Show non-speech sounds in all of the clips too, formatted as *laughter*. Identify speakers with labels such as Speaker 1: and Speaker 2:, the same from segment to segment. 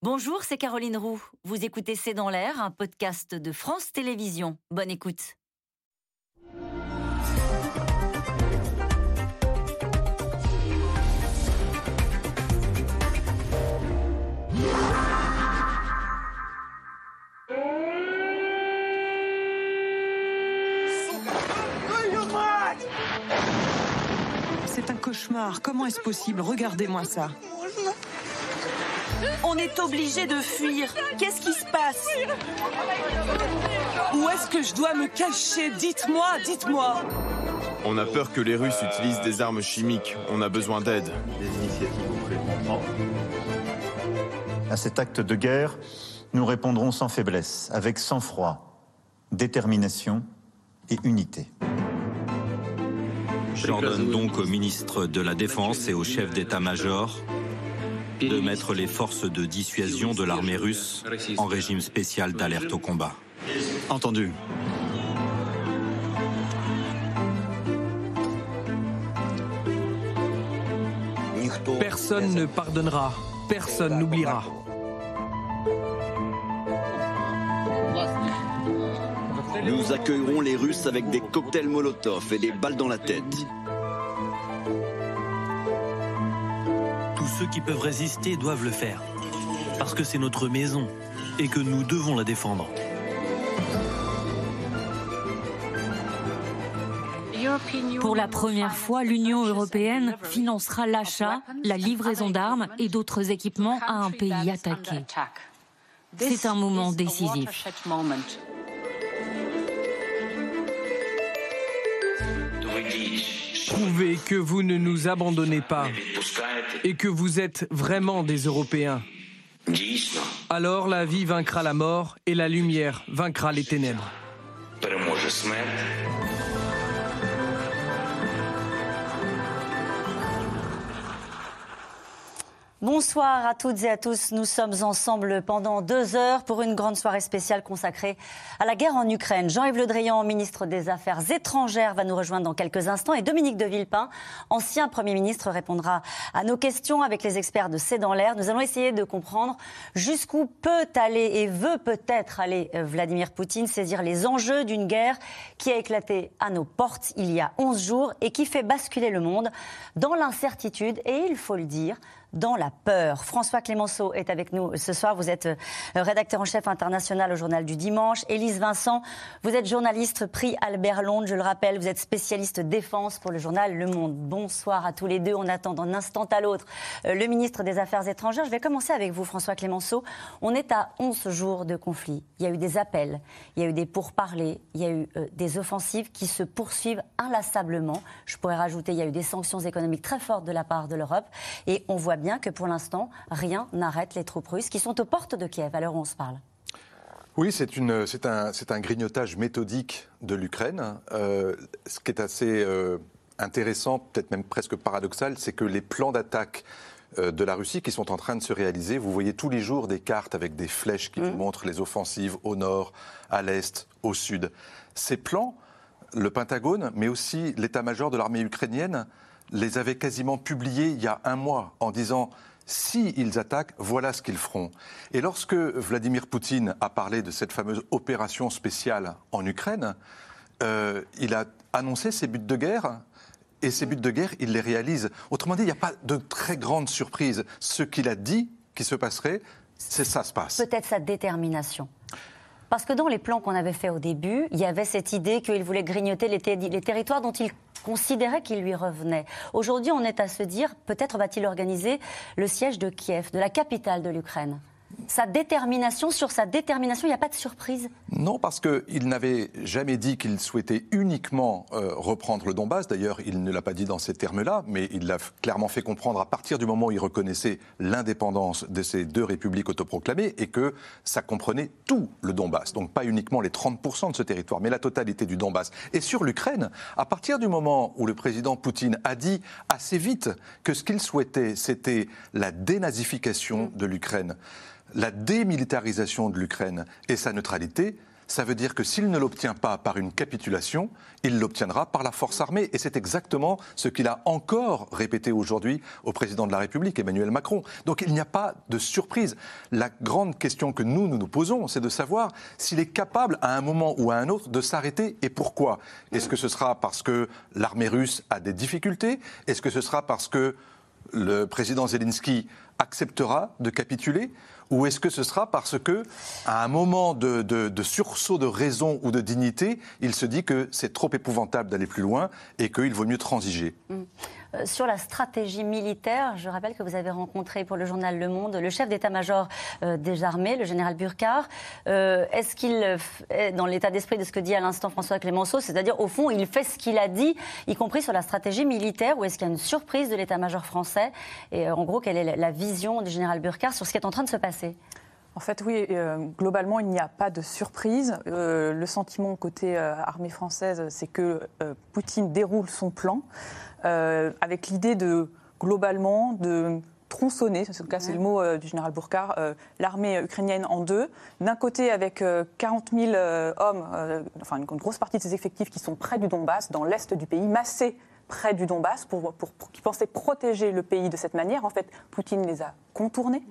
Speaker 1: Bonjour, c'est Caroline Roux. Vous écoutez C'est dans l'air, un podcast de France Télévisions. Bonne écoute.
Speaker 2: C'est un cauchemar. Comment est-ce possible? Regardez-moi ça. On est obligé de fuir. Qu'est-ce qui se passe? Où est-ce que je dois me cacher? Dites-moi, dites-moi.
Speaker 3: On a peur que les Russes utilisent des armes chimiques. On a besoin d'aide.
Speaker 4: À cet acte de guerre, nous répondrons sans faiblesse, avec sang-froid, détermination et unité.
Speaker 5: J'ordonne donc au ministre de la Défense et au chef d'état-major de mettre les forces de dissuasion de l'armée russe en régime spécial d'alerte au combat.
Speaker 6: Entendu.
Speaker 7: Personne ne pardonnera, personne n'oubliera.
Speaker 6: Nous accueillerons les Russes avec des cocktails Molotov et des balles dans la tête.
Speaker 8: Ceux qui peuvent résister doivent le faire. Parce que c'est notre maison et que nous devons la défendre.
Speaker 1: Pour la première fois, l'Union européenne financera l'achat, la livraison d'armes et d'autres équipements à un pays attaqué. C'est un moment décisif.
Speaker 7: Prouvez que vous ne nous abandonnez pas et que vous êtes vraiment des Européens. Alors la vie vaincra la mort et la lumière vaincra les ténèbres.
Speaker 1: Bonsoir à toutes et à tous. Nous sommes ensemble pendant deux heures pour une grande soirée spéciale consacrée à la guerre en Ukraine. Jean-Yves Le Drian, ministre des Affaires étrangères, va nous rejoindre dans quelques instants et Dominique de Villepin, ancien Premier ministre, répondra à nos questions avec les experts de C'est dans l'air. Nous allons essayer de comprendre jusqu'où peut aller et veut peut-être aller Vladimir Poutine, saisir les enjeux d'une guerre qui a éclaté à nos portes il y a 11 jours et qui fait basculer le monde dans l'incertitude et, il faut le dire, dans la peur. François Clémenceau est avec nous ce soir. Vous êtes euh, rédacteur en chef international au Journal du Dimanche. Élise Vincent, vous êtes journaliste prix Albert Londres. Je le rappelle, vous êtes spécialiste défense pour le journal Le Monde. Bonsoir à tous les deux. On attend d'un instant à l'autre euh, le ministre des Affaires étrangères. Je vais commencer avec vous, François Clémenceau. On est à 11 jours de conflit. Il y a eu des appels, il y a eu des pourparlers, il y a eu euh, des offensives qui se poursuivent inlassablement. Je pourrais rajouter, il y a eu des sanctions économiques très fortes de la part de l'Europe. Et on voit bien que pour l'instant, rien n'arrête les troupes russes qui sont aux portes de Kiev à l'heure où on se parle.
Speaker 9: Oui, c'est un, un, grignotage méthodique de l'Ukraine. Euh, ce qui est assez euh, intéressant, peut-être même presque paradoxal, c'est que les plans d'attaque euh, de la Russie qui sont en train de se réaliser, vous voyez tous les jours des cartes avec des flèches qui vous montrent les offensives au nord, à l'est, au sud. Ces plans, le Pentagone, mais aussi l'état-major de l'armée ukrainienne, les avait quasiment publiés il y a un mois en disant s'ils attaquent, voilà ce qu'ils feront. Et lorsque Vladimir Poutine a parlé de cette fameuse opération spéciale en Ukraine, euh, il a annoncé ses buts de guerre. Et ces buts de guerre, il les réalise. Autrement dit, il n'y a pas de très grande surprise. Ce qu'il a dit qui se passerait, c'est ça se passe.
Speaker 1: Peut-être sa détermination. Parce que dans les plans qu'on avait fait au début, il y avait cette idée qu'il voulait grignoter les, les territoires dont il considérait qu'il lui revenait. Aujourd'hui, on est à se dire, peut-être va-t-il organiser le siège de Kiev, de la capitale de l'Ukraine sa détermination, sur sa détermination, il n'y a pas de surprise
Speaker 9: Non, parce qu'il n'avait jamais dit qu'il souhaitait uniquement euh, reprendre le Donbass. D'ailleurs, il ne l'a pas dit dans ces termes-là, mais il l'a clairement fait comprendre à partir du moment où il reconnaissait l'indépendance de ces deux républiques autoproclamées et que ça comprenait tout le Donbass. Donc pas uniquement les 30% de ce territoire, mais la totalité du Donbass. Et sur l'Ukraine, à partir du moment où le président Poutine a dit assez vite que ce qu'il souhaitait, c'était la dénazification de l'Ukraine, la démilitarisation de l'Ukraine et sa neutralité, ça veut dire que s'il ne l'obtient pas par une capitulation, il l'obtiendra par la force armée. Et c'est exactement ce qu'il a encore répété aujourd'hui au président de la République, Emmanuel Macron. Donc il n'y a pas de surprise. La grande question que nous, nous nous posons, c'est de savoir s'il est capable, à un moment ou à un autre, de s'arrêter et pourquoi. Est-ce que ce sera parce que l'armée russe a des difficultés? Est-ce que ce sera parce que le président Zelensky acceptera de capituler? Ou est-ce que ce sera parce que, à un moment de, sursaut de raison ou de dignité, il se dit que c'est trop épouvantable d'aller plus loin et qu'il vaut mieux transiger?
Speaker 1: Mm. Euh, Sur la stratégie militaire, je rappelle que vous avez rencontré pour le journal Le Monde le chef d'état-major euh, des armées, le général Burkhardt. Euh, est-ce qu'il est dans l'état d'esprit de ce que dit à l'instant François Clémenceau C'est-à-dire, au fond, il fait ce qu'il a dit, y compris sur la stratégie militaire, ou est-ce qu'il y a une surprise de l'état-major français? Et en gros, quelle est la vision du général Burkhardt sur ce qui est en train de se passer?
Speaker 10: En fait, oui, globalement, il n'y a pas de surprise. Le sentiment côté armée française, c'est que Poutine déroule son plan avec l'idée de, globalement, de tronçonner, c'est le cas, c'est le mot du général Bourcard, l'armée ukrainienne en deux. D'un côté, avec 40 000 hommes, enfin une, grosse partie de ses effectifs qui sont près du Donbass, dans l'est du pays, massés près du Donbass, pour, pour, qui pensaient protéger le pays de cette manière. En fait, Poutine les a contournés.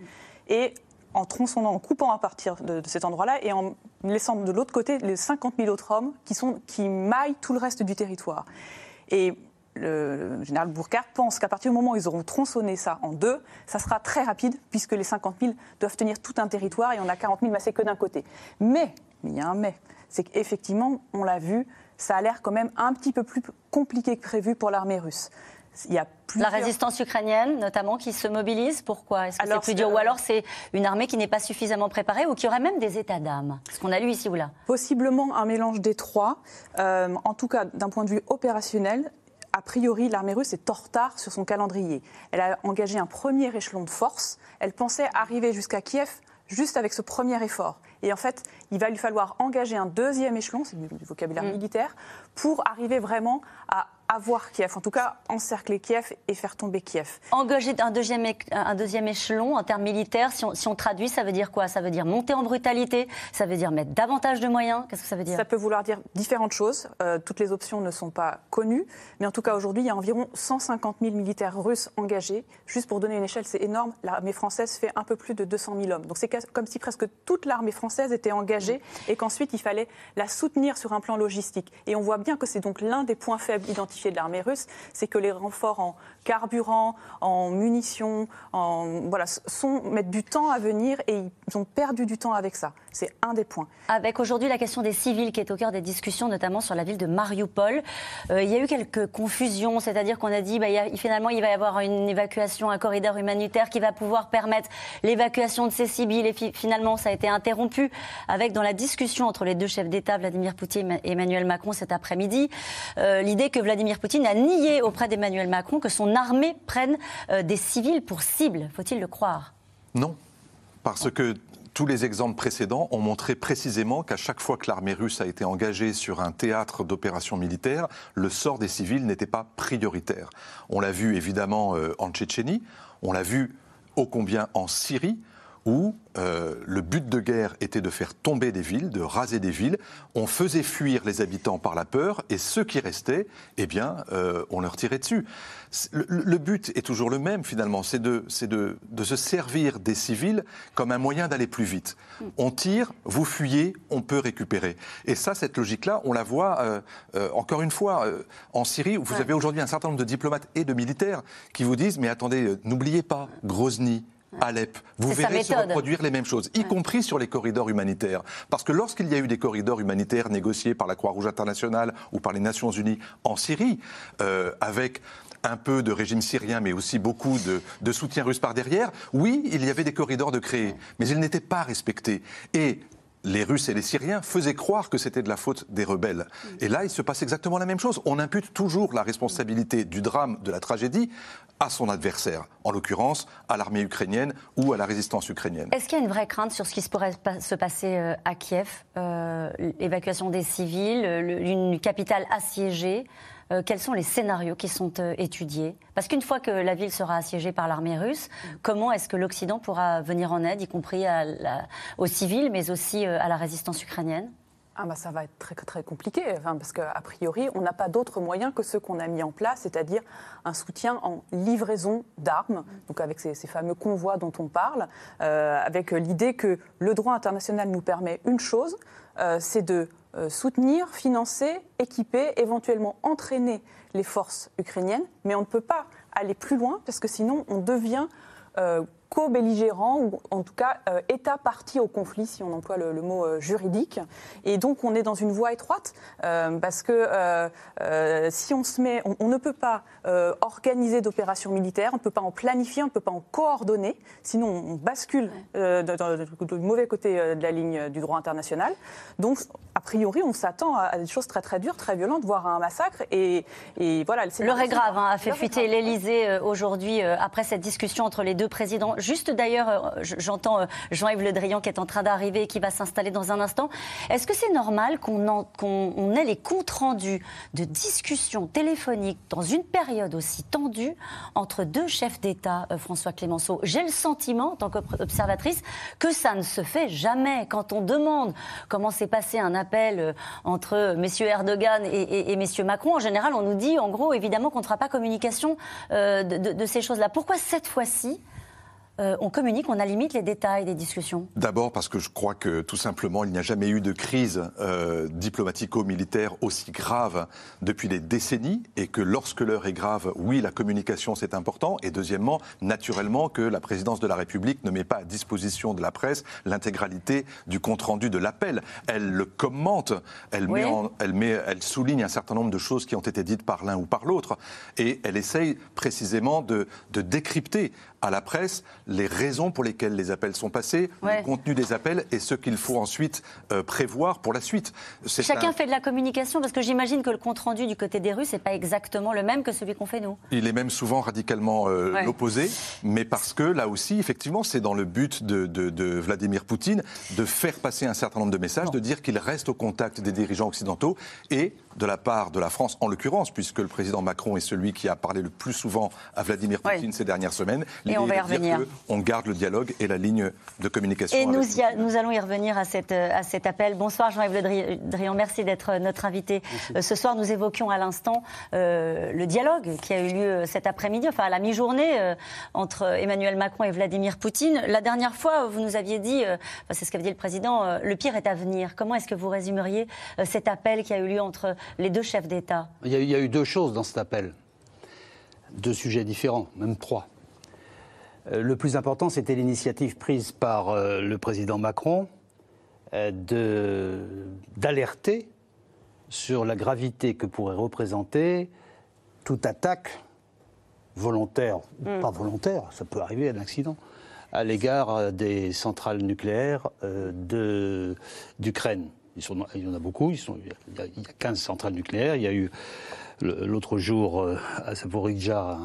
Speaker 10: Et en tronçonnant, en coupant à partir de, cet endroit-là et en laissant de l'autre côté les 50 000 autres hommes qui, sont, qui maillent tout le reste du territoire. Et le général Bourcard pense qu'à partir du moment où ils auront tronçonné ça en deux, ça sera très rapide, puisque les 50 000 doivent tenir tout un territoire et on a 40 000 massés que d'un côté. Mais, il y a un mais, c'est qu'effectivement, on l'a vu, ça a l'air quand même un petit peu plus compliqué que prévu pour l'armée russe.
Speaker 1: La résistance ukrainienne, notamment, qui se mobilise. Pourquoi? Est-ce que c'est plus dur? Ou alors c'est une armée qui n'est pas suffisamment préparée ou qui aurait même des états d'âme? Ce qu'on a lu ici ou là.
Speaker 10: Possiblement un mélange des trois. Euh, en tout cas, d'un point de vue opérationnel, a priori, l'armée russe est en retard sur son calendrier. Elle a engagé un premier échelon de force. Elle pensait arriver jusqu'à Kiev juste avec ce premier effort. Et en fait, il va lui falloir engager un deuxième échelon, c'est du vocabulaire mm. militaire, pour arriver vraiment à avoir Kiev, en tout cas encercler Kiev et faire tomber Kiev.
Speaker 1: Engager un deuxième, un deuxième échelon en termes militaires, si on, traduit, ça veut dire quoi? Ça veut dire monter en brutalité, ça veut dire mettre davantage de moyens Qu'est-ce que ça veut dire?
Speaker 10: Ça peut vouloir dire différentes choses. Euh, toutes les options ne sont pas connues. Mais en tout cas, aujourd'hui, il y a environ 150 000 militaires russes engagés. Juste pour donner une échelle, c'est énorme. L'armée française fait un peu plus de 200 000 hommes. Donc c'est comme si presque toute l'armée française était engagée et qu'ensuite il fallait la soutenir sur un plan logistique. Et on voit bien que c'est donc l'un des points faibles identifiés de l'armée russe, c'est que les renforts en carburant, en munitions, en, voilà, mettent du temps à venir et ils ont perdu du temps avec ça. C'est un des points.
Speaker 1: Avec aujourd'hui la question des civils qui est au cœur des discussions, notamment sur la ville de Mariupol, euh, il y a eu quelques confusions, c'est-à-dire qu'on a dit bah, finalement il va y avoir une évacuation, un corridor humanitaire qui va pouvoir permettre l'évacuation de ces civils et finalement ça a été interrompu avec dans la discussion entre les deux chefs d'État, Vladimir Poutine et Emmanuel Macron cet après-midi, euh, l'idée que Vladimir Poutine a nié auprès d'Emmanuel Macron que son armée prenne euh, des civils pour cible. Faut-il le croire?
Speaker 9: Non, parce que tous les exemples précédents ont montré précisément qu'à chaque fois que l'armée russe a été engagée sur un théâtre d'opérations militaires, le sort des civils n'était pas prioritaire. On l'a vu évidemment euh, en Tchétchénie, on l'a vu ô combien en Syrie, où euh, le but de guerre était de faire tomber des villes, de raser des villes. On faisait fuir les habitants par la peur, et ceux qui restaient, eh bien, euh, on leur tirait dessus. Le, but est toujours le même, finalement, c'est de, de, de, se servir des civils comme un moyen d'aller plus vite. On tire, vous fuyez, on peut récupérer. Et ça, cette logique-là, on la voit, euh, encore une fois, en Syrie, où vous avez aujourd'hui un certain nombre de diplomates et de militaires qui vous disent, mais attendez, n'oubliez pas, Grozny, Alep, vous verrez se reproduire les mêmes choses, y compris sur les corridors humanitaires. Parce que lorsqu'il y a eu des corridors humanitaires négociés par la Croix-Rouge internationale ou par les Nations Unies en Syrie, euh, avec un peu de régime syrien, mais aussi beaucoup de, de, soutien russe par derrière, oui, il y avait des corridors de créer, mais ils n'étaient pas respectés. Et les Russes et les Syriens faisaient croire que c'était de la faute des rebelles. Et là, il se passe exactement la même chose. On impute toujours la responsabilité du drame, de la tragédie, à son adversaire, en l'occurrence à l'armée ukrainienne ou à la résistance ukrainienne.
Speaker 1: Est-ce qu'il y a une vraie crainte sur ce qui se pourrait se passer euh, à Kiev? Euh, L'évacuation des civils, une capitale assiégée euh, quels sont les scénarios qui sont étudiés? Parce qu'une fois que la ville sera assiégée par l'armée russe, comment est-ce que l'Occident pourra venir en aide, y compris aux civils, mais aussi à la résistance ukrainienne?
Speaker 10: Ah bah ça va être très, compliqué, parce qu'a priori, on n'a pas d'autres moyens que ceux qu'on a mis en place, c'est-à-dire un soutien en livraison d'armes, avec ces, fameux convois dont on parle, euh, avec l'idée que le droit international nous permet une chose, euh, c'est de euh, soutenir, financer, équiper, éventuellement entraîner les forces ukrainiennes, mais on ne peut pas aller plus loin, parce que sinon on devient co-belligérant ou en tout cas euh, État parti au conflit, si on emploie le, mot euh, juridique. Et donc on est dans une voie étroite euh, parce que si on se met, on, ne peut pas organiser d'opérations militaires, on ne peut pas en planifier, on ne peut pas en coordonner, sinon on bascule du mauvais côté de la ligne du droit international. Donc a priori on s'attend à, des choses très très dures, très violentes, voire à un massacre. Et, et voilà.
Speaker 1: L'heure est grave, hein, a fait fuiter l'Elysée aujourd'hui après cette discussion entre les deux présidents Juste d'ailleurs, euh, j'entends euh, Jean-Yves Le Drian qui est en train d'arriver et qui va s'installer dans un instant. Est-ce que c'est normal qu'on ait les comptes rendus de discussions téléphoniques dans une période aussi tendue entre deux chefs d'État, euh, François Clémenceau? J'ai le sentiment, en tant qu'observatrice, que ça ne se fait jamais. Quand on demande comment s'est passé un appel entre messieurs Erdogan et, messieurs Macron, en général, on nous dit, en gros, évidemment, qu'on ne fera pas communication de ces choses-là. Pourquoi cette fois-ci euh, on communique, on a limite les détails des discussions
Speaker 9: D'abord parce que je crois que tout simplement, il n'y a jamais eu de crise euh, diplomatico-militaire aussi grave depuis des décennies et que lorsque l'heure est grave, oui, la communication c'est important. Et deuxièmement, naturellement, que la présidence de la République ne met pas à disposition de la presse l'intégralité du compte-rendu de l'appel. Elle le commente, elle, met elle, met, elle souligne un certain nombre de choses qui ont été dites par l'un ou par l'autre et elle essaye précisément de, de décrypter à la presse les raisons pour lesquelles les appels sont passés, le contenu des appels et ce qu'il faut ensuite euh, prévoir pour la suite.
Speaker 1: Chacun fait de la communication parce que j'imagine que le compte-rendu du côté des Russes n'est pas exactement le même que celui qu'on fait nous.
Speaker 9: Il est même souvent radicalement euh, l'opposé, mais parce que là aussi, effectivement, c'est dans le but de, Vladimir Poutine de faire passer un certain nombre de messages, de dire qu'il reste au contact des dirigeants occidentaux et de la part de la France, en l'occurrence, puisque le président Macron est celui qui a parlé le plus souvent à Vladimir Poutine ces dernières semaines.
Speaker 1: Et on va y revenir.
Speaker 9: On garde le dialogue et la ligne de communication.
Speaker 1: Et nous, nous, allons y revenir à, cette, à cet appel. Bonsoir Jean-Yves Le Drian, merci d'être notre invité. Euh, ce soir, nous évoquions à l'instant euh, le dialogue qui a eu lieu euh, cet après-midi, enfin à la mi-journée, entre Emmanuel Macron et Vladimir Poutine. La dernière fois, vous nous aviez dit, c'est ce qu'avait dit le président, le pire est à venir. Comment est-ce que vous résumeriez cet appel qui a eu lieu entre les deux chefs d'État
Speaker 11: il, il y, a eu deux choses dans cet appel. Deux sujets différents, même trois. Euh, le plus important, c'était l'initiative prise par euh, le président Macron euh, d'alerter sur la gravité que pourrait représenter toute attaque volontaire ou hmm. pas volontaire, ça peut arriver un accident, à l'égard des centrales nucléaires d'Ukraine. Il y en a beaucoup, il, y a, 15 centrales nucléaires. Il y a eu l'autre jour à Zaporizhzhia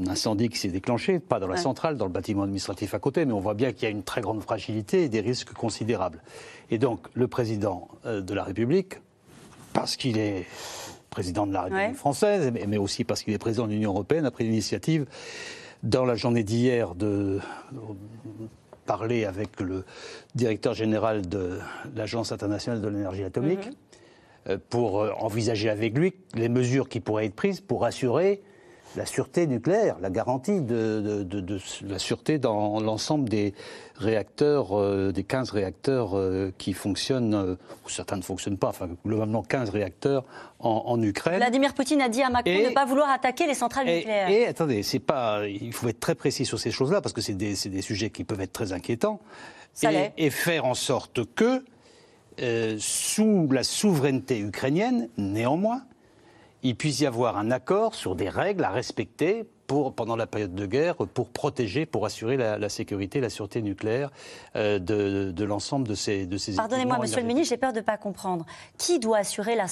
Speaker 11: un incendie qui s'est déclenché, pas dans la centrale, dans le bâtiment administratif à côté, mais on voit bien qu'il y a une très grande fragilité et des risques considérables. Et donc, le président euh, de la République, parce qu'il est président de la République française, mais aussi parce qu'il est président de l'Union européenne, a pris l'initiative, dans la journée d'hier, de parler avec le directeur général de l'Agence internationale de l'énergie atomique mhm. euh, pour euh, envisager avec lui les mesures qui pourraient être prises pour assurer la sûreté nucléaire, la garantie de, la sûreté dans l'ensemble des réacteurs, euh, des 15 réacteurs qui fonctionnent, ou certains ne fonctionnent pas, enfin globalement 15 réacteurs en, Ukraine.
Speaker 1: Vladimir Poutine a dit à Macron de ne pas vouloir attaquer les centrales nucléaires.
Speaker 11: Et attendez, c'est pas, il faut être très précis sur ces choses-là parce que c'est des, des, sujets qui peuvent être très inquiétants. et, et, faire en sorte que, euh, sous la souveraineté ukrainienne, néanmoins, il puisse y avoir un accord sur des règles à respecter pour, pendant la période de guerre pour protéger, pour assurer la, sécurité, la sûreté nucléaire euh, de, l'ensemble de ces, de ces
Speaker 1: Pardonnez-moi, monsieur le ministre, j'ai peur de ne pas comprendre. Qui doit assurer la,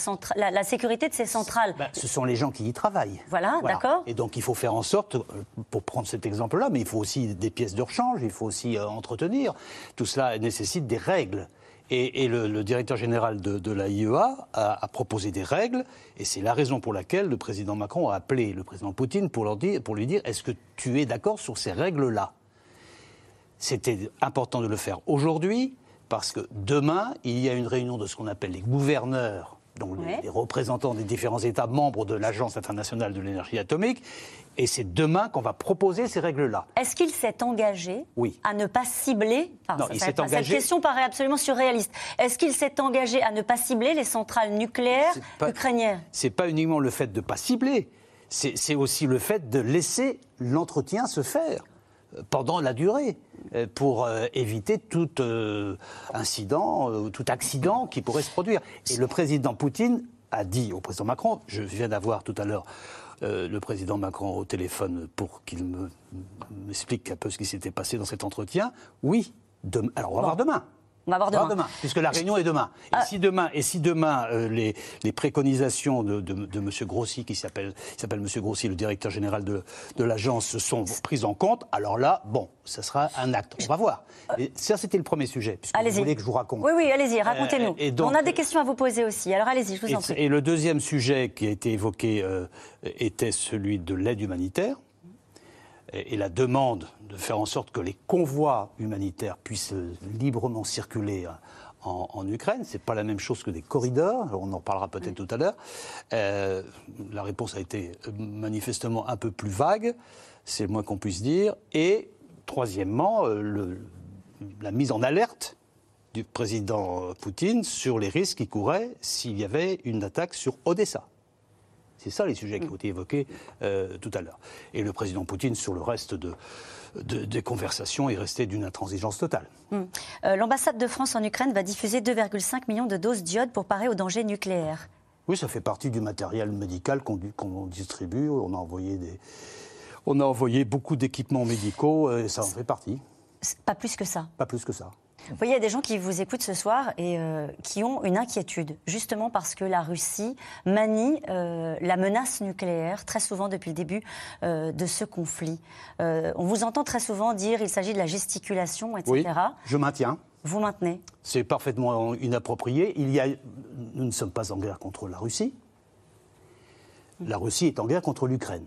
Speaker 1: la, sécurité de ces centrales
Speaker 11: bah, Ce sont les gens qui y travaillent.
Speaker 1: Voilà, d'accord.
Speaker 11: Et donc il faut faire en sorte, euh, pour prendre cet exemple-là, mais il faut aussi des pièces de rechange, il faut aussi euh, entretenir. Tout cela nécessite des règles. Et, le, directeur général de, la l'AIEA a, proposé des règles, et c'est la raison pour laquelle le président Macron a appelé le président Poutine pour, pour lui dire est-ce que tu es d'accord sur ces règles-là? C'était important de le faire aujourd'hui, Parce que demain, il y a une réunion de ce qu'on appelle les gouverneurs, donc les-
Speaker 1: Ouais.
Speaker 11: les représentants des différents États membres de l'Agence internationale de l'énergie atomique. Et c'est demain qu'on va proposer ces règles-là.
Speaker 1: Est-ce qu'il s'est engagé
Speaker 11: Oui.
Speaker 1: à ne pas cibler enfin,
Speaker 11: Non,
Speaker 1: ça-
Speaker 11: il
Speaker 1: ça- Cette
Speaker 11: engagé-
Speaker 1: question paraît absolument surréaliste. Est-ce qu'il s'est engagé à ne pas cibler les centrales nucléaires
Speaker 11: pas-
Speaker 1: ukrainiennes?
Speaker 11: C'est pas uniquement le fait de ne pas cibler, c'est aussi le fait de laisser l'entretien se faire pendant la durée euh, pour euh, éviter tout euh, incident, euh, tout accident qui pourrait se produire. Et le président Poutine a dit au président Macron, je viens d'avoir tout à l'heure euh, le président Macron au téléphone pour qu'il me- m'explique un peu ce qui s'était passé dans cet entretien, oui, alors on va voir demain.
Speaker 1: On va voir demain.
Speaker 11: puisque la réunion est demain. Et
Speaker 1: Ah.
Speaker 11: si demain, et si demain euh, les, les préconisations de, de, de M. Grossi, qui s'appelle M. Grossi, le directeur général de, de l'agence, sont prises en compte, alors là, bon, ça sera un acte. On va voir. Et ça, c'était le premier sujet, puisque vous
Speaker 1: Allez-y.
Speaker 11: voulez que je vous raconte.
Speaker 1: Oui, oui, allez-y, racontez-nous.
Speaker 11: Euh,
Speaker 1: On a des questions à vous poser aussi. Alors allez-y, je vous en
Speaker 11: Et,
Speaker 1: prie.
Speaker 11: et le deuxième sujet qui a été évoqué euh, était celui de l'aide humanitaire et, et la demande de faire en sorte que les convois humanitaires puissent librement circuler en, en Ukraine. Ce n'est pas la même chose que des corridors, on en parlera peut-être tout à l'heure. Euh, la réponse a été manifestement un peu plus vague, c'est le moins qu'on puisse dire. Et troisièmement, euh, le- la mise en alerte du président Poutine sur les risques qu'il courait s'il y avait une attaque sur Odessa. C'est ça les sujets qui ont été évoqués euh, tout à l'heure. Et le président Poutine, sur le reste de, de- des conversations, est resté d'une intransigeance totale.
Speaker 1: Hum. Euh, L'ambassade de France en Ukraine va diffuser 2,5 millions de doses d'iode pour parer aux dangers nucléaires.
Speaker 11: Oui, ça fait partie du matériel médical qu'on distribue. On a envoyé des, on a envoyé beaucoup d'équipements médicaux, euh, et ça en fait partie.
Speaker 1: Pas plus que ça.
Speaker 11: Pas plus que ça.
Speaker 1: Vous voyez, il y a des gens qui vous écoutent ce soir et euh, qui ont une inquiétude, justement parce que la Russie manie euh, la menace nucléaire très souvent depuis le début euh, de ce conflit. On vous entend très souvent dire il s'agit de la gesticulation, etc.
Speaker 11: Oui, je maintiens.
Speaker 1: Vous maintenez?
Speaker 11: C'est parfaitement inapproprié. Il y a, nous ne sommes pas en guerre contre la Russie. La Russie est en guerre contre l'Ukraine.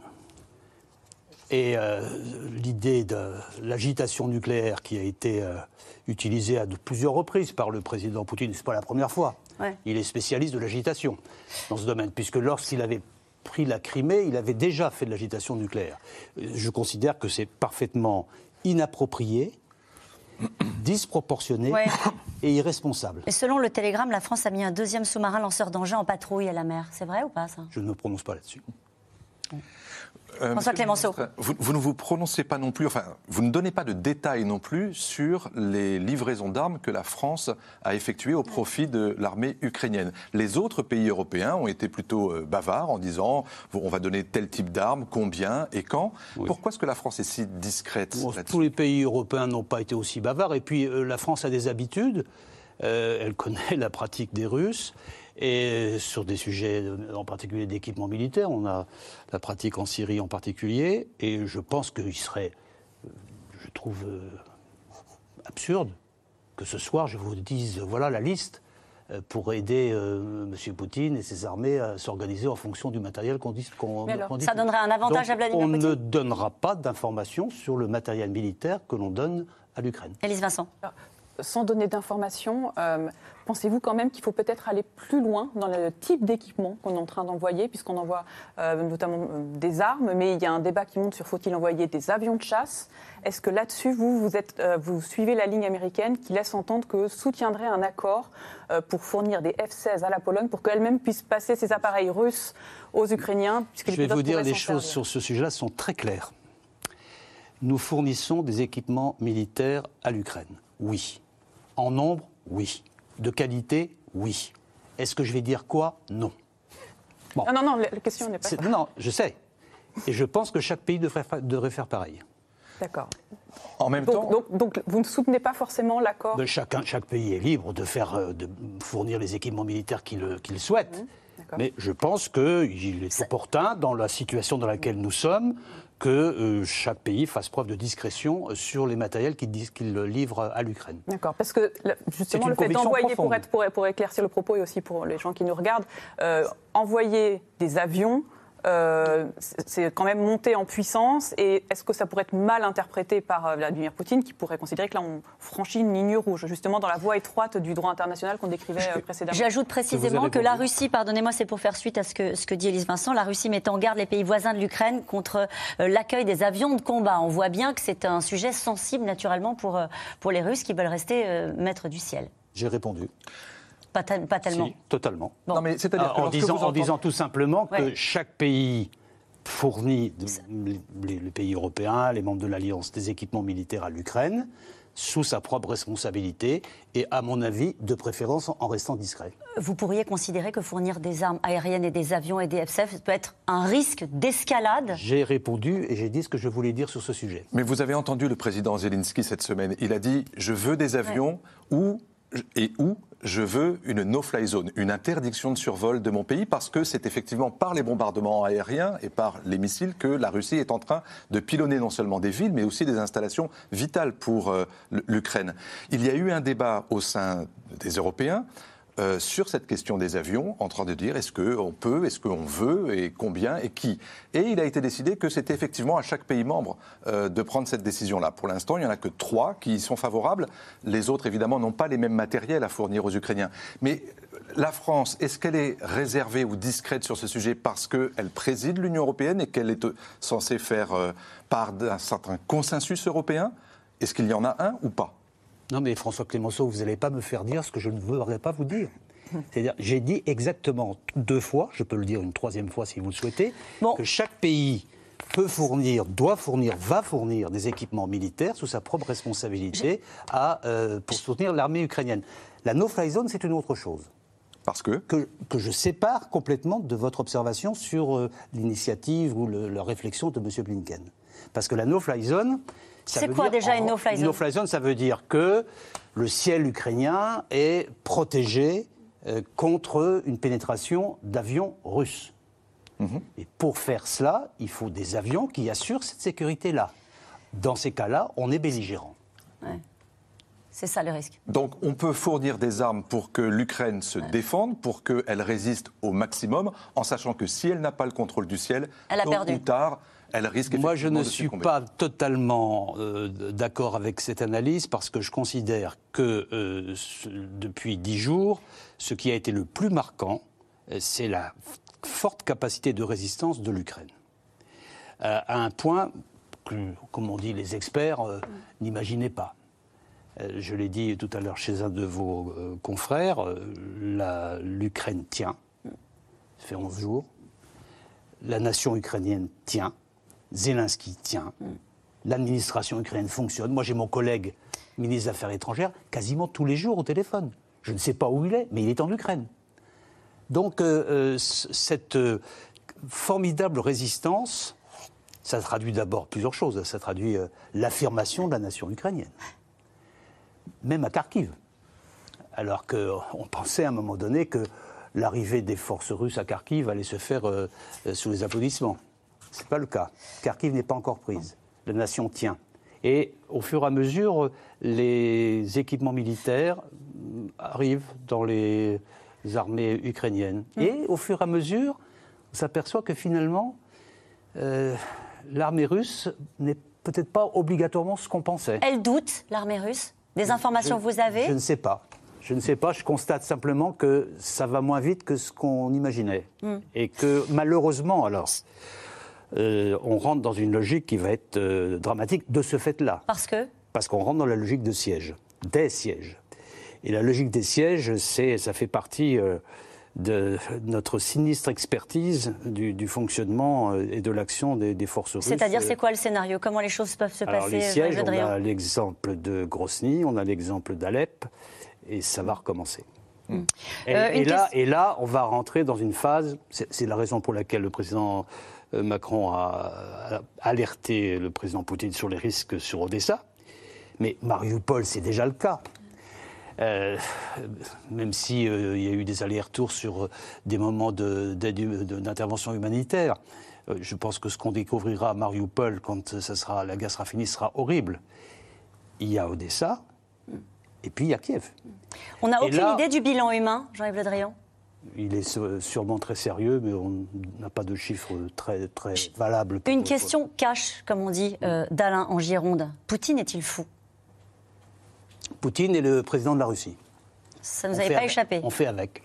Speaker 11: Et euh, l'idée de l'agitation nucléaire qui a été euh, utilisée à de plusieurs reprises par le président Poutine, c'est pas la première fois.
Speaker 1: Ouais.
Speaker 11: Il est spécialiste de l'agitation dans ce domaine, puisque lorsqu'il avait pris la Crimée, il avait déjà fait de l'agitation nucléaire. Je considère que c'est parfaitement inapproprié, *coughs* disproportionné
Speaker 1: Ouais. *coughs*
Speaker 11: et irresponsable.
Speaker 1: Et selon le Télégramme, la France a mis un deuxième sous-marin lanceur d'engins en patrouille à la mer. C'est vrai ou pas ça?
Speaker 11: Je ne me prononce pas là-dessus.
Speaker 9: Euh,
Speaker 1: François
Speaker 9: monsieur le
Speaker 1: Clémenceau.
Speaker 9: ministre, Vous, vous ne vous prononcez pas non plus, enfin, vous ne donnez pas de détails non plus sur les livraisons d'armes que la France a effectuées au profit de l'armée ukrainienne. Les autres pays européens ont été plutôt euh, bavards en disant on va donner tel type d'armes, combien et quand. Pourquoi est-ce que la France est si discrète
Speaker 11: Bon, tous les pays européens n'ont pas été aussi bavards. Et puis, euh, la France a des habitudes. Euh, elle connaît *laughs* la pratique des Russes. Et sur des sujets, en particulier d'équipement militaire, on a la pratique en Syrie en particulier. Et je pense qu'il serait, euh, je trouve, euh, absurde que ce soir, je vous dise, voilà la liste euh, pour aider euh, M. Poutine et ses armées à s'organiser en fonction du matériel qu'on dit
Speaker 1: Mais alors,
Speaker 11: qu'on
Speaker 1: ça donnerait un avantage
Speaker 11: Donc,
Speaker 1: à Vladimir
Speaker 11: On
Speaker 1: Poutine
Speaker 11: ne donnera pas d'informations sur le matériel militaire que l'on donne à l'Ukraine.
Speaker 1: Élise Vincent.
Speaker 10: Sans donner d'informations, euh, pensez-vous quand même qu'il faut peut-être aller plus loin dans le type d'équipement qu'on est en train d'envoyer, puisqu'on envoie euh, notamment euh, des armes, mais il y a un débat qui monte sur faut-il envoyer des avions de chasse? Est-ce que là-dessus, vous, vous, êtes, vous suivez la ligne américaine qui laisse entendre que soutiendrait un accord pour fournir des F-16 à la Pologne pour qu'elle-même puisse passer ses appareils russes aux Ukrainiens
Speaker 11: Je vais vous dire, les choses
Speaker 10: servir?
Speaker 11: sur ce sujet-là sont très claires. Nous fournissons des équipements militaires à l'Ukraine. Oui. En nombre, oui. De qualité, oui. Est-ce que je vais dire quoi? Non. Bon.
Speaker 10: Non, non, non, la question n'est pas ça.
Speaker 11: Non, je sais. Et je pense que chaque pays devrait, fa- devrait faire pareil.
Speaker 10: D'accord.
Speaker 9: En même
Speaker 10: Donc,
Speaker 9: temps,
Speaker 10: donc, donc, vous ne soutenez pas forcément l'accord
Speaker 11: De chacun, chaque pays est libre de, faire, euh, de fournir les équipements militaires qu'il qu'il souhaite.
Speaker 10: Mmh, d'accord.
Speaker 11: Mais je pense qu'il est opportun, dans la situation dans laquelle nous sommes, que euh, chaque pays fasse preuve de discrétion euh, sur les matériels qu'il livre à l'Ukraine.
Speaker 10: D'accord, parce que justement le fait d'envoyer, pour éclaircir le propos et aussi pour les gens qui nous regardent, euh, envoyer des avions, euh, c'est quand même monté en puissance. Et est-ce que ça pourrait être mal interprété par euh, Vladimir Poutine, qui pourrait considérer que là, on franchit une ligne rouge, justement dans la voie étroite du droit international qu'on décrivait euh, précédemment?
Speaker 1: J'ajoute précisément que la Russie, pardonnez-moi, c'est pour faire suite à ce que, ce que dit Elise Vincent, la Russie met en garde les pays voisins de l'Ukraine contre l'accueil des avions de combat. On voit bien que c'est un sujet sensible, naturellement, pour, pour les Russes qui veulent rester maîtres du ciel.
Speaker 11: J'ai répondu.
Speaker 1: Pas, tellement.
Speaker 11: totalement.
Speaker 9: Non, mais c'est-à-dire
Speaker 11: en, disant, en disant tout simplement que chaque pays fournit, les, pays européens, les membres de l'Alliance, des équipements militaires à l'Ukraine sous sa propre responsabilité et, à mon avis, de préférence en restant discret.
Speaker 1: Vous pourriez considérer que fournir des armes aériennes et des avions et des F-16 peut être un risque d'escalade?
Speaker 11: J'ai répondu et j'ai dit ce que je voulais dire sur ce sujet.
Speaker 9: Mais vous avez entendu le président Zelensky cette semaine. Il a dit Je veux des avions où et où je veux une no-fly zone, une interdiction de survol de mon pays, parce que c'est effectivement par les bombardements aériens et par les missiles que la Russie est en train de pilonner non seulement des villes, mais aussi des installations vitales pour euh, l'Ukraine. Il y a eu un débat au sein des Européens euh, sur cette question des avions, en train de dire est-ce qu'on peut, est-ce qu'on veut, et combien, et qui. Et il a été décidé que c'était effectivement à chaque pays membre euh, de prendre cette décision-là. Pour l'instant, il n'y en a que trois qui y sont favorables. Les autres, évidemment, n'ont pas les mêmes matériels à fournir aux Ukrainiens. Mais la France, est-ce qu'elle est réservée ou discrète sur ce sujet parce qu'elle préside l'Union européenne et qu'elle est censée faire euh, part d'un certain consensus européen? Est-ce qu'il y en a un ou pas?
Speaker 11: Non, mais François Clémenceau, vous n'allez pas me faire dire ce que je ne voudrais pas vous dire. *laughs* C'est-à-dire, j'ai dit exactement deux fois, je peux le dire une troisième fois si vous le souhaitez, que chaque pays peut fournir, doit fournir, va fournir des équipements militaires sous sa propre responsabilité à, euh, pour soutenir l'armée ukrainienne. La no-fly zone, c'est une autre chose.
Speaker 9: Parce que?
Speaker 11: Que, je sépare complètement de votre observation sur euh, l'initiative ou la réflexion de M. Blinken. Parce que la no-fly zone,
Speaker 1: c'est quoi déjà une no-fly zone Une
Speaker 11: no-fly zone, ça veut dire que le ciel ukrainien est protégé euh, contre une pénétration d'avions russes. Mhm. Et pour faire cela, il faut des avions qui assurent cette sécurité-là. Dans ces cas-là, on est belligérant.
Speaker 1: C'est ça le risque.
Speaker 9: Donc on peut fournir des armes pour que l'Ukraine se défende, pour qu'elle résiste au maximum, en sachant que si elle n'a pas le contrôle du ciel,
Speaker 1: elle a perdu.
Speaker 9: ou tard, elle risque
Speaker 11: Moi, je ne suis pas totalement euh, d'accord avec cette analyse parce que je considère que euh, depuis dix jours, ce qui a été le plus marquant, euh, c'est la forte capacité de résistance de l'Ukraine. à un point que, comme on dit les experts, n'imaginaient pas. je l'ai dit tout à l'heure chez un de vos confrères, l'Ukraine tient. Ça fait 11 jours. La nation ukrainienne tient. Zelensky tient. L'administration ukrainienne fonctionne. Moi, j'ai mon collègue ministre des Affaires étrangères quasiment tous les jours au téléphone. Je ne sais pas où il est, mais il est en Ukraine. Donc, euh, euh, cette euh, formidable résistance, ça traduit d'abord plusieurs choses. Ça traduit l'affirmation de la nation ukrainienne. Même à Kharkiv. Alors qu'on pensait à un moment donné que l'arrivée des forces russes à Kharkiv allait se faire sous les applaudissements. Ce n'est pas le cas. Kharkiv n'est pas encore prise. La nation tient. Et au fur et à mesure, les équipements militaires arrivent dans les armées ukrainiennes. Mmh. Et au fur et à mesure, on s'aperçoit que finalement, euh, l'armée russe n'est peut-être pas obligatoirement ce qu'on pensait.
Speaker 1: Elle doute, l'armée russe? Des informations que vous avez?
Speaker 11: Je ne sais pas. Je ne sais pas, je constate simplement que ça va moins vite que ce qu'on imaginait. Mmh. Et que malheureusement, alors, euh, on rentre dans une logique qui va être euh, dramatique de ce fait-là.
Speaker 1: Parce que?
Speaker 11: Parce qu'on rentre dans la logique de siège, des sièges. Et la logique des sièges, c'est, ça fait partie euh, de notre sinistre expertise du, fonctionnement et de l'action des, forces russes.
Speaker 1: C'est-à-dire, c'est quoi le scénario? Comment les choses peuvent se
Speaker 11: Alors,
Speaker 1: passer
Speaker 11: les sièges, on a l'exemple de Grosny, on a l'exemple d'Alep, et ça va recommencer. Hmm. Et, là, et, là, on va rentrer dans une phase, c'est la raison pour laquelle le président Macron a alerté le président Poutine sur les risques sur Odessa. Mais Mariupol, c'est déjà le cas. Euh, même s'il euh, y a eu des allers-retours sur des moments d'intervention humanitaire, je pense que ce qu'on découvrira à Mariupol quand ça sera, la guerre sera finie sera horrible. Il y a Odessa et puis il y a Kiev.
Speaker 1: On n'a aucune idée du bilan humain, Jean-Yves Le Drian?
Speaker 11: Il est sûrement très sérieux, mais on n'a pas de chiffres très, très valables.
Speaker 1: Une question cash, comme on dit, euh, d'Alain en Gironde. Poutine est-il fou?
Speaker 11: Poutine est le président de la Russie.
Speaker 1: Ça ne
Speaker 11: On
Speaker 1: nous avait
Speaker 11: fait
Speaker 1: pas
Speaker 11: avec.
Speaker 1: échappé.
Speaker 11: On fait avec.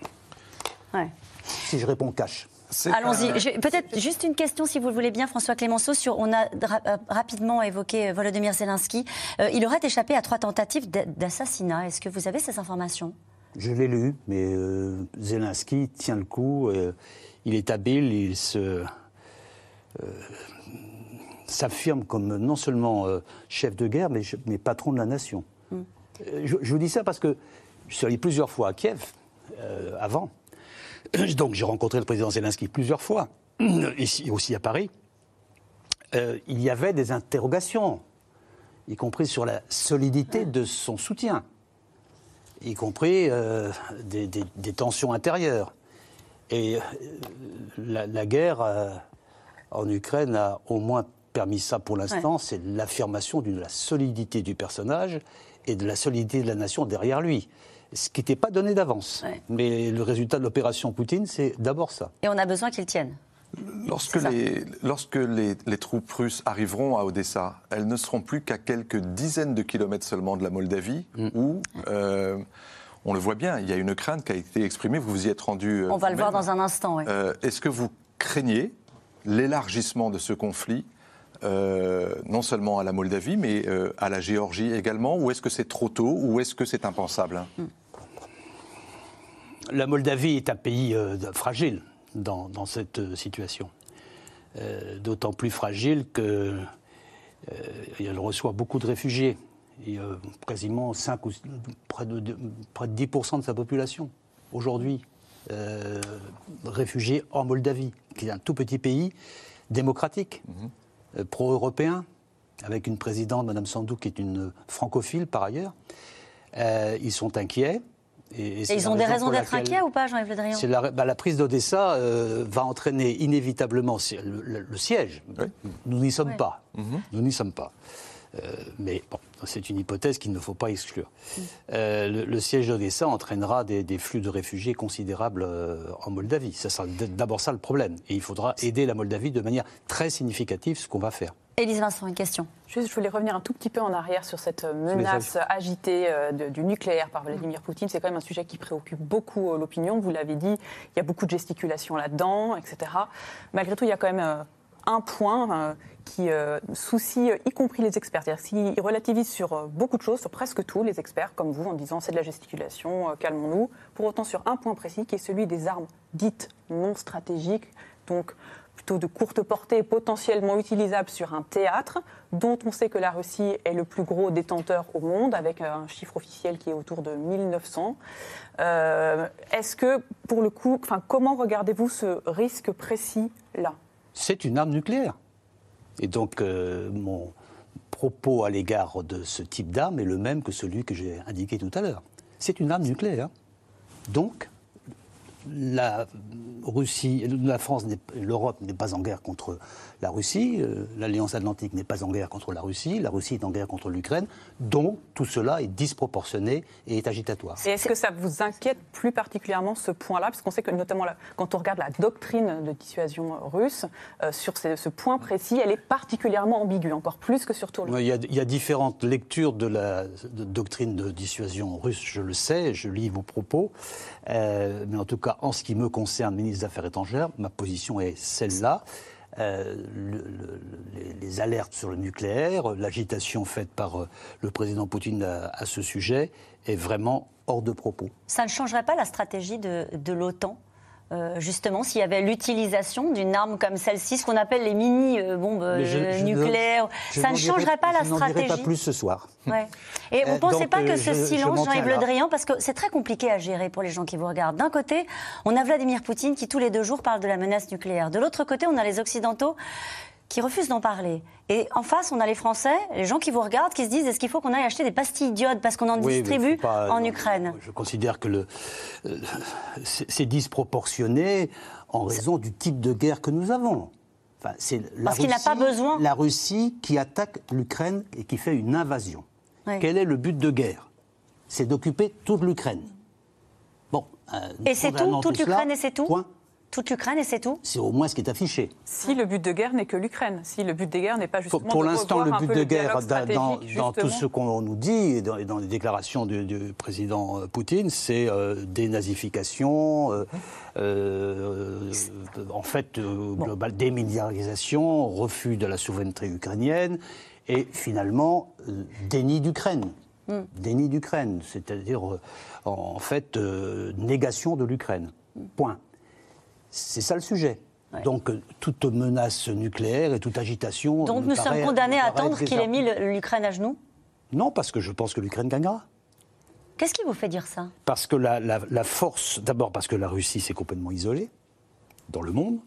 Speaker 1: Ouais.
Speaker 11: Si je réponds cash.
Speaker 1: Allons-y. Peut-être juste une question, si vous le voulez bien, François Clémenceau. Sur, on a euh, rapidement évoqué euh, Volodymyr Zelensky. Euh, il aurait échappé à trois tentatives d'a- d'assassinat. Est-ce que vous avez ces informations?
Speaker 11: Je l'ai lu, mais euh, Zelensky tient le coup. euh, il est habile, il se euh, s'affirme comme non seulement chef de guerre, mais, mais patron de la nation. Euh, Je, je vous dis ça parce que je suis allé plusieurs fois à Kiev avant. *clears throat* Donc j'ai rencontré le président Zelensky plusieurs fois, *clears throat* ici aussi à Paris. Euh, il y avait des interrogations, y compris sur la solidité de son soutien y compris euh, des, des- des tensions intérieures. Et euh, la, la guerre euh, en Ukraine a au moins permis ça pour l'instant,
Speaker 1: Ouais.
Speaker 11: c'est l'affirmation de la solidité du personnage et de la solidité de la nation derrière lui. Ce qui n'était pas donné d'avance.
Speaker 1: Ouais.
Speaker 11: Mais le résultat de l'opération Poutine, c'est d'abord ça.
Speaker 1: Et on a besoin qu'il tienne.
Speaker 9: Lorsque, les, lorsque les, les troupes russes arriveront à Odessa, elles ne seront plus qu'à quelques dizaines de kilomètres seulement de la Moldavie,
Speaker 1: Mm.
Speaker 9: où, euh, on le voit bien, il y a une crainte qui a été exprimée, vous vous y êtes rendu. euh,
Speaker 1: On va le voir dans un instant. ouais.
Speaker 9: Euh, Est-ce que vous craignez l'élargissement de ce conflit euh, non seulement à la Moldavie, mais euh, à la Géorgie également Ou est-ce que c'est trop tôt Ou est-ce que c'est impensable?
Speaker 11: La Moldavie est un pays euh, fragile dans, dans cette euh, situation. Euh, D'autant plus fragile que euh, reçoit beaucoup de réfugiés. Quasiment 5 ou, près, de, de- près de 10% de sa population aujourd'hui réfugiés en Moldavie, qui est un tout petit pays démocratique, euh, pro-européen, avec une présidente, Mme Sandou, qui est une francophile par ailleurs. Ils sont inquiets. Et,
Speaker 1: ils ont des
Speaker 11: raison
Speaker 1: raisons d'être inquiets ou pas, Jean-Yves Le Drian
Speaker 11: c'est la, bah, la prise d'Odessa euh, va entraîner inévitablement le, le- le siège. Nous n'y sommes pas. Nous n'y sommes pas. Mais bon, c'est une hypothèse qu'il ne faut pas exclure. Euh, le, le siège d'Odessa entraînera des, des flux de réfugiés considérables euh, en Moldavie. Ça sera d'abord ça le problème. Et il faudra aider la Moldavie de manière très significative, ce qu'on va faire.
Speaker 1: Élise Vincent, une question.
Speaker 10: Juste, je voulais revenir un tout petit peu en arrière sur cette euh, menace agitée euh, de- du nucléaire par Vladimir Poutine. C'est quand même un sujet qui préoccupe beaucoup euh, l'opinion. Vous l'avez dit, il y a beaucoup de gesticulation là-dedans, etc. Malgré tout, il y a quand même un point qui soucie, y compris les experts. C'est-à-dire qu'ils relativisent sur beaucoup de choses, sur presque tout, les experts, comme vous, en disant c'est de la gesticulation, calmons-nous. Pour autant, sur un point précis, qui est celui des armes dites non stratégiques, donc plutôt de courte portée, potentiellement utilisables sur un théâtre, dont on sait que la Russie est le plus gros détenteur au monde, avec un chiffre officiel qui est autour de 1900. Euh, Est-ce que, pour le coup, comment regardez-vous ce risque précis-là?
Speaker 11: C'est une arme nucléaire. Et donc, euh, mon propos à l'égard de ce type d'arme est le même que celui que j'ai indiqué tout à l'heure. C'est une arme nucléaire. Donc, la Russie, la France, l'Europe n'est pas en guerre contre la Russie, euh, l'Alliance Atlantique n'est pas en guerre contre la Russie, la Russie est en guerre contre l'Ukraine, donc tout cela est disproportionné et est agitatoire.
Speaker 10: Et est-ce que ça vous inquiète plus particulièrement ce point-là? Parce qu'on sait que notamment quand on regarde la doctrine de dissuasion russe, euh, sur ce, ce point précis, elle est particulièrement ambiguë, encore plus que sur tout le
Speaker 11: Il y, a, il y a différentes lectures de la de doctrine de dissuasion russe, je le sais, je lis vos propos. Euh, mais en tout cas, en ce qui me concerne, ministre des Affaires étrangères, ma position est celle-là. Euh, le- le- les, alertes sur le nucléaire, l'agitation faite par euh, le président Poutine à, ce sujet est vraiment hors de propos.
Speaker 1: Ça ne changerait pas la stratégie de l'OTAN? Euh, justement, s'il y avait l'utilisation d'une arme comme celle-ci, ce qu'on appelle les mini-bombes
Speaker 11: je- je ne-
Speaker 1: nucléaires,
Speaker 11: je
Speaker 1: ça ne changerait pas la
Speaker 11: Je
Speaker 1: stratégie
Speaker 11: pas plus ce soir.
Speaker 1: Ouais. Et *laughs* vous
Speaker 11: Euh,
Speaker 1: ne pensez
Speaker 11: donc,
Speaker 1: pas que
Speaker 11: euh,
Speaker 1: ce
Speaker 11: je- je
Speaker 1: silence,
Speaker 11: tiens
Speaker 1: Jean-Yves Le. Drian, parce que c'est très compliqué à gérer pour les gens qui vous regardent. D'un côté, on a Vladimir Poutine qui tous les deux jours parle de la menace nucléaire. De l'autre côté, on a les Occidentaux qui refusent d'en parler. Et en face, on a les Français, les gens qui vous regardent, qui se disent est-ce qu'il faut qu'on aille acheter des pastilles d'iode parce qu'on en
Speaker 11: Oui,
Speaker 1: distribue
Speaker 11: pas-
Speaker 1: en Ukraine
Speaker 11: Je considère que le, euh, c'est disproportionné en raison du type de guerre que nous avons. Enfin, c'est la
Speaker 1: Parce qu'il n'a pas besoin.
Speaker 11: La Russie qui attaque l'Ukraine et qui fait une invasion.
Speaker 1: Oui.
Speaker 11: Quel est le but de guerre? C'est d'occuper toute l'Ukraine. Bon. euh,
Speaker 1: Et c'est tout? Toute l'Ukraine et c'est tout?
Speaker 11: Point.
Speaker 1: Toute l'Ukraine et c'est tout
Speaker 11: C'est au moins ce qui est affiché.
Speaker 10: Si le but de guerre n'est que l'Ukraine, si le but de guerre n'est pas
Speaker 11: Pour,
Speaker 10: justement
Speaker 11: pour
Speaker 10: de
Speaker 11: l'instant, le but de guerre, dans, tout ce qu'on nous dit et dans, et dans les déclarations du, du président euh, Poutine, c'est euh, dénazification, euh, euh, en fait, euh, global, démilitarisation, refus de la souveraineté ukrainienne et finalement euh, déni d'Ukraine.
Speaker 1: Hmm.
Speaker 11: Déni d'Ukraine, c'est-à-dire euh, en, en fait euh, négation de l'Ukraine. Point. C'est ça le sujet. Donc euh, toute menace nucléaire et toute agitation.
Speaker 1: Donc nous
Speaker 11: paraît-
Speaker 1: sommes condamnés à attendre qu'il ait mis l'Ukraine à genoux
Speaker 11: Non, parce que je pense que l'Ukraine gagnera.
Speaker 1: Qu'est-ce qui vous fait dire ça?
Speaker 11: Parce que la, la- la force, d'abord parce que la Russie s'est complètement isolée dans le monde.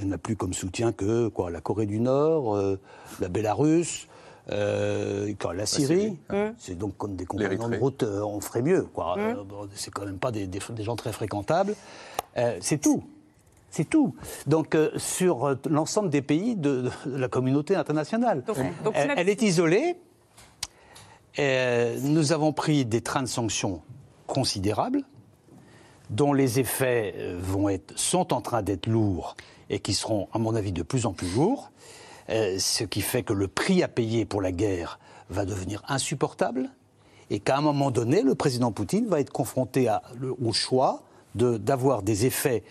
Speaker 11: Elle n'a plus comme soutien que quoi, la Corée du Nord, euh, la Bélarus, euh, quoi, la Syrie.
Speaker 1: Syrie.
Speaker 11: C'est donc comme des compagnons de route, euh, on ferait mieux. Quoi.
Speaker 1: Mm.
Speaker 11: Euh, bon, c'est quand même pas des, des- des gens très fréquentables. Euh, c'est tout. C'est tout. Donc, euh, sur euh, l'ensemble des pays de, de la communauté internationale.
Speaker 10: Donc- donc
Speaker 11: elle, est isolée. Euh, nous avons pris des trains de sanctions considérables, dont les effets vont être, sont en train d'être lourds et qui seront, à mon avis, de plus en plus lourds. Euh, ce qui fait que le prix à payer pour la guerre va devenir insupportable et qu'à un moment donné, le président Poutine va être confronté à- le- au choix de- d'avoir des effets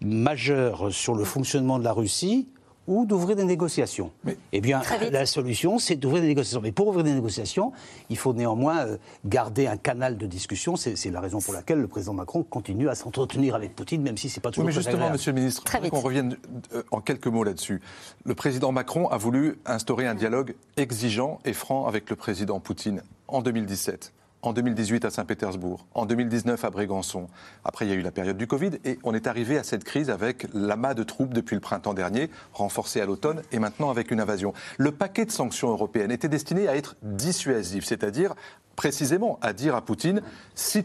Speaker 11: majeurs sur le fonctionnement de la Russie ou d'ouvrir des négociations. eh bien, la solution, c'est d'ouvrir des négociations. Mais pour ouvrir des négociations, il faut néanmoins euh, garder un canal de discussion. C'est la raison pour laquelle le président Macron continue à s'entretenir avec Poutine, même si c'est pas
Speaker 9: Oui,
Speaker 11: toujours
Speaker 9: mais
Speaker 11: très
Speaker 9: justement,
Speaker 11: agréable.
Speaker 9: Monsieur le Ministre, qu'on revienne euh, en quelques mots là-dessus. Le président Macron a voulu instaurer un dialogue exigeant et franc avec le président Poutine en 2017. En 2018 à Saint-Pétersbourg, en 2019 à Brégançon. Après, il y a eu la période du Covid et on est arrivé à cette crise avec l'amas de troupes depuis le printemps dernier, renforcé à l'automne et maintenant avec une invasion. Le paquet de sanctions européennes était destiné à être dissuasif, c'est-à-dire précisément à dire à Poutine si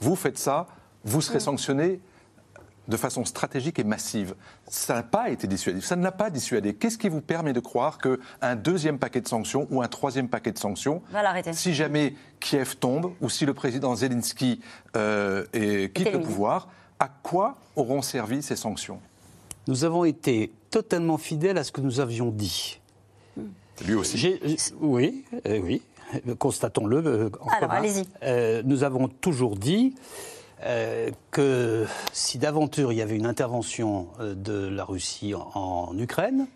Speaker 9: vous faites ça, vous serez sanctionné de façon stratégique et massive. Ça n'a pas été dissuasif, ça ne l'a pas dissuadé. Qu'est-ce qui vous permet de croire qu'un deuxième paquet de sanctions ou un troisième paquet de sanctions,
Speaker 1: Va l'arrêter.
Speaker 9: si jamais Kiev tombe ou si le président Zelensky euh, est- quitte le pouvoir, à quoi auront servi ces sanctions?
Speaker 11: Nous avons été totalement fidèles à ce que nous avions dit.
Speaker 9: Lui aussi.
Speaker 11: J'ai- oui, euh, oui, constatons-le. euh, en
Speaker 1: Alors,
Speaker 11: commun.
Speaker 1: allez-y.
Speaker 11: Euh, nous avons toujours dit euh, que si d'aventure il y avait une intervention euh, de la Russie en, en Ukraine,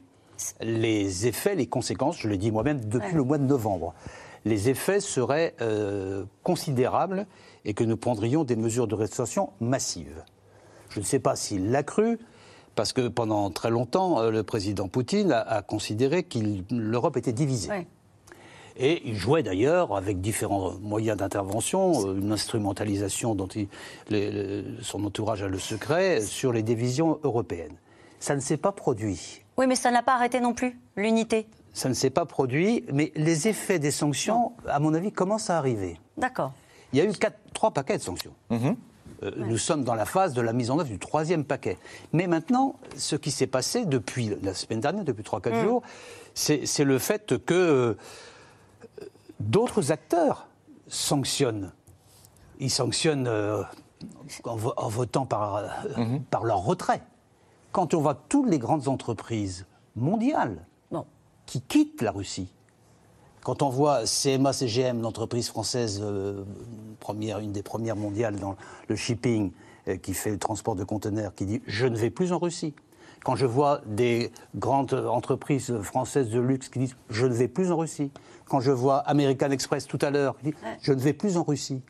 Speaker 11: les effets, les conséquences, je l'ai dit moi-même depuis
Speaker 1: Ouais.
Speaker 11: le mois de novembre, les effets seraient euh, considérables et que nous prendrions des mesures de restriction massives. Je ne sais pas s'il l'a cru, parce que pendant très longtemps, le président Poutine a, a considéré que l'Europe était divisée.
Speaker 1: Ouais.
Speaker 11: Et il jouait d'ailleurs avec différents moyens d'intervention, euh, une instrumentalisation dont il- les- les- son entourage a le secret sur les divisions européennes. Ça ne s'est pas produit.
Speaker 1: Oui, mais ça n'a pas arrêté non plus, l'unité.
Speaker 11: Ça ne s'est pas produit, mais les effets des sanctions, à mon avis, commencent à arriver.
Speaker 1: D'accord.
Speaker 11: Il y a eu quatre- trois paquets de sanctions.
Speaker 9: Mhm.
Speaker 11: Euh, Nous sommes dans la phase de la mise en œuvre du troisième paquet. Mais maintenant, ce qui s'est passé depuis la semaine dernière, depuis 3-4 jours, c'est c'est le fait que euh, d'autres acteurs sanctionnent. Ils sanctionnent euh, en, vo- en votant par, euh, par leur retrait. Quand on voit toutes les grandes entreprises mondiales qui quittent la Russie, quand on voit CMA CGM, l'entreprise française euh, première, une des premières mondiales dans le shipping, euh, qui fait le transport de conteneurs, qui dit je ne vais plus en Russie. Quand je vois des grandes entreprises françaises de luxe qui disent je ne vais plus en Russie. Quand je vois American Express tout à l'heure je ne vais plus en Russie.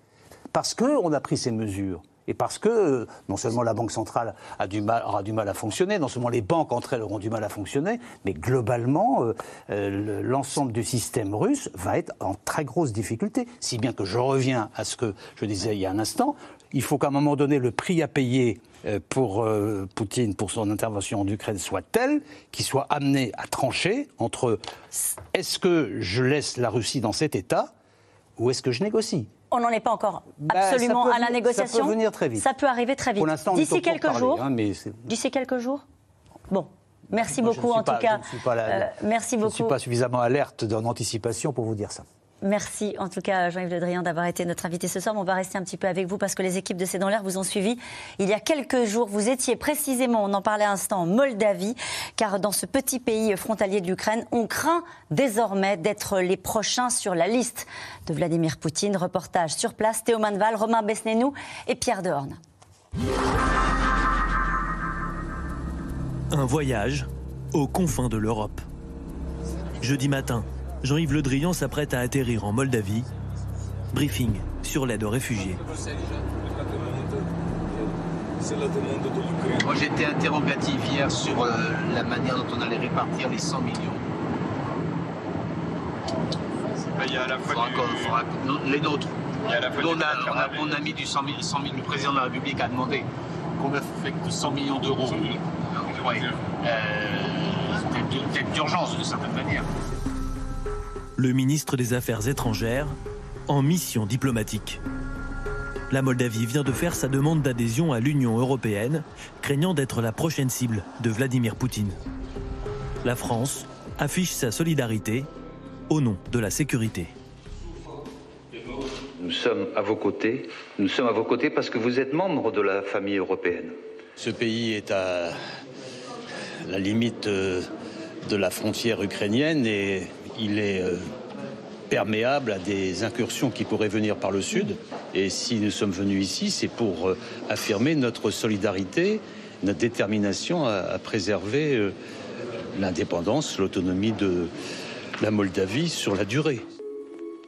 Speaker 11: Parce qu'on a pris ces mesures. Et parce que euh, non seulement la Banque centrale a du mal, aura du mal à fonctionner, non seulement les banques entre elles auront du mal à fonctionner, mais globalement, euh, euh, le- l'ensemble du système russe va être en très grosse difficulté. Si bien que je reviens à ce que je disais il y a un instant, il faut qu'à un moment donné, le prix à payer pour euh, Poutine, pour son intervention en Ukraine, soit tel qu'il soit amené à trancher entre est-ce que je laisse la Russie dans cet état ou est-ce que je négocie?
Speaker 1: On n'en est pas encore
Speaker 11: Bah,
Speaker 1: absolument
Speaker 11: peut
Speaker 1: à la négociation.
Speaker 11: ça peut venir très vite.
Speaker 1: Ça peut arriver très vite.
Speaker 11: Pour l'instant,
Speaker 1: D'ici quelques jours.
Speaker 11: hein,
Speaker 1: D'ici quelques jours. Bon. Merci
Speaker 11: Moi, je
Speaker 1: beaucoup
Speaker 11: suis
Speaker 1: en
Speaker 11: pas-
Speaker 1: tout cas.
Speaker 11: je ne suis pas la-
Speaker 1: Euh, merci
Speaker 11: Je
Speaker 1: beaucoup.
Speaker 11: suis pas suffisamment alerte dans l'anticipation pour vous dire ça.
Speaker 1: Merci en tout cas Jean-Yves Le Drian d'avoir été notre invité ce soir. On va rester un petit peu avec vous parce que les équipes de C'est dans l'air vous ont suivi il y a quelques jours. Vous étiez précisément, on en parlait un instant, en Moldavie, car dans ce petit pays frontalier de l'Ukraine, on craint désormais d'être les prochains sur la liste de Vladimir Poutine. Reportage sur place, Théo Manval, Romain Besnénou et Pierre Dehorne.
Speaker 8: Un voyage aux confins de l'Europe. Jeudi matin, Jean-Yves Le Drian s'apprête à atterrir en Moldavie. Briefing sur l'aide aux réfugiés.
Speaker 12: Moi j'étais interrogatif hier sur euh, la manière dont on allait répartir les 100 millions.
Speaker 13: Il y a à la fois
Speaker 12: Faudra
Speaker 13: du-
Speaker 12: qu'on- faudra- non, les nôtres.
Speaker 13: Il y a à la fois
Speaker 12: Nous,
Speaker 13: du
Speaker 12: on, a,
Speaker 13: Qatar
Speaker 12: on, a,
Speaker 13: avec-
Speaker 12: on a mis du 100 000, 100 000, le président de la République a demandé qu'on ne fait que 100 millions d'euros. Ouais, euh, peut-être d'urgence d'une certaine manière.
Speaker 8: Le ministre des Affaires étrangères en mission diplomatique. La Moldavie vient de faire sa demande d'adhésion à l'Union européenne, craignant d'être la prochaine cible de Vladimir Poutine. La France affiche sa solidarité au nom de la sécurité.
Speaker 14: Nous sommes à vos côtés. Nous sommes à vos côtés parce que vous êtes membre de la famille européenne.
Speaker 15: Ce pays est à la limite euh, de la frontière ukrainienne et il est euh, perméable à des incursions qui pourraient venir par le sud. Et si nous sommes venus ici, c'est pour euh, affirmer notre solidarité, notre détermination à, préserver euh, l'indépendance, l'autonomie de la Moldavie sur la durée.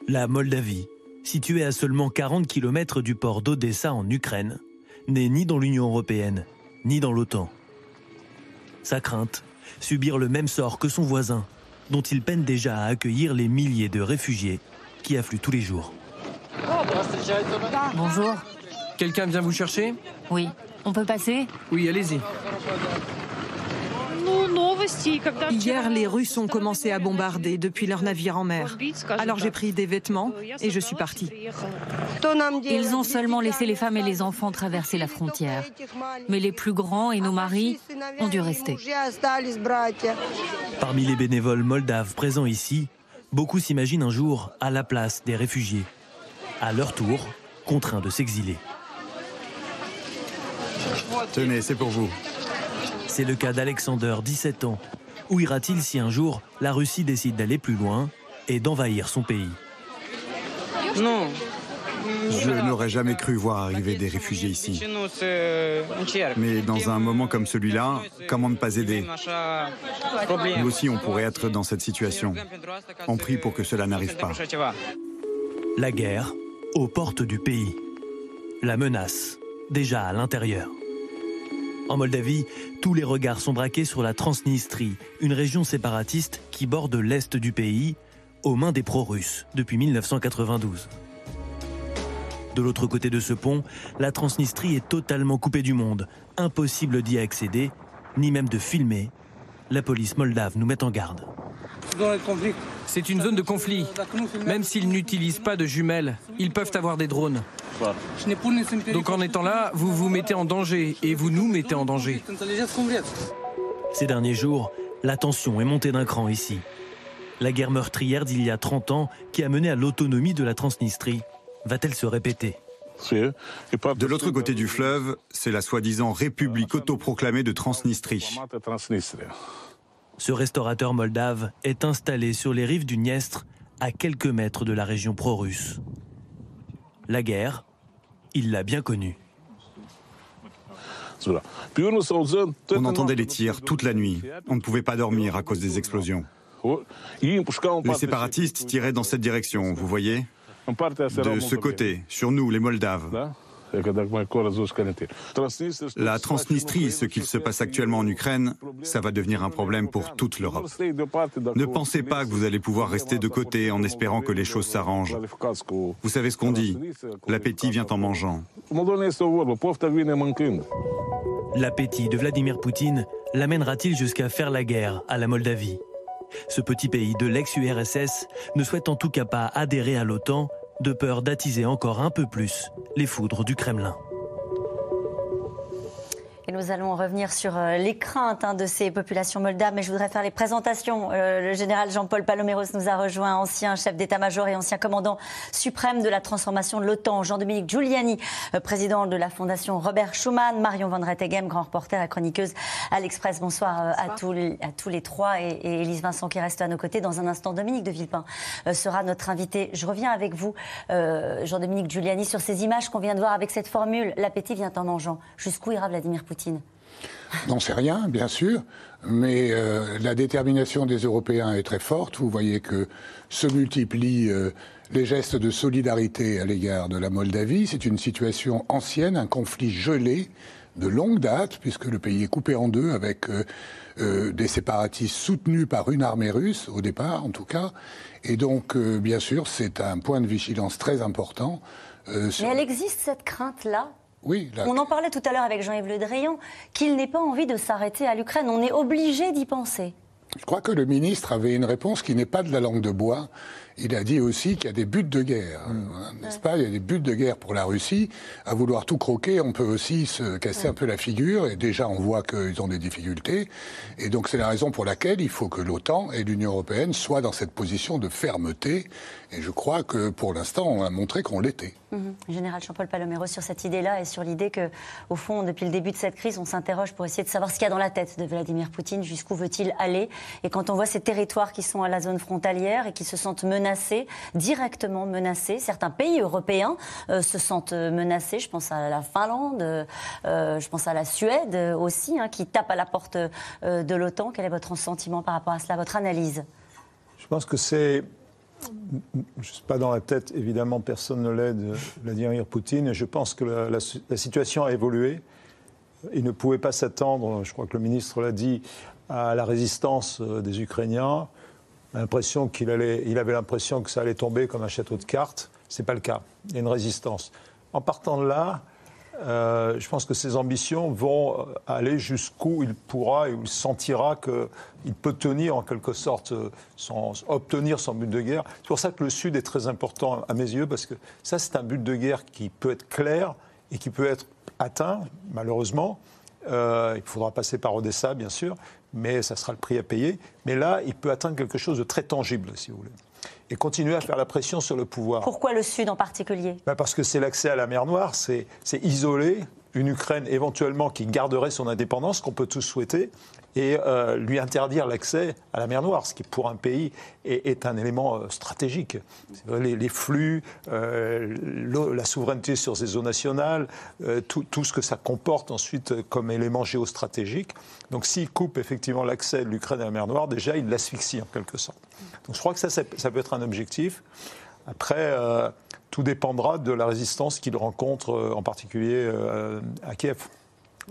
Speaker 8: La Moldavie, située à seulement 40 km du port d'Odessa en Ukraine, n'est ni dans l'Union européenne, ni dans l'OTAN. Sa crainte, subir le même sort que son voisin, dont il peine déjà à accueillir les milliers de réfugiés qui affluent tous les jours.
Speaker 7: Bonjour. Quelqu'un vient vous chercher?
Speaker 16: Oui. On peut passer?
Speaker 7: Oui, allez-y.
Speaker 2: Hier, les Russes ont commencé à bombarder depuis leur navire en mer. Alors j'ai pris des vêtements et je suis partie.
Speaker 16: Ils ont seulement laissé les femmes et les enfants traverser la frontière. Mais les plus grands et nos maris ont dû rester.
Speaker 8: Parmi les bénévoles moldaves présents ici, beaucoup s'imaginent un jour à la place des réfugiés, à leur tour contraints de s'exiler.
Speaker 3: Tenez, c'est pour vous.
Speaker 8: C'est le cas d'Alexander, 17 ans. Où ira-t-il si un jour la Russie décide d'aller plus loin et d'envahir son pays
Speaker 17: Je n'aurais jamais cru voir arriver des réfugiés ici. Mais dans un moment comme celui-là, comment ne pas aider Nous aussi, on pourrait être dans cette situation. On prie pour que cela n'arrive pas.
Speaker 8: La guerre aux portes du pays. La menace déjà à l'intérieur. En Moldavie, tous les regards sont braqués sur la Transnistrie, une région séparatiste qui borde l'est du pays, aux mains des pro-russes depuis 1992. De l'autre côté de ce pont, la Transnistrie est totalement coupée du monde, impossible d'y accéder, ni même de filmer. La police moldave nous met en garde.
Speaker 7: C'est une zone de conflit. Même s'ils n'utilisent pas de jumelles, ils peuvent avoir des drones. Donc en étant là, vous vous mettez en danger et vous nous mettez en danger.
Speaker 8: Ces derniers jours, la tension est montée d'un cran ici. La guerre meurtrière d'il y a 30 ans, qui a mené à l'autonomie de la Transnistrie, va-t-elle se répéter?
Speaker 17: De l'autre côté du fleuve, c'est la soi-disant république autoproclamée de Transnistrie.
Speaker 8: Ce restaurateur moldave est installé sur les rives du Niestre, à quelques mètres de la région pro-russe. La guerre, il l'a bien connue.
Speaker 17: On entendait les tirs toute la nuit. On ne pouvait pas dormir à cause des explosions. Les séparatistes tiraient dans cette direction, vous voyez? De ce côté, sur nous, les Moldaves. La Transnistrie, ce qu'il se passe actuellement en Ukraine, ça va devenir un problème pour toute l'Europe. Ne pensez pas que vous allez pouvoir rester de côté en espérant que les choses s'arrangent. Vous savez ce qu'on dit L'appétit vient en mangeant.
Speaker 8: L'appétit de Vladimir Poutine l'amènera-t-il jusqu'à faire la guerre à la Moldavie? Ce petit pays de l'ex-URSS ne souhaite en tout cas pas adhérer à l'OTAN de peur d'attiser encore un peu plus les foudres du Kremlin.
Speaker 1: Et nous allons revenir sur euh, les craintes hein, de ces populations moldaves, mais je voudrais faire les présentations. Euh, le général Jean-Paul Paloméros nous a rejoint, ancien chef d'état-major et ancien commandant suprême de la transformation de l'OTAN. Jean-Dominique Giuliani, euh, président de la Fondation Robert Schuman. Marion Van Rettegem, grand reporter et chroniqueuse à l'Express. Bonsoir, À, tous, à, tous, les trois. Et, et, Élise Vincent qui reste à nos côtés. Dans un instant, Dominique de Villepin sera notre invité. Je reviens avec vous, Jean-Dominique Giuliani, sur ces images qu'on vient de voir avec cette formule « l'appétit vient en mangeant ». Jusqu'où ira Vladimir Poutine?
Speaker 18: N'en sait rien, bien sûr, mais euh, la détermination des Européens est très forte. Vous voyez que se multiplient euh, les gestes de solidarité à l'égard de la Moldavie. C'est une situation ancienne, un conflit gelé de longue date, puisque le pays est coupé en deux avec euh, des séparatistes soutenus par une armée russe, au départ en tout cas. Et donc, bien sûr, c'est un point de vigilance très important.
Speaker 1: Mais elle existe cette crainte-là? On en parlait tout à l'heure avec Jean-Yves Le Drian, qu'il n'ait pas envie de s'arrêter à l'Ukraine. On est obligé d'y penser.
Speaker 18: Je crois que le ministre avait une réponse qui n'est pas de la langue de bois. Il a dit aussi qu'il y a des buts de guerre, mmh. hein, n'est-ce pas? Il y a des buts de guerre pour la Russie. À vouloir tout croquer, on peut aussi se casser un peu la figure. Et déjà, on voit qu'ils ont des difficultés. Et donc, c'est la raison pour laquelle il faut que l'OTAN et l'Union européenne soient dans cette position de fermeté. Et je crois que pour l'instant, on a montré qu'on l'était.
Speaker 1: Mhm. Général Jean-Paul Palomero, sur cette idée-là et sur l'idée que, au fond, depuis le début de cette crise, on s'interroge pour essayer de savoir ce qu'il y a dans la tête de Vladimir Poutine, jusqu'où veut-il aller. Et quand on voit ces territoires qui sont à la zone frontalière et qui se sentent menacés, directement menacés, certains pays européens euh, se sentent menacés. Je pense à la Finlande, euh, je pense à la Suède aussi, hein, qui tape à la porte euh, de l'OTAN. Quel est votre sentiment par rapport à cela, votre analyse?
Speaker 19: Je pense que c'est je ne suis pas dans la tête, évidemment, personne ne l'aide, Vladimir Poutine. Je pense que la, situation a évolué. Il ne pouvait pas s'attendre, je crois que le ministre l'a dit, à la résistance euh, des Ukrainiens. L'impression qu'il il avait l'impression que ça allait tomber comme un château de cartes. Ce n'est pas le cas. Il y a une résistance. En partant de là, euh, je pense que ses ambitions vont euh, aller jusqu'où il pourra et où il sentira qu'il peut tenir en quelque sorte, euh, obtenir son but de guerre. C'est pour ça que le Sud est très important à mes yeux, parce que ça, c'est un but de guerre qui peut être clair et qui peut être atteint, malheureusement. il faudra passer par Odessa, bien sûr, mais ça sera le prix à payer. Mais là, il peut atteindre quelque chose de très tangible, si vous voulez et continuer à faire la pression sur le pouvoir.
Speaker 1: Pourquoi le Sud en particulier?
Speaker 19: Ben Parce que c'est l'accès à la mer Noire, c'est isoler une Ukraine éventuellement qui garderait son indépendance, qu'on peut tous souhaiter, et euh, lui interdire l'accès à la mer Noire, ce qui pour un pays est, un élément euh, stratégique. Les, flux, euh, la souveraineté sur ses eaux nationales, tout, tout, ce que ça comporte ensuite comme élément géostratégique. Donc s'il coupe effectivement l'accès de l'Ukraine à la mer Noire, déjà il l'asphyxie en quelque sorte. Donc je crois que ça, peut être un objectif. Après, euh, tout dépendra de la résistance qu'il rencontre, euh, en particulier euh, à Kiev.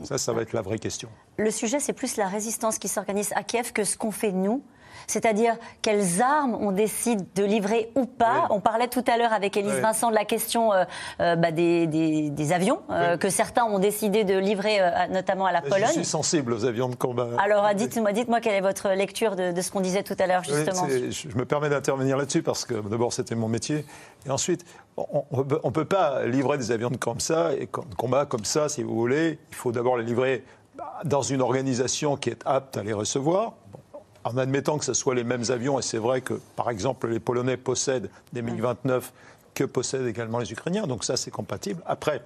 Speaker 19: Ça, ça va être la vraie question.
Speaker 1: Le sujet, c'est plus la résistance qui s'organise à Kiev que ce qu'on fait nous c'est-à-dire quelles armes on décide de livrer ou pas. On parlait tout à l'heure avec Élise Vincent de la question euh, euh, bah, des, avions euh, que certains ont décidé de livrer, notamment à la Pologne. Je
Speaker 19: suis sensible aux avions de combat.
Speaker 1: Alors dites-moi, dites-moi quelle est votre lecture de, ce qu'on disait tout à l'heure justement.
Speaker 19: je me permets d'intervenir là-dessus parce que d'abord c'était mon métier et ensuite on ne peut pas livrer des avions de combat, et combat comme ça si vous voulez. Il faut d'abord les livrer dans une organisation qui est apte à les recevoir en admettant que ce soit les mêmes avions, et c'est vrai que, par exemple, les Polonais possèdent des MiG-29 que possèdent également les Ukrainiens, donc ça c'est compatible. Après,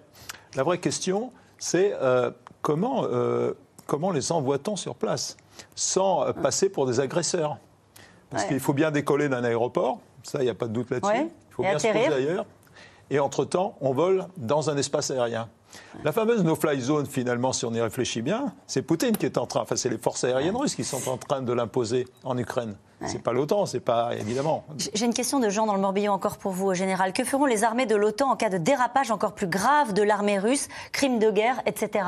Speaker 19: la vraie question, c'est euh, comment, euh, comment les envoie-t-on sur place sans euh, passer pour des agresseurs? Parce qu'il faut bien décoller d'un aéroport, ça il n'y a pas de doute là-dessus, il faut bien se poser ailleurs, et entre-temps, on vole dans un espace aérien. La fameuse no-fly zone, finalement, si on y réfléchit bien, c'est Poutine qui est en train, enfin c'est les forces aériennes russes qui sont en train de l'imposer en Ukraine. C'est pas l'OTAN, c'est pas évidemment.
Speaker 1: J'ai une question de Jean dans le Morbihan encore pour vous, au général. Que feront les armées de l'OTAN en cas de dérapage encore plus grave de l'armée russe, crime de guerre, etc.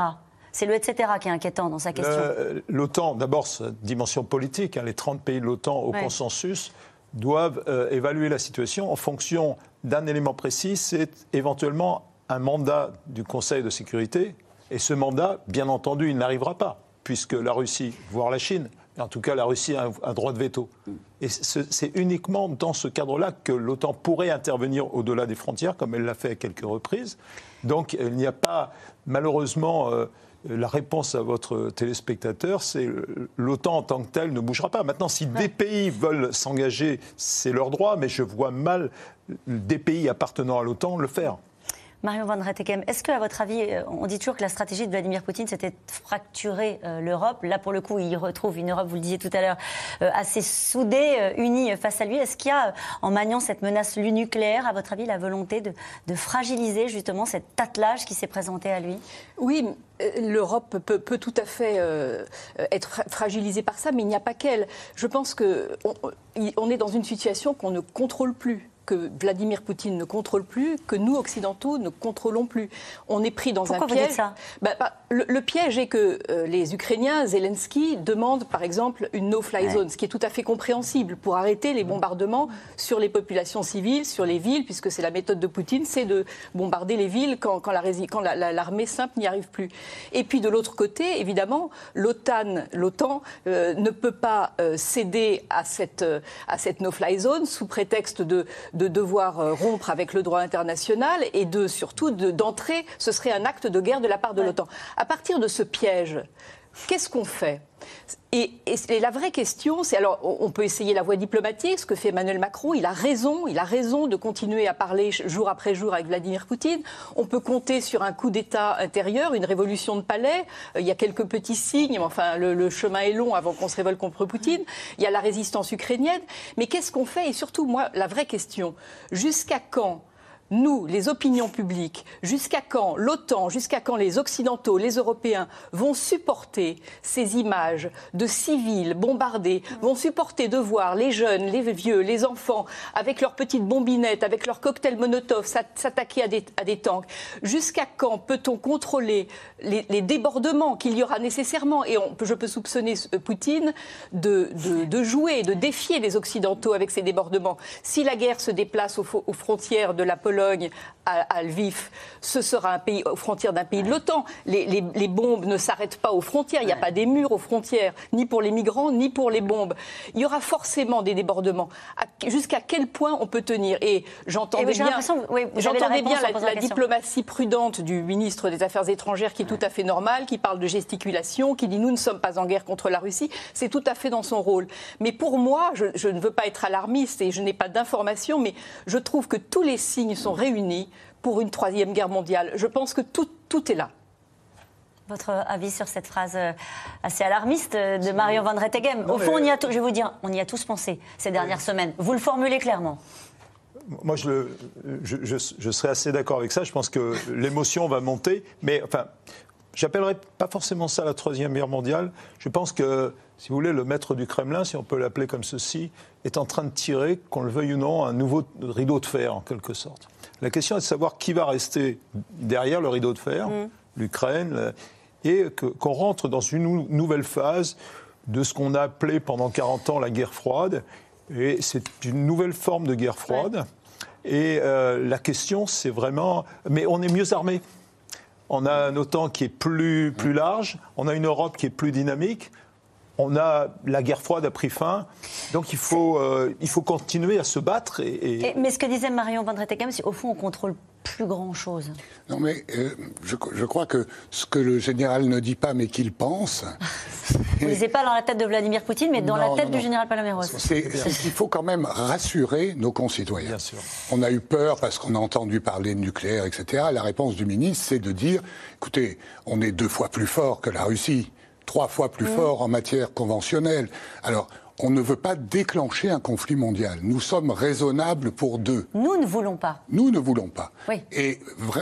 Speaker 1: C'est le etc. qui est inquiétant dans sa question.
Speaker 19: L'OTAN, d'abord, dimension politique. Hein, les 30 pays de l'OTAN au consensus doivent euh, évaluer la situation en fonction d'un élément précis, c'est éventuellement un mandat du Conseil de sécurité. Et ce mandat, bien entendu, il n'arrivera pas, puisque la Russie, voire la Chine, en tout cas la Russie a un, droit de veto. Et c'est uniquement dans ce cadre-là que l'OTAN pourrait intervenir au-delà des frontières, comme elle l'a fait à quelques reprises. Donc il n'y a pas malheureusement euh, la réponse à votre téléspectateur, c'est l'OTAN en tant que tel ne bougera pas. Maintenant, si des pays veulent s'engager, c'est leur droit, mais je vois mal des pays appartenant à l'OTAN le faire.
Speaker 1: Marion Van Rettegem, est-ce que, à votre avis, euh, on dit toujours que la stratégie de Vladimir Poutine, c'était de fracturer euh, l'Europe? Là, pour le coup, il retrouve une Europe, vous le disiez tout à l'heure, euh, assez soudée, unie face à lui. Est-ce qu'il y a, en maniant cette menace nucléaire, à votre avis, la volonté de, fragiliser justement cet attelage qui s'est présenté à lui?
Speaker 20: Oui, l'Europe peut, peut, tout à fait être fragilisée par ça, mais il n'y a pas qu'elle. Je pense qu'on on est dans une situation qu'on ne contrôle plus que Vladimir Poutine ne contrôle plus, que nous, Occidentaux, ne contrôlons plus. On est pris dans
Speaker 1: un
Speaker 20: piège. Vous
Speaker 1: dites ça
Speaker 20: bah, bah, le, piège est que euh, les Ukrainiens, Zelensky, demandent par exemple une no-fly zone, ce qui est tout à fait compréhensible, pour arrêter les bombardements sur les populations civiles, sur les villes, puisque c'est la méthode de Poutine, c'est de bombarder les villes quand, quand l'armée simple n'y arrive plus. Et puis de l'autre côté, évidemment, l'OTAN, l'OTAN euh, ne peut pas euh, céder à cette, à cette no-fly zone sous prétexte de de devoir euh, rompre avec le droit international et de surtout d'entrer, ce serait un acte de guerre de la part de l'OTAN. À partir de ce piège, qu'est-ce qu'on fait? Et, la vraie question, c'est alors, on peut essayer la voie diplomatique, ce que fait Emmanuel Macron. Il a raison, il a raison de continuer à parler jour après jour avec Vladimir Poutine. On peut compter sur un coup d'État intérieur, une révolution de palais. Euh, il y a quelques petits signes, enfin, le, le chemin est long avant qu'on se révolte contre Poutine. Il y a la résistance ukrainienne. Mais qu'est-ce qu'on fait? Et surtout, moi, la vraie question, jusqu'à quand nous, les opinions publiques, jusqu'à quand l'OTAN, jusqu'à quand les Occidentaux, les Européens vont supporter ces images de civils bombardés, vont supporter de voir les jeunes, les vieux, les enfants, avec leurs petites bombinettes, avec leurs cocktails Molotov, s'attaquer à des, tanks? Jusqu'à quand peut-on contrôler les, débordements qu'il y aura nécessairement? Et je peux soupçonner euh, Poutine de, de, jouer, de défier les Occidentaux avec ces débordements. Si la guerre se déplace aux frontières de la Pologne, dialogue à, Lviv, ce sera un pays aux frontières d'un pays de l'OTAN. Les, bombes ne s'arrêtent pas aux frontières. Il n'y a pas des murs aux frontières, ni pour les migrants, ni pour les bombes. Il y aura forcément des débordements. Jusqu'à quel point on peut tenir? Et j'entendais bien, bien la, diplomatie prudente du ministre des Affaires étrangères, qui est tout à fait normale, qui parle de gesticulation, qui dit nous ne sommes pas en guerre contre la Russie. C'est tout à fait dans son rôle. Mais pour moi, je, je ne veux pas être alarmiste et je n'ai pas d'informations, mais je trouve que tous les signes sont réunis pour une troisième guerre mondiale. Je pense que tout, tout est là.
Speaker 1: Votre avis sur cette phrase euh, assez alarmiste de Marion Van Rettegem Au fond, on y a, je vais vous dire, on y a tous pensé ces dernières semaines. Vous le formulez clairement.
Speaker 19: Moi, je, je, je, serais assez d'accord avec ça. Je pense que l'émotion va monter. Mais enfin, j'appellerais pas forcément ça la Troisième Guerre mondiale. Je pense que, si vous voulez, le maître du Kremlin, si on peut l'appeler comme ceci, est en train de tirer, qu'on le veuille ou non, un nouveau rideau de fer, en quelque sorte. La question est de savoir qui va rester derrière le rideau de fer, mm. l'Ukraine, et qu'on rentre dans une nouvelle phase de ce qu'on a appelé pendant 40 ans la guerre froide. Et c'est une nouvelle forme de guerre froide. Et euh, la question, c'est vraiment. Mais on est mieux armé. On a un OTAN qui est plus, plus large, on a une Europe qui est plus dynamique, on a la guerre froide a pris fin, donc il faut, euh, il faut continuer à se battre. Et,
Speaker 1: mais ce que disait Marion Van Rettegem, c'est au fond on contrôle plus grand chose.
Speaker 18: Non mais euh, je, crois que ce que le général ne dit pas mais qu'il pense. *laughs*
Speaker 1: Vous ne pas dans la tête de Vladimir Poutine, mais dans la tête du général Palaméros.
Speaker 18: Il faut quand même rassurer nos concitoyens. Bien sûr. On a eu peur parce qu'on a entendu parler de nucléaire, etc. La réponse du ministre, c'est de dire écoutez, on est deux fois plus fort que la Russie trois fois plus fort en matière conventionnelle. Alors, on ne veut pas déclencher un conflit mondial. Nous sommes raisonnables pour deux.
Speaker 1: Nous ne voulons pas.
Speaker 18: Nous ne voulons pas. Et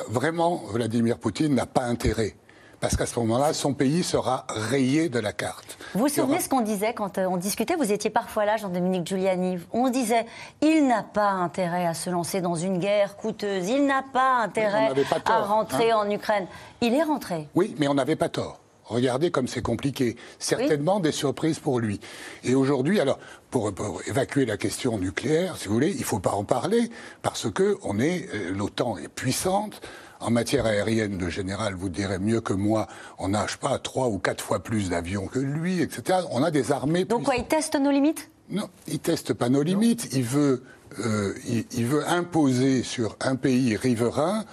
Speaker 18: vraiment, Vladimir Poutine n'a pas intérêt. Parce qu'à ce moment-là, son pays sera rayé de la carte.
Speaker 1: Vous vous souvenez ce qu'on disait quand euh, on discutait? Vous étiez parfois là, Jean-Dominique Giuliani. On disait il n'a pas intérêt à se lancer dans une guerre coûteuse. Il n'a pas intérêt à rentrer hein. en Ukraine. Il est rentré.
Speaker 18: Oui, mais on n'avait pas tort. Regardez comme c'est compliqué. Certainement des surprises pour lui. Et aujourd'hui, alors, pour, évacuer la question nucléaire, si vous voulez, il ne faut pas en parler parce que on est, euh, l'OTAN est puissante. En matière aérienne, le général vous dirait mieux que moi, on n'a pas trois ou quatre fois plus d'avions que lui, etc. On a des armées.
Speaker 1: Donc quoi, il teste nos limites?
Speaker 18: Non, il teste pas nos limites. Il veut euh, il, veut imposer sur un pays riverain,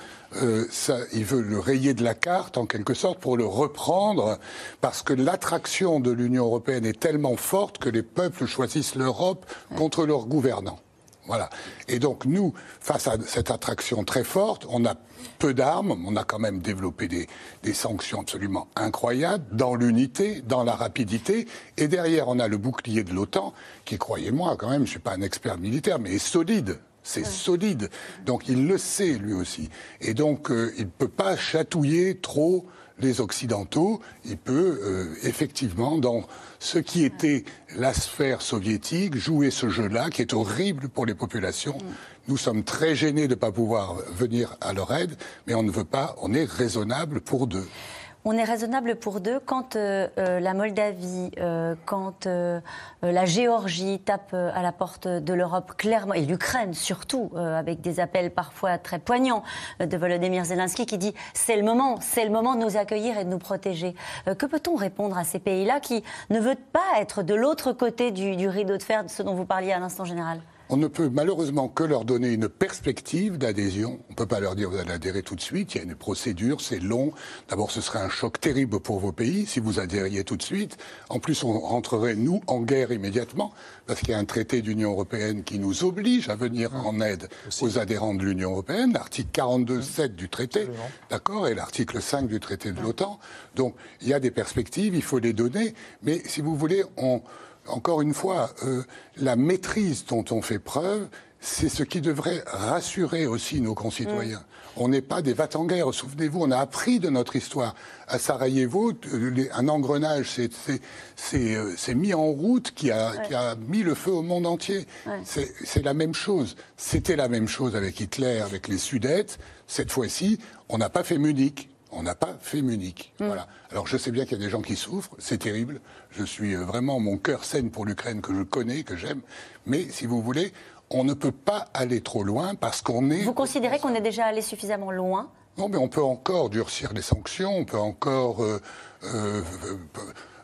Speaker 18: euh, il veut le rayer de la carte en quelque sorte pour le reprendre, parce que l'attraction de l'Union européenne est tellement forte que les peuples choisissent l'Europe contre leurs gouvernants. Voilà. Et donc nous, face à cette attraction très forte, on a peu d'armes, on a quand même développé des, des sanctions absolument incroyables dans l'unité, dans la rapidité, et derrière on a le bouclier de l'OTAN, qui, croyez-moi, quand même, je ne suis pas un expert militaire, mais est solide. C'est solide. Donc il le sait lui aussi. Et donc euh, il ne peut pas chatouiller trop les Occidentaux. Il peut euh, effectivement, dans ce qui était la sphère soviétique, jouer ce jeu-là qui est horrible pour les populations. Mm. Nous sommes très gênés de ne pas pouvoir venir à leur aide, mais on ne veut pas, on est raisonnable pour deux.
Speaker 1: On est raisonnable pour deux quand euh, euh, la Moldavie, euh, quand la Géorgie tape à la porte de l'Europe clairement, et l'Ukraine surtout, avec des appels parfois très poignants de Volodymyr Zelensky qui dit c'est le moment, c'est le moment de nous accueillir et de nous protéger. que peut-on répondre à ces pays-là qui ne veulent pas être de l'autre côté du, du rideau de fer, de ce dont vous parliez à l'instant général?
Speaker 18: On ne peut malheureusement que leur donner une perspective d'adhésion. On ne peut pas leur dire vous allez adhérer tout de suite, il y a une procédure, c'est long. D'abord, ce serait un choc terrible pour vos pays si vous adhériez tout de suite. En plus, on rentrerait, nous, en guerre immédiatement, parce qu'il y a un traité d'Union européenne qui nous oblige à venir en aide aux adhérents de l'Union européenne, l'article 42.7 du traité, d'accord, et l'article 5 du traité de l'OTAN. Donc, il y a des perspectives, il faut les donner, mais si vous voulez, on encore une fois, euh, la maîtrise dont on fait preuve, c'est ce qui devrait rassurer aussi nos concitoyens. Mm. On n'est pas des vats en guerre. Souvenez-vous, on a appris de notre histoire. À Sarajevo, un engrenage s'est euh, mis en route qui a, qui a, mis le feu au monde entier. C'est la même chose. C'était la même chose avec Hitler, avec les Sudètes. Cette fois-ci, on n'a pas fait Munich on n'a pas fait Munich. Mm. Voilà. Alors je sais bien qu'il y a des gens qui souffrent, c'est terrible. Je suis euh, vraiment, mon cœur saigne pour l'Ukraine que je connais, que j'aime. Mais si vous voulez, on ne peut pas aller trop loin parce qu'on est.
Speaker 1: Vous considérez qu'on est déjà allé suffisamment loin?
Speaker 18: Non, mais on peut encore durcir les sanctions, on peut encore. Euh, euh,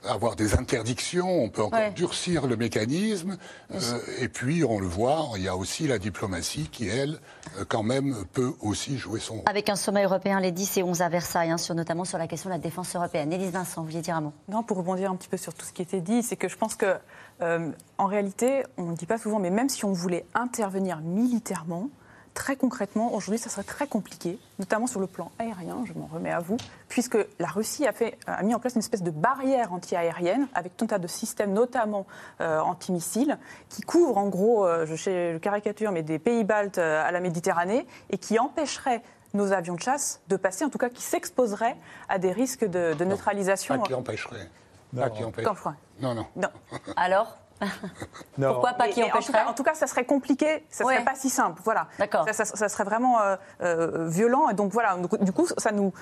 Speaker 18: avoir des interdictions, on peut encore durcir le mécanisme. Euh, et puis, on le voit, il y a aussi la diplomatie qui, elle, euh, quand même, peut aussi jouer son rôle.
Speaker 1: Avec un sommet européen les 10 et 11 à Versailles, hein, sur, notamment sur la question de la défense européenne. Élise Vincent, vous vouliez dire un mot
Speaker 10: Non, pour rebondir un petit peu sur tout ce qui était dit, c'est que je pense que, euh, en réalité, on ne dit pas souvent, mais même si on voulait intervenir militairement, très concrètement, aujourd'hui, ça serait très compliqué, notamment sur le plan aérien, je m'en remets à vous, puisque la Russie a, fait, a mis en place une espèce de barrière anti-aérienne avec tout un tas de systèmes, notamment euh, anti-missiles, qui couvrent en gros, euh, je, je, caricature, mais des pays baltes euh, à la Méditerranée et qui empêcheraient nos avions de chasse de passer, en tout cas qui s'exposeraient à des risques de, neutralisation.
Speaker 18: Pas qui empêcherait.
Speaker 10: Pas qui empêcherait.
Speaker 18: Non, non.
Speaker 1: non. *laughs* Alors? *laughs* pourquoi pas qui empêcherait
Speaker 10: en tout, cas, ça serait compliqué, ça serait pas si simple. Voilà. D'accord. Ça, ça, serait vraiment euh, euh, violent. Et donc voilà, du coup, ça nous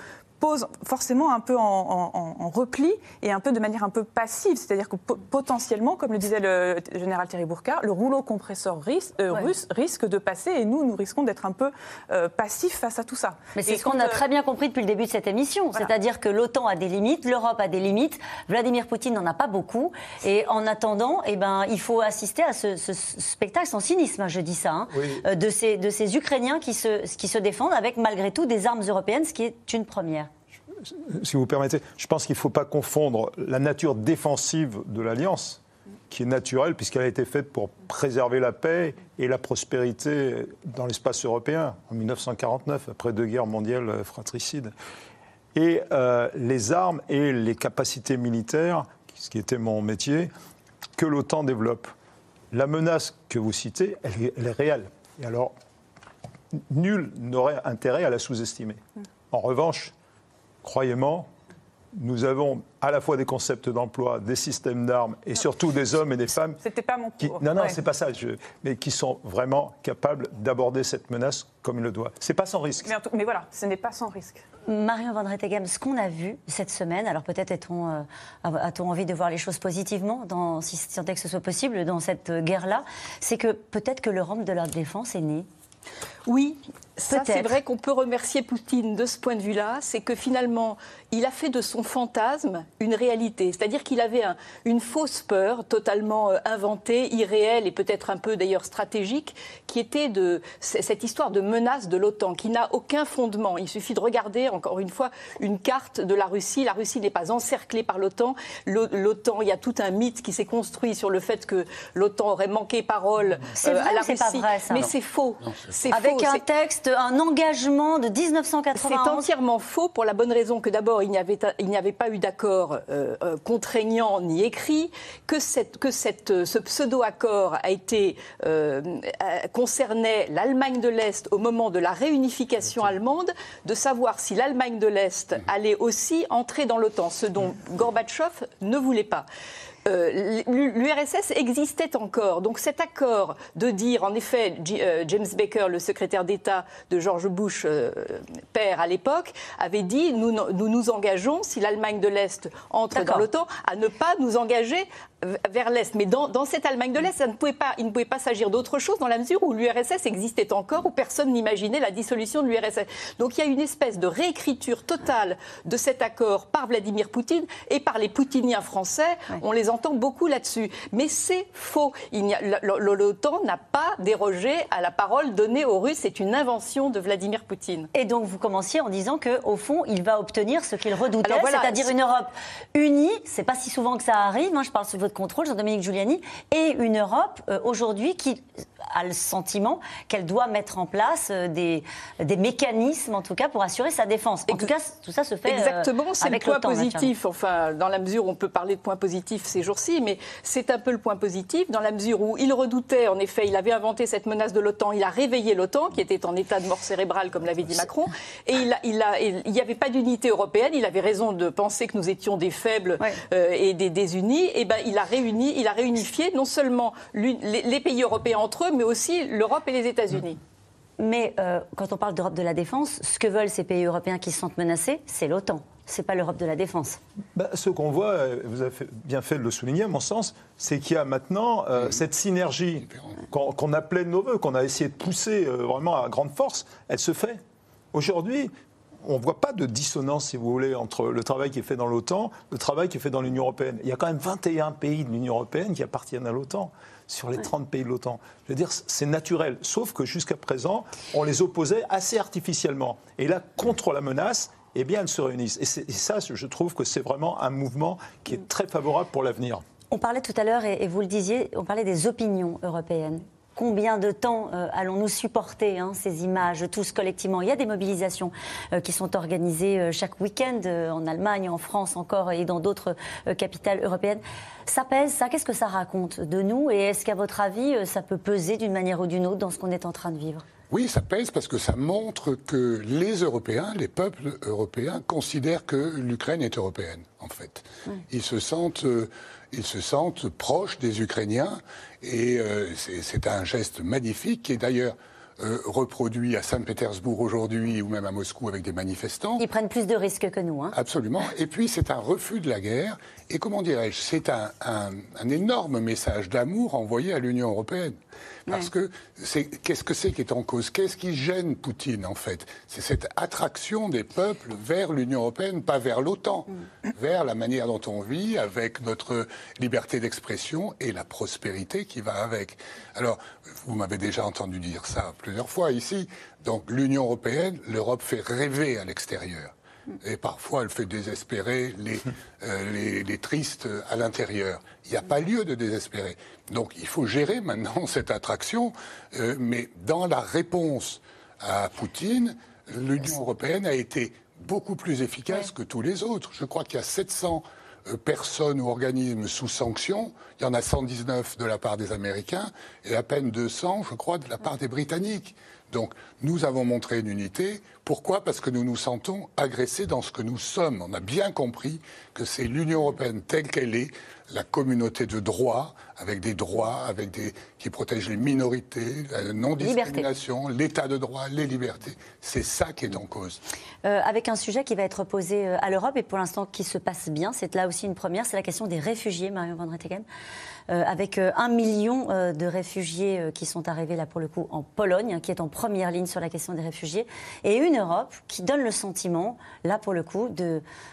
Speaker 10: pose forcément un peu en, repli et un peu de manière un peu passive. C'est-à-dire que potentiellement, comme le disait le général Thierry Bourcard, le rouleau compresseur euh, russe risque de passer et nous, nous risquons d'être un peu passifs face à tout ça.
Speaker 1: Mais c'est ce qu'on a très bien compris depuis le début de cette émission. C'est-à-dire que l'OTAN a des limites, l'Europe a des limites, Vladimir Poutine n'en a pas beaucoup. Et en attendant, eh ben, il faut assister à ce, spectacle sans cynisme, je dis ça, hein, euh, de, ces, de ces Ukrainiens qui se, qui se défendent avec malgré tout des armes européennes, ce qui est une première
Speaker 19: si vous permettez, je pense qu'il ne faut pas confondre la nature défensive de l'Alliance, qui est naturelle puisqu'elle a été faite pour préserver la paix et la prospérité dans l'espace européen en 1949, après deux guerres mondiales fratricides, et euh, les armes et les capacités militaires, ce qui était mon métier, que l'OTAN développe. La menace que vous citez, elle est, réelle. Et alors, nul n'aurait intérêt à la sous-estimer. En revanche, croyez-moi, nous avons à la fois des concepts d'emploi, des systèmes d'armes et surtout des hommes et des femmes.
Speaker 10: C'était pas mon
Speaker 19: qui, Non, non, c'est pas ça. mais qui sont vraiment capables d'aborder cette menace comme il le doit. C'est pas sans risque.
Speaker 10: Mais, voilà, ce n'est pas sans risque.
Speaker 1: Marion Van Rettegem, ce qu'on a vu cette semaine, alors peut-être a-t-on euh, envie de voir les choses positivement, dans, si tant est que ce soit possible, dans cette guerre-là, c'est que peut-être que l'Europe de la défense est née.
Speaker 20: Oui, ça, c'est vrai qu'on peut remercier Poutine de ce point de vue-là. C'est que finalement, il a fait de son fantasme une réalité. C'est-à-dire qu'il avait une fausse peur, totalement euh, inventée, irréelle et peut-être un peu d'ailleurs stratégique, qui était de cette histoire de menace de l'OTAN, qui n'a aucun fondement. Il suffit de regarder, encore une fois, une carte de la Russie. La Russie n'est pas encerclée par l'OTAN. L'OTAN, il y a tout un mythe qui s'est construit sur le fait que l'OTAN aurait manqué parole
Speaker 1: euh, à la Russie. Pas vrai, ça?
Speaker 20: Mais c'est faux.
Speaker 1: Avec un texte un engagement de 1991.
Speaker 20: C'est entièrement faux pour la bonne raison que d'abord, il n'y avait, avait, pas eu d'accord euh, euh, contraignant ni écrit, que, cette, que cette, ce pseudo-accord a été, euh, concernait l'Allemagne de l'Est au moment de la réunification allemande, de savoir si l'Allemagne de l'Est allait aussi entrer dans l'OTAN, ce dont Gorbatchev ne voulait pas. Euh, l'URSS existait encore. Donc cet accord de dire, en effet, euh, James Baker, le secrétaire d'État de George Bush, euh, père à l'époque, avait dit nous, nous nous engageons, si l'Allemagne de l'Est entre dans l'OTAN, à ne pas nous engager vers l'Est. Mais dans, cette Allemagne de l'Est, ça ne pouvait pas, il ne pouvait pas s'agir d'autre chose dans la mesure où l'URSS existait encore, où personne n'imaginait la dissolution de l'URSS. Donc il y a une espèce de réécriture totale de cet accord par Vladimir Poutine et par les poutiniens français. On les entend beaucoup là-dessus. Mais c'est faux. L'OTAN n'a pas dérogé à la parole donnée aux Russes. C'est une invention de Vladimir Poutine.
Speaker 1: Et donc vous commenciez en disant qu'au fond, il va obtenir ce qu'il redoutait, c'est-à-dire une Europe unie. C'est pas si souvent que ça arrive. Hein, je parle sous votre contrôle, Jean-Dominique Giuliani, et une Europe euh, aujourd'hui qui a le sentiment qu'elle doit mettre en place euh, des, des mécanismes, en tout cas, pour assurer sa défense. En tout cas, tout ça se fait
Speaker 20: euh, Exactement, c'est le point positif. Enfin, dans la mesure où on peut parler de points positifs ces jours-ci, mais c'est un peu le point positif, dans la mesure où il redoutait, en effet, il avait inventé cette menace de l'OTAN, il a réveillé l'OTAN, qui était en état de mort cérébrale, comme l'avait dit Macron, et il n'y il avait pas d'unité européenne, il avait raison de penser que nous étions des faibles et des désunis, et ben il a réuni, il a réunifié non seulement les, pays européens entre eux, mais aussi l'Europe et les États-Unis.
Speaker 1: Mais euh, quand on parle d'Europe de la défense, ce que veulent ces pays européens qui se sentent menacés, c'est l'OTAN. Ce n'est pas l'Europe de la défense.
Speaker 19: Bah, ce qu'on voit, euh, vous avez bien fait de le souligner, à mon sens, c'est qu'il y a maintenant euh, cette synergie qu'on appelait de nos voeux, qu'on a essayé de pousser vraiment à grande force, elle se fait. Aujourd'hui, on ne voit pas de dissonance, si vous voulez, entre le travail qui est fait dans l'OTAN, le travail qui est fait dans l'Union européenne. Il y a quand même 21 pays de l'Union européenne qui appartiennent à l'OTAN sur les 30 pays de l'OTAN. Je veux dire, c'est naturel. Sauf que jusqu'à présent, on les opposait assez artificiellement. Et là, contre la menace, eh bien, elles se réunissent. Et, ça, je trouve que c'est vraiment un mouvement qui est très favorable pour l'avenir.
Speaker 1: On parlait tout à l'heure, et vous le disiez, on parlait des opinions européennes combien de temps euh, allons-nous supporter hein, ces images tous collectivement? Il y a des mobilisations euh, qui sont organisées euh, chaque week-end en Allemagne, en France encore et dans d'autres capitales européennes. Ça pèse, ça? Qu'est-ce que ça raconte de nous? Et est-ce qu'à votre avis, ça peut peser d'une manière ou d'une autre dans ce qu'on est en train de vivre?
Speaker 18: Oui, ça pèse parce que ça montre que les Européens, les peuples européens, considèrent que l'Ukraine est européenne, en fait. Ils se sentent ils se sentent proches des Ukrainiens et euh, c'est un geste magnifique qui est d'ailleurs euh, reproduit à Saint-Pétersbourg aujourd'hui ou même à Moscou avec des manifestants.
Speaker 1: Ils prennent plus de risques que nous. Hein.
Speaker 18: Absolument. Et puis c'est un refus de la guerre. Et comment dirais-je C'est un, énorme message d'amour envoyé à l'Union européenne. Parce que qu'est-ce que c'est qui est en cause? Qu'est-ce qui gêne Poutine en fait? C'est cette attraction des peuples vers l'Union européenne, pas vers l'OTAN, mm. vers la manière dont on vit, avec notre liberté d'expression et la prospérité qui va avec. Alors, vous m'avez déjà entendu dire ça plusieurs fois ici. Donc l'Union européenne, l'Europe fait rêver à l'extérieur. Et parfois, elle fait désespérer les, *laughs* euh, les, tristes à l'intérieur. Il n'y a pas lieu de désespérer. Donc, il faut gérer maintenant *laughs* cette attraction. Euh, mais dans la réponse à Poutine, l'Union européenne a été beaucoup plus efficace que tous les autres. Je crois qu'il y a 700 euh, personnes ou organismes sous sanction. Il y en a 119 de la part des Américains et à peine 200, je crois, de la part des Britanniques. Donc nous avons montré une unité. Pourquoi? Parce que nous nous sentons agressés dans ce que nous sommes. On a bien compris que c'est l'Union européenne telle qu'elle est, la communauté de droit, avec des droits, avec des qui protègent les minorités, la non-discrimination, l'état de droit, les libertés. C'est ça qui est en cause.
Speaker 1: Euh, avec un sujet qui va être posé euh, à l'Europe et pour l'instant qui se passe bien, c'est là aussi une première, c'est la question des réfugiés, Marion Van. Avec un million de réfugiés qui sont arrivés là pour le coup en Pologne, qui est en première ligne sur la question des réfugiés, et une Europe qui donne le sentiment, là pour le coup,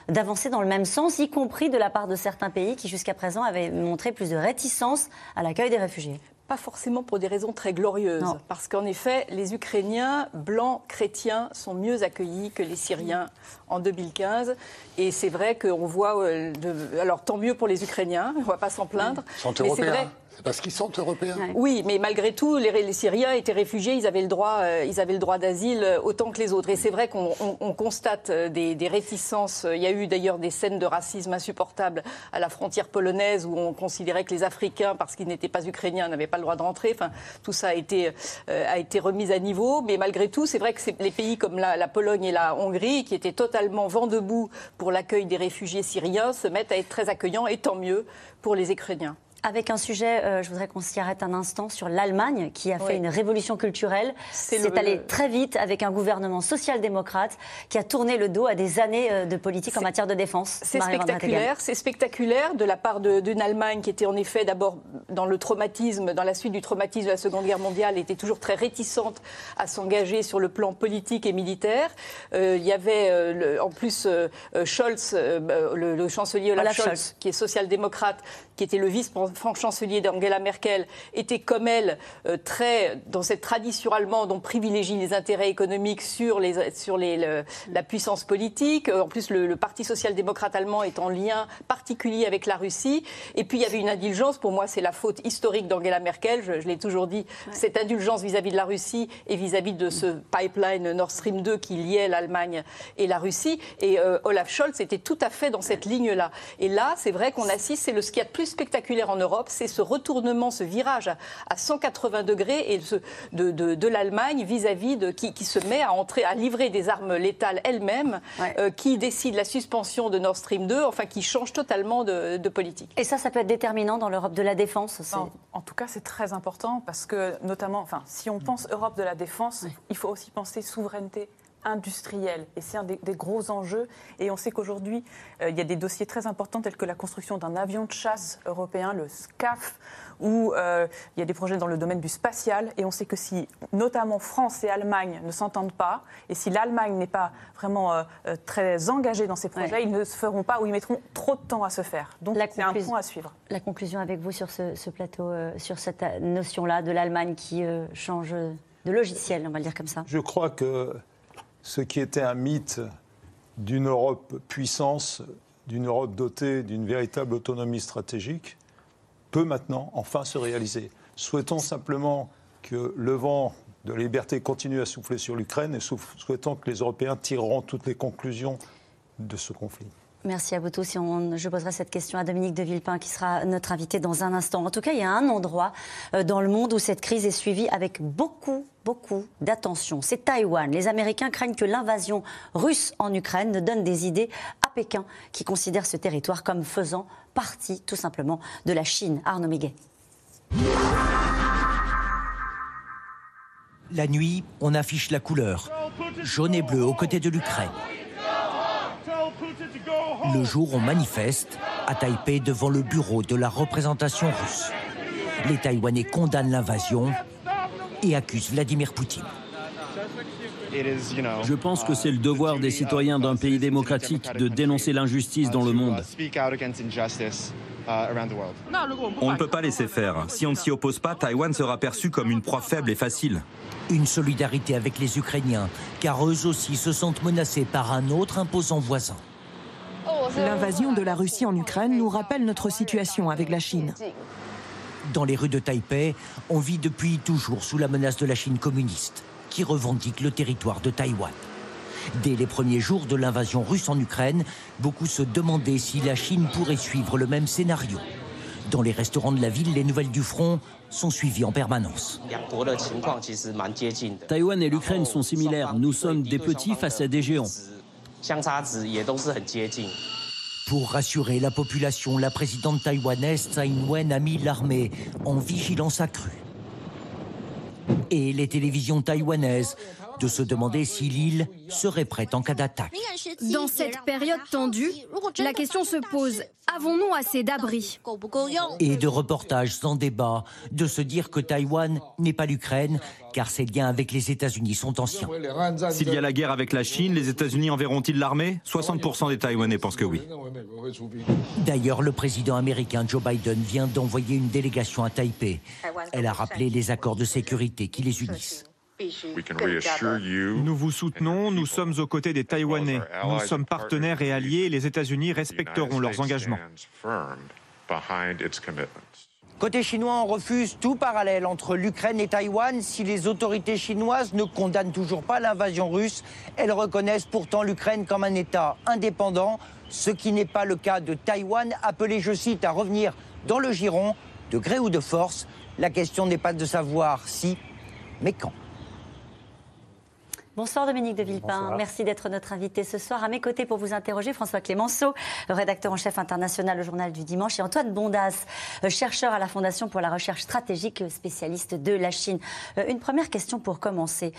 Speaker 1: d'avancer dans le même sens, y compris de la part de certains pays qui jusqu'à présent avaient montré plus de réticence à l'accueil des réfugiés
Speaker 20: pas forcément pour des raisons très glorieuses, parce qu'en effet, les Ukrainiens blancs chrétiens sont mieux accueillis que les Syriens en 2015. Et c'est vrai qu'on voit. Euh, alors tant mieux pour les Ukrainiens, on ne va pas s'en plaindre.
Speaker 18: mais c'est vrai parce qu'ils sont européens.
Speaker 20: Oui, mais malgré tout, les, Syriens étaient réfugiés, ils avaient le droit, euh, ils avaient le droit d'asile euh, autant que les autres. Et c'est vrai qu'on constate euh, des, réticences. Il y a eu d'ailleurs des scènes de racisme insupportables à la frontière polonaise où on considérait que les Africains, parce qu'ils n'étaient pas ukrainiens, n'avaient pas le droit de rentrer. Enfin, tout ça a été, a été remis à niveau. Mais malgré tout, c'est vrai que les pays comme la, la, Pologne et la Hongrie, qui étaient totalement vent debout pour l'accueil des réfugiés syriens, se mettent à être très accueillants, et tant mieux pour les Ukrainiens.
Speaker 1: Avec un sujet, euh, je voudrais qu'on s'y arrête un instant, sur l'Allemagne, qui a fait une révolution culturelle. C'est allé très vite avec un gouvernement social-démocrate qui a tourné le dos à des années euh, de politique en matière de défense.
Speaker 20: C'est spectaculaire, c'est spectaculaire de la part d'une Allemagne qui était en effet d'abord dans le traumatisme, dans la suite du traumatisme de la Seconde Guerre mondiale, était toujours très réticente à s'engager sur le plan politique et militaire. Euh, il y avait en plus Scholz, le, chancelier Olaf, Scholz, qui est social-démocrate, qui était le vice-chancelier d'Angela Merkel, était comme elle euh, très dans cette tradition allemande, on privilégie les intérêts économiques sur, les, sur les, la puissance politique. Euh, en plus, le, Parti social-démocrate allemand est en lien particulier avec la Russie. Et puis, il y avait une indulgence. Pour moi, c'est la faute historique d'Angela Merkel. Je, l'ai toujours dit. Cette indulgence vis-à-vis de la Russie et vis-à-vis de ce pipeline Nord Stream 2 qui liait l'Allemagne et la Russie. Et euh, Olaf Scholz était tout à fait dans cette ligne-là. Et là, c'est vrai qu'on assiste, c'est le ce qu'il y a de plus spectaculaire en Europe, c'est ce retournement, ce virage à 180 degrés et de, de, l'Allemagne vis-à-vis de qui, qui, se met à entrer, à livrer des armes létales elle-même, euh, qui décide la suspension de Nord Stream 2, enfin qui change totalement de, politique.
Speaker 1: Et ça, ça peut être déterminant dans l'Europe de la défense.
Speaker 10: En, en, tout cas, c'est très important parce que notamment, enfin, si on pense Europe de la défense, il faut aussi penser souveraineté industrielle. Et c'est un des, gros enjeux. Et on sait qu'aujourd'hui, euh, il y a des dossiers très importants tels que la construction d'un avion de chasse européen, le SCAF, où euh, il y a des projets dans le domaine du spatial. Et on sait que si, notamment France et Allemagne, ne s'entendent pas, et si l'Allemagne n'est pas vraiment euh, très engagée dans ces projets, ils ne se feront pas ou ils mettront trop de temps à se faire. Donc c'est un point à suivre.
Speaker 1: La conclusion avec vous sur ce, plateau, sur cette notion-là de l'Allemagne qui change de logiciel, on va le dire comme ça.
Speaker 19: Je crois que ce qui était un mythe d'une Europe puissance, d'une Europe dotée d'une véritable autonomie stratégique, peut maintenant enfin se réaliser. Souhaitons simplement que le vent de liberté continue à souffler sur l'Ukraine et souhaitons que les Européens tireront toutes les conclusions de ce conflit.
Speaker 1: Merci à vous tous. je poserai cette question à Dominique de Villepin, qui sera notre invité dans un instant. En tout cas, il y a un endroit euh, dans le monde où cette crise est suivie avec beaucoup, beaucoup d'attention. C'est Taïwan. Les Américains craignent que l'invasion russe en Ukraine ne donne des idées à Pékin, qui considère ce territoire comme faisant partie, tout simplement, de la Chine. Arnaud Miguet.
Speaker 21: La nuit, on affiche la couleur, jaune et bleu aux côtés de l'Ukraine. Le jour, on manifeste à Taipei devant le bureau de la représentation russe. Les Taïwanais condamnent l'invasion et accusent Vladimir Poutine.
Speaker 22: Je pense que c'est le devoir des citoyens d'un pays démocratique de dénoncer l'injustice dans le monde.
Speaker 5: On ne peut pas laisser faire. Si on ne s'y oppose pas, Taïwan sera perçu comme une proie faible et facile.
Speaker 21: Une solidarité avec les Ukrainiens, car eux aussi se sentent menacés par un autre imposant voisin.
Speaker 2: L'invasion de la Russie en Ukraine nous rappelle notre situation avec la Chine.
Speaker 21: Dans les rues de Taipei, on vit depuis toujours sous la menace de la Chine communiste, qui revendique le territoire de Taïwan. Dès les premiers jours de l'invasion russe en Ukraine, beaucoup se demandaient si la Chine pourrait suivre le même scénario. Dans les restaurants de la ville, les nouvelles du front sont suivies en permanence.
Speaker 22: Taïwan et l'Ukraine sont similaires. Nous sommes des petits face à des géants.
Speaker 21: Pour rassurer la population, la présidente taïwanaise Tsai Ing-wen a mis l'armée en vigilance accrue. Et les télévisions taïwanaises de se demander si l'île serait prête en cas d'attaque.
Speaker 23: Dans cette période tendue, la question se pose, avons-nous assez d'abris?
Speaker 21: Et de reportages sans débat, de se dire que Taïwan n'est pas l'Ukraine, car ses liens avec les États-Unis sont anciens.
Speaker 5: S'il y a la guerre avec la Chine, les États-Unis enverront-ils l'armée? 60% des Taïwanais pensent que oui.
Speaker 21: D'ailleurs, le président américain Joe Biden vient d'envoyer une délégation à Taipei. Elle a rappelé les accords de sécurité qui les unissent.
Speaker 24: Nous vous soutenons, nous sommes aux côtés des Taïwanais. Nous sommes partenaires et alliés et les États-Unis respecteront leurs engagements.
Speaker 25: Côté chinois, on refuse tout parallèle entre l'Ukraine et Taïwan. Si les autorités chinoises ne condamnent toujours pas l'invasion russe, elles reconnaissent pourtant l'Ukraine comme un État indépendant, ce qui n'est pas le cas de Taïwan, appelé, je cite, à revenir dans le giron, de gré ou de force. La question n'est pas de savoir si, mais quand.
Speaker 1: Bonsoir Dominique de Villepin. Merci d'être notre invité ce soir. À mes côtés pour vous interroger, François Clémenceau, rédacteur en chef international au Journal du Dimanche, et Antoine Bondas, euh, chercheur à la Fondation pour la recherche stratégique, spécialiste de la Chine. Euh, une première question pour commencer.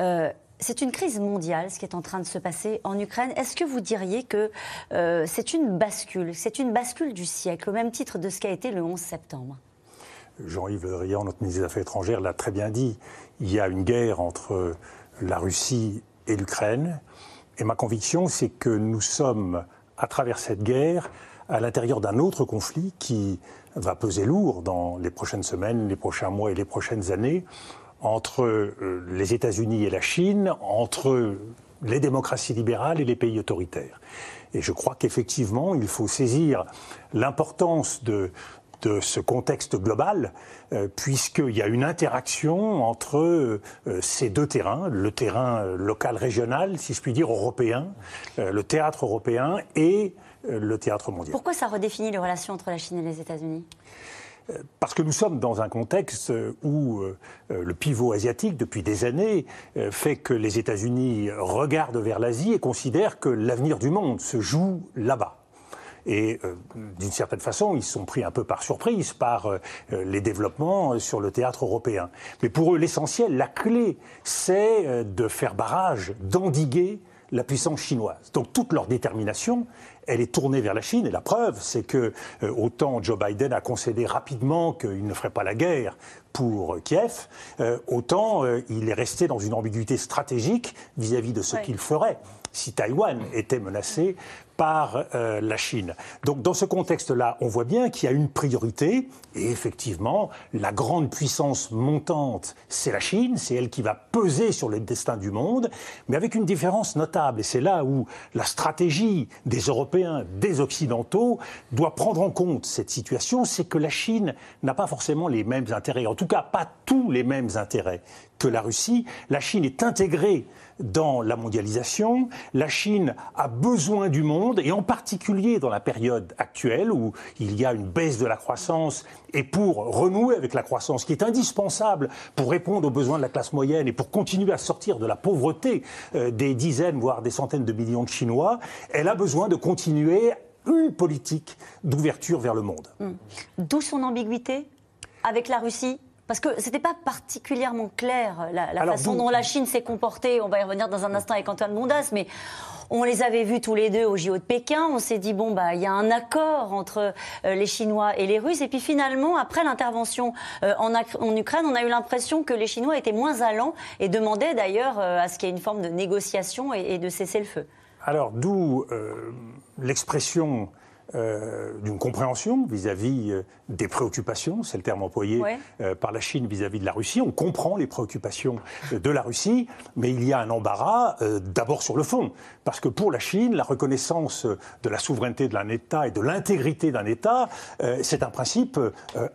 Speaker 1: Euh, c'est une crise mondiale, ce qui est en train de se passer en Ukraine. Est-ce que vous diriez que c'est une bascule, c'est une bascule du siècle, au même titre de ce qu'a été le 11 septembre?
Speaker 11: Jean-Yves Le Drian, notre ministre des Affaires étrangères, l'a très bien dit. Il y a une guerre entre la Russie et l'Ukraine. Et ma conviction, c'est que nous sommes, à travers cette guerre, à l'intérieur d'un autre conflit qui va peser lourd dans les prochaines semaines, les prochains mois et les prochaines années, entre euh, les États-Unis et la Chine, entre les démocraties libérales et les pays autoritaires. Et je crois qu'effectivement, il faut saisir l'importance de, de ce contexte global, euh, puisqu'il y a une interaction entre euh, ces deux terrains, le terrain local régional, si je puis dire, européen, euh, le théâtre européen et le théâtre mondial.
Speaker 1: Pourquoi ça redéfinit les relations entre la Chine et les États-Unis?
Speaker 11: Parce que nous sommes dans un contexte où le pivot asiatique, depuis des années, fait que les États-Unis regardent vers l'Asie et considèrent que l'avenir du monde se joue là-bas. Et euh, d'une certaine façon, ils sont pris un peu par surprise par euh, les développements sur le théâtre européen. Mais pour eux, l'essentiel, la clé, c'est euh, de faire barrage, d'endiguer la puissance chinoise. Donc toute leur détermination, elle est tournée vers la Chine. Et la preuve, c'est que autant Joe Biden a concédé rapidement qu'il ne ferait pas la guerre pour Kiev, autant il est resté dans une ambiguïté stratégique vis-à-vis de ce qu'il ferait si Taïwan était menacé par euh, la Chine. Donc dans ce contexte-là, on voit bien qu'il y a une priorité, et effectivement, la grande puissance montante, c'est la Chine, c'est elle qui va peser sur le destin du monde, mais avec une différence notable, et c'est là où la stratégie des Européens, des Occidentaux, doit prendre en compte cette situation, c'est que la Chine n'a pas forcément les mêmes intérêts, en tout cas pas tous les mêmes intérêts que la Russie. La Chine est intégrée dans la mondialisation. La Chine a besoin du monde, et en particulier dans la période actuelle où il y a une baisse de la croissance, et pour renouer avec la croissance qui est indispensable pour répondre aux besoins de la classe moyenne et pour continuer à sortir de la pauvreté euh, des dizaines, voire des centaines de millions de Chinois, elle a besoin de continuer une politique d'ouverture vers le monde.
Speaker 1: Hmm. D'où son ambiguïté avec la Russie? Parce que ce n'était pas particulièrement clair la, façon dont la Chine s'est comportée. On va y revenir dans un instant avec Antoine Bondas, mais on les avait vus tous les deux au JO de Pékin. On s'est dit, bon, bah, il y a un accord entre euh, les Chinois et les Russes. Et puis finalement, après l'intervention euh, en, Ukraine, on a eu l'impression que les Chinois étaient moins allants et demandaient d'ailleurs euh, à ce qu'il y ait une forme de négociation et, de cesser le feu.
Speaker 11: Alors, d'où l'expression d'une compréhension vis-à-vis des préoccupations, c'est le terme employé euh, par la Chine vis-à-vis de la Russie. On comprend les préoccupations euh, de la Russie, mais il y a un embarras euh, d'abord sur le fond, parce que pour la Chine, la reconnaissance de la souveraineté d'un État et de l'intégrité d'un État, c'est un principe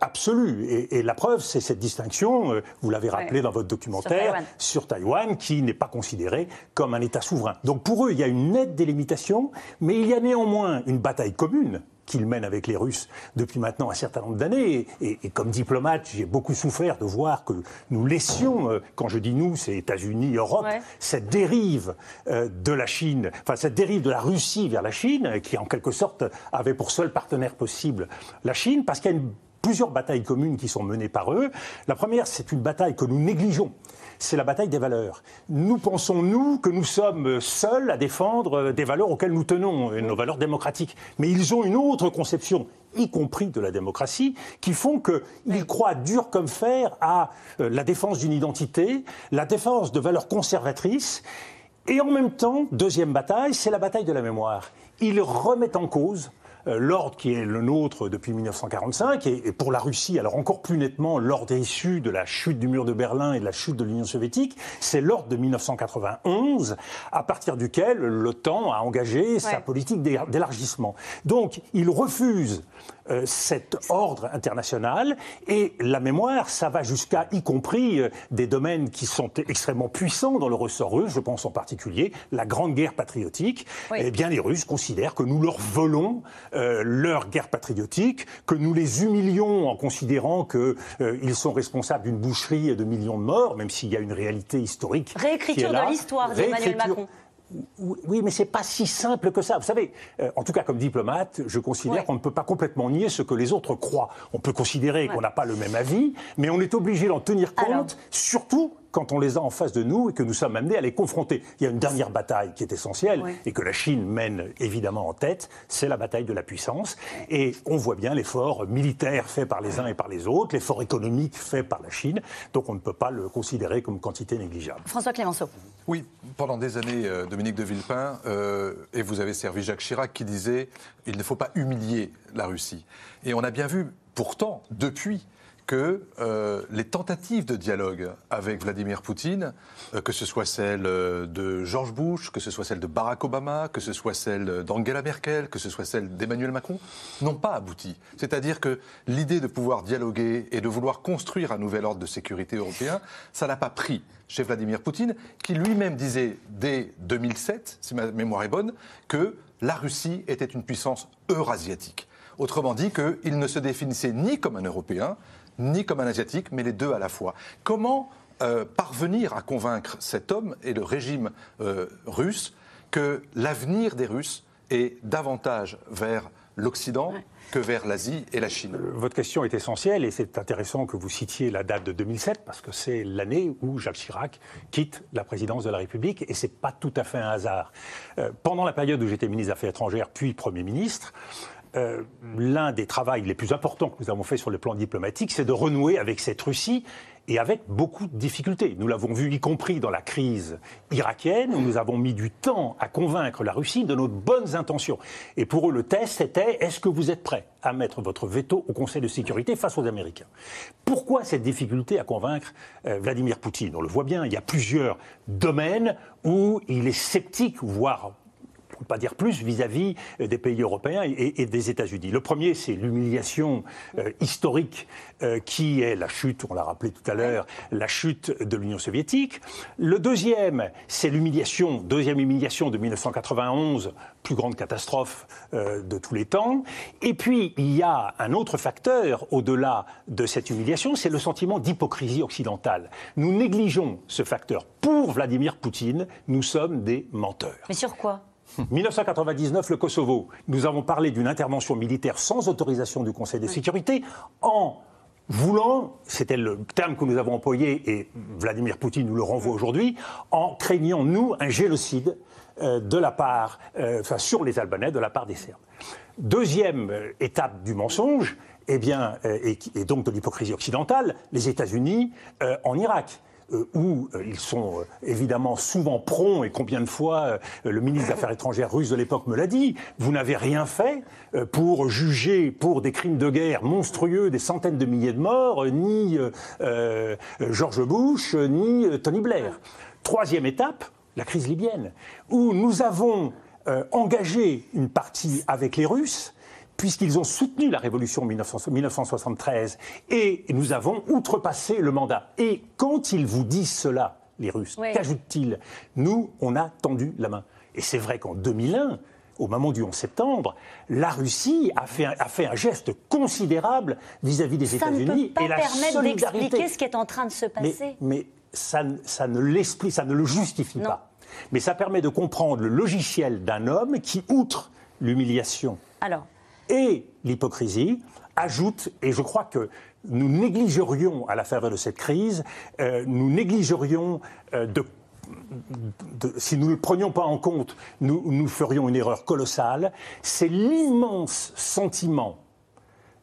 Speaker 11: absolu. Et, la preuve, c'est cette distinction, vous l'avez rappelé dans votre documentaire, sur Taïwan, qui n'est pas considéré comme un État souverain. Donc pour eux, il y a une nette délimitation, mais il y a néanmoins une bataille commune qu'il mène avec les Russes depuis maintenant un certain nombre d'années. Et, comme diplomate, j'ai beaucoup souffert de voir que nous laissions, euh, quand je dis nous, c'est États-Unis, Europe, cette dérive euh, de la Chine, enfin cette dérive de la Russie vers la Chine, qui en quelque sorte avait pour seul partenaire possible la Chine, parce qu'il y a une plusieurs batailles communes qui sont menées par eux. La première, c'est une bataille que nous négligeons c'est la bataille des valeurs. Nous pensons, nous, que nous sommes seuls à défendre des valeurs auxquelles nous tenons, nos valeurs démocratiques. Mais ils ont une autre conception, y compris de la démocratie, qui font qu'ils croient dur comme fer à euh, la défense d'une identité, la défense de valeurs conservatrices. Et en même temps, deuxième bataille, c'est la bataille de la mémoire. Ils remettent en cause euh, l'ordre qui est le nôtre depuis 1945, et, pour la Russie, alors encore plus nettement, l'ordre issu de la chute du mur de Berlin et de la chute de l'Union soviétique, c'est l'ordre de 1991, à partir duquel l'OTAN a engagé sa politique d'élargissement. Donc, il refuse euh, cet ordre international. Et la mémoire, ça va jusqu'à, y compris, euh, des domaines qui sont extrêmement puissants dans le ressort russe. Je pense en particulier la grande guerre patriotique. Eh bien, les Russes considèrent que nous leur volons euh, leur guerre patriotique, que nous les humilions en considérant qu'ils sont responsables d'une boucherie et de millions de morts, même s'il y a une réalité historique.
Speaker 1: Réécriture de l'histoire d'Emmanuel Macron.
Speaker 11: Oui, mais c'est pas si simple que ça. Vous savez, euh, en tout cas comme diplomate, je considère qu'on ne peut pas complètement nier ce que les autres croient. On peut considérer qu'on n'a pas le même avis, mais on est obligé d'en tenir compte, surtout quand on les a en face de nous et que nous sommes amenés à les confronter. Il y a une dernière bataille qui est essentielle et que la Chine mène évidemment en tête, c'est la bataille de la puissance. Et on voit bien l'effort militaire fait par les uns et par les autres, l'effort économique fait par la Chine. Donc on ne peut pas le considérer comme quantité négligeable.
Speaker 1: François Clémenceau.
Speaker 9: Oui, pendant des années, euh, Dominique de Villepin, euh, et vous avez servi Jacques Chirac qui disait il ne faut pas humilier la Russie. Et on a bien vu pourtant, depuis, que euh, les tentatives de dialogue avec Vladimir Poutine, euh, que ce soit celle euh, de George Bush, que ce soit celle de Barack Obama, que ce soit celle d'Angela Merkel, que ce soit celle d'Emmanuel Macron, n'ont pas abouti. C'est-à-dire que l'idée de pouvoir dialoguer et de vouloir construire un nouvel ordre de sécurité européen, ça n'a pas pris chez Vladimir Poutine, qui lui-même disait dès 2007, si ma mémoire est bonne, que la Russie était une puissance eurasiatique. Autrement dit, qu'il ne se définissait ni comme un Européen, ni comme un Asiatique, mais les deux à la fois. Comment euh, parvenir à convaincre cet homme et le régime euh, russe que l'avenir des Russes est davantage vers l'Occident que vers l'Asie et la Chine? Euh,
Speaker 11: votre question est essentielle et c'est intéressant que vous citiez la date de 2007 parce que c'est l'année où Jacques Chirac quitte la présidence de la République et c'est pas tout à fait un hasard. pendant la période où j'étais ministre des Affaires étrangères puis Premier ministre, euh, l'un des travaux les plus importants que nous avons fait sur le plan diplomatique, c'est de renouer avec cette Russie et avec beaucoup de difficultés. Nous l'avons vu y compris dans la crise irakienne, où nous avons mis du temps à convaincre la Russie de nos bonnes intentions. Et pour eux, le test était est-ce que vous êtes prêts à mettre votre veto au Conseil de sécurité face aux Américains? Pourquoi cette difficulté à convaincre euh, Vladimir Poutine? On le voit bien, il y a plusieurs domaines où il est sceptique, voire pas dire plus, vis-à-vis euh, des pays européens et, des États-Unis. Le premier, c'est l'humiliation euh, historique euh, qui est la chute, on l'a rappelé tout à l'heure, la chute de l'Union soviétique. Le deuxième, c'est l'humiliation, deuxième humiliation de 1991, plus grande catastrophe de tous les temps. Et puis, il y a un autre facteur au-delà de cette humiliation, c'est le sentiment d'hypocrisie occidentale. Nous négligeons ce facteur. Pour Vladimir Poutine, nous sommes des menteurs.
Speaker 1: Mais sur quoi?
Speaker 11: 1999, le Kosovo. Nous avons parlé d'une intervention militaire sans autorisation du Conseil de sécurité en voulant, c'était le terme que nous avons employé et Vladimir Poutine nous le renvoie aujourd'hui, en craignant, nous, un génocide euh, de la part, euh, enfin, sur les Albanais de la part des Serbes. Deuxième euh, étape du mensonge, eh bien, et, et, donc de l'hypocrisie occidentale, les États-Unis en Irak. Euh, où euh, ils sont euh, évidemment souvent prompts, et combien de fois le ministre des Affaires étrangères russe de l'époque me l'a dit, vous n'avez rien fait pour juger pour des crimes de guerre monstrueux des centaines de milliers de morts, ni George Bush, ni Tony Blair. Troisième étape, la crise libyenne, où nous avons engagé une partie avec les Russes, puisqu'ils ont soutenu la révolution 1973 et nous avons outrepassé le mandat. Et quand ils vous disent cela, les Russes, qu'ajoutent-ils? Nous, on a tendu la main. Et c'est vrai qu'en 2001, au moment du 11 septembre, la Russie a fait un, a fait un geste considérable vis-à-vis des États-Unis
Speaker 1: et la permettre d'expliquer ce qui est en train de se passer.
Speaker 11: Mais, ça, ça, ne l'explique, ça ne le justifie pas. Mais ça permet de comprendre le logiciel d'un homme qui, outre l'humiliation
Speaker 1: Alors,
Speaker 11: et l'hypocrisie ajoutent, et je crois que nous négligerions, à la faveur de cette crise, euh, nous négligerions euh, de si nous ne le prenions pas en compte, nous, nous ferions une erreur colossale. C'est l'immense sentiment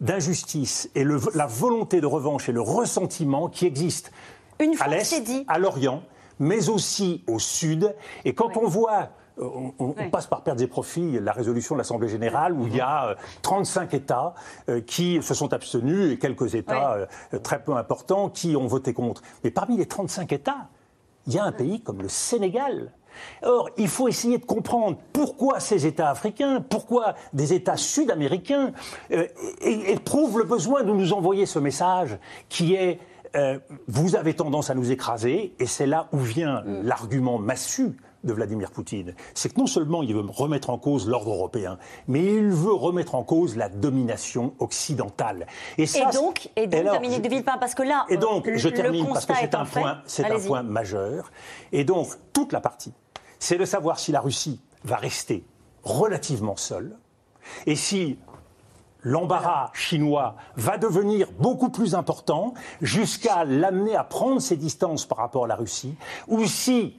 Speaker 11: d'injustice et la volonté de revanche et le ressentiment qui existent à l'Est, à l'Orient, mais aussi au Sud. Et quand on voit euh, on, passe par perte et profits la résolution de l'Assemblée générale où il y a 35 euh, États euh, qui se sont abstenus et quelques États très peu importants qui ont voté contre. Mais parmi les 35 États, il y a un pays comme le Sénégal. Or, il faut essayer de comprendre pourquoi ces États africains, pourquoi des États sud-américains éprouvent le besoin de nous envoyer ce message qui est vous avez tendance à nous écraser, et c'est là où vient mm. l'argument massu de Vladimir Poutine, c'est que non seulement il veut remettre en cause l'ordre européen, mais il veut remettre en cause la domination occidentale.
Speaker 1: Et, donc, et donc Dominique de Villepin, parce que là,
Speaker 11: et donc, je termine parce que c'est un point, c'est un point majeur. Et donc, toute la partie, c'est de savoir si la Russie va rester relativement seule, et si l'embarras chinois va devenir beaucoup plus important jusqu'à l'amener à prendre ses distances par rapport à la Russie, ou si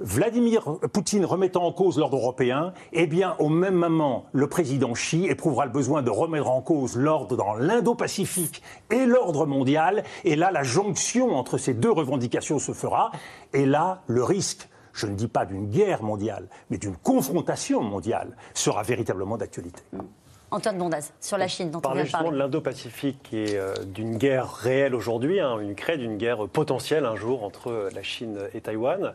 Speaker 11: Vladimir Poutine remettant en cause l'ordre européen, eh bien, au même moment, le président Xi éprouvera le besoin de remettre en cause l'ordre dans l'Indo-Pacifique et l'ordre mondial. Et là, la jonction entre ces deux revendications se fera. Et là, le risque, je ne dis pas d'une guerre mondiale, mais d'une confrontation mondiale, sera véritablement d'actualité.
Speaker 1: Antoine Bondaz, sur la Chine, dont
Speaker 26: on
Speaker 1: vient
Speaker 26: de parler. de l'Indo-Pacifique et euh, d'une guerre réelle aujourd'hui, hein, une crée d'une guerre potentielle un jour entre la Chine et Taïwan.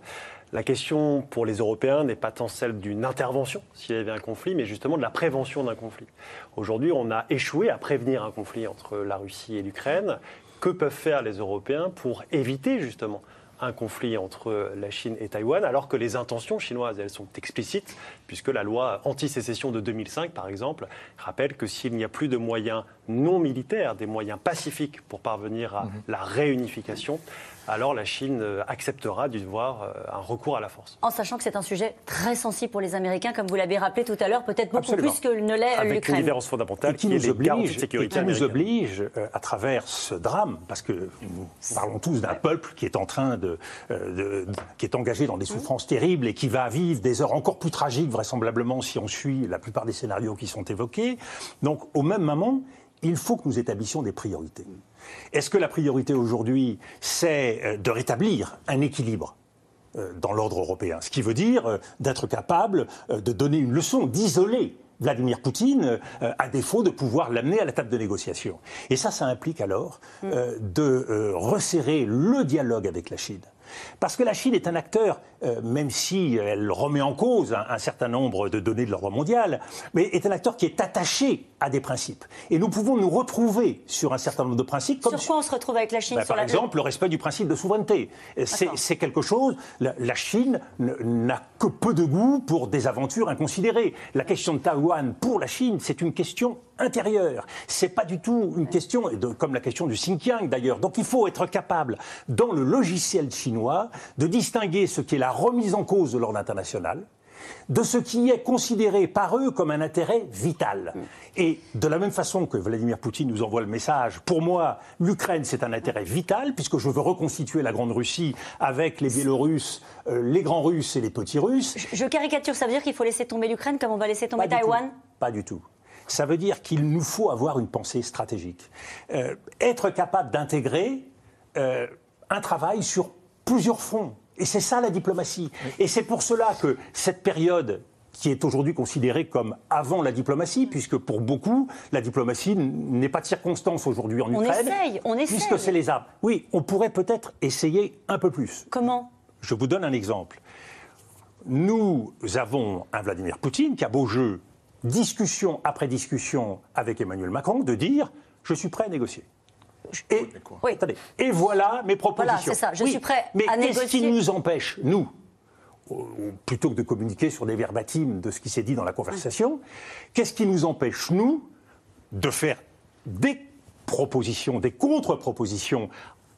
Speaker 26: La question pour les Européens n'est pas tant celle d'une intervention s'il y avait un conflit, mais justement de la prévention d'un conflit. Aujourd'hui, on a échoué à prévenir un conflit entre la Russie et l'Ukraine. Que peuvent faire les Européens pour éviter justement un conflit entre la Chine et Taïwan, alors que les intentions chinoises, elles sont explicites, puisque la loi anti-sécession de 2005, par exemple, rappelle que s'il n'y a plus de moyens non militaires, des moyens pacifiques pour parvenir à mhm. la réunification, alors la Chine euh, acceptera d'y voir euh, un recours à la force.
Speaker 1: En sachant que c'est un sujet très sensible pour les Américains, comme vous l'avez rappelé tout à l'heure, peut-être beaucoup plus que ne l'est l'Ukraine.
Speaker 26: Avec une différence fondamentale
Speaker 11: qui, nous oblige, qui nous oblige euh, à travers ce drame, parce que nous parlons tous d'un peuple qui est en train de, qui est engagé dans des souffrances terribles et qui va vivre des heures encore plus tragiques vraisemblablement si on suit la plupart des scénarios qui sont évoqués. Donc au même moment, il faut que nous établissions des priorités. Est-ce que la priorité aujourd'hui, c'est euh, de rétablir un équilibre euh, dans l'ordre européen? Ce qui veut dire euh, d'être capable de donner une leçon, d'isoler Vladimir Poutine, à défaut de pouvoir l'amener à la table de négociation. Et ça, ça implique alors mm. de resserrer le dialogue avec la Chine. Parce que la Chine est un acteur, euh, même si elle remet en cause un, certain nombre de données de l'ordre mondial, mais est un acteur qui est attaché à des principes. Et nous pouvons nous retrouver sur un certain nombre de principes.
Speaker 1: Comme sur quoi on se retrouve avec la Chine
Speaker 11: bah, Par exemple, le respect du principe de souveraineté. C'est quelque chose. La, Chine n'a que peu de goût pour des aventures inconsidérées. La question de Taïwan, pour la Chine, c'est une question intérieure. C'est pas du tout une question, comme la question du Xinjiang d'ailleurs. Donc il faut être capable, dans le logiciel chinois, de distinguer ce qui est la remise en cause de l'ordre international de ce qui est considéré par eux comme un intérêt vital. Et de la même façon que Vladimir Poutine nous envoie le message, pour moi, l'Ukraine, c'est un intérêt vital, puisque je veux reconstituer la Grande Russie avec les Biélorusses, euh, les grands Russes et les petits Russes.
Speaker 1: Je, caricature, ça veut dire qu'il faut laisser tomber l'Ukraine comme on va laisser tomber Taïwan?
Speaker 11: Pas du tout ça veut dire qu'il nous faut avoir une pensée stratégique. Euh, être capable d'intégrer euh, un travail sur plusieurs fronts. Et c'est ça la diplomatie. Et c'est pour cela que cette période qui est aujourd'hui considérée comme avant la diplomatie, puisque pour beaucoup, la diplomatie n'est pas de circonstance aujourd'hui en Ukraine.
Speaker 1: On essaye, on essaye.
Speaker 11: Puisque c'est les armes. Oui, on pourrait peut-être essayer un peu plus.
Speaker 1: Comment?
Speaker 11: Je vous donne un exemple. Nous avons un Vladimir Poutine qui a beau jeu discussion après discussion avec Emmanuel Macron, de dire je suis prêt à négocier. Et, et voilà mes propositions. Voilà,
Speaker 1: c'est ça, je suis prêt
Speaker 11: mais
Speaker 1: à négocier.
Speaker 11: Qu'est-ce qui nous empêche, nous, plutôt que de communiquer sur des verbatims de ce qui s'est dit dans la conversation, qu'est-ce qui nous empêche, nous, de faire des propositions, des contre-propositions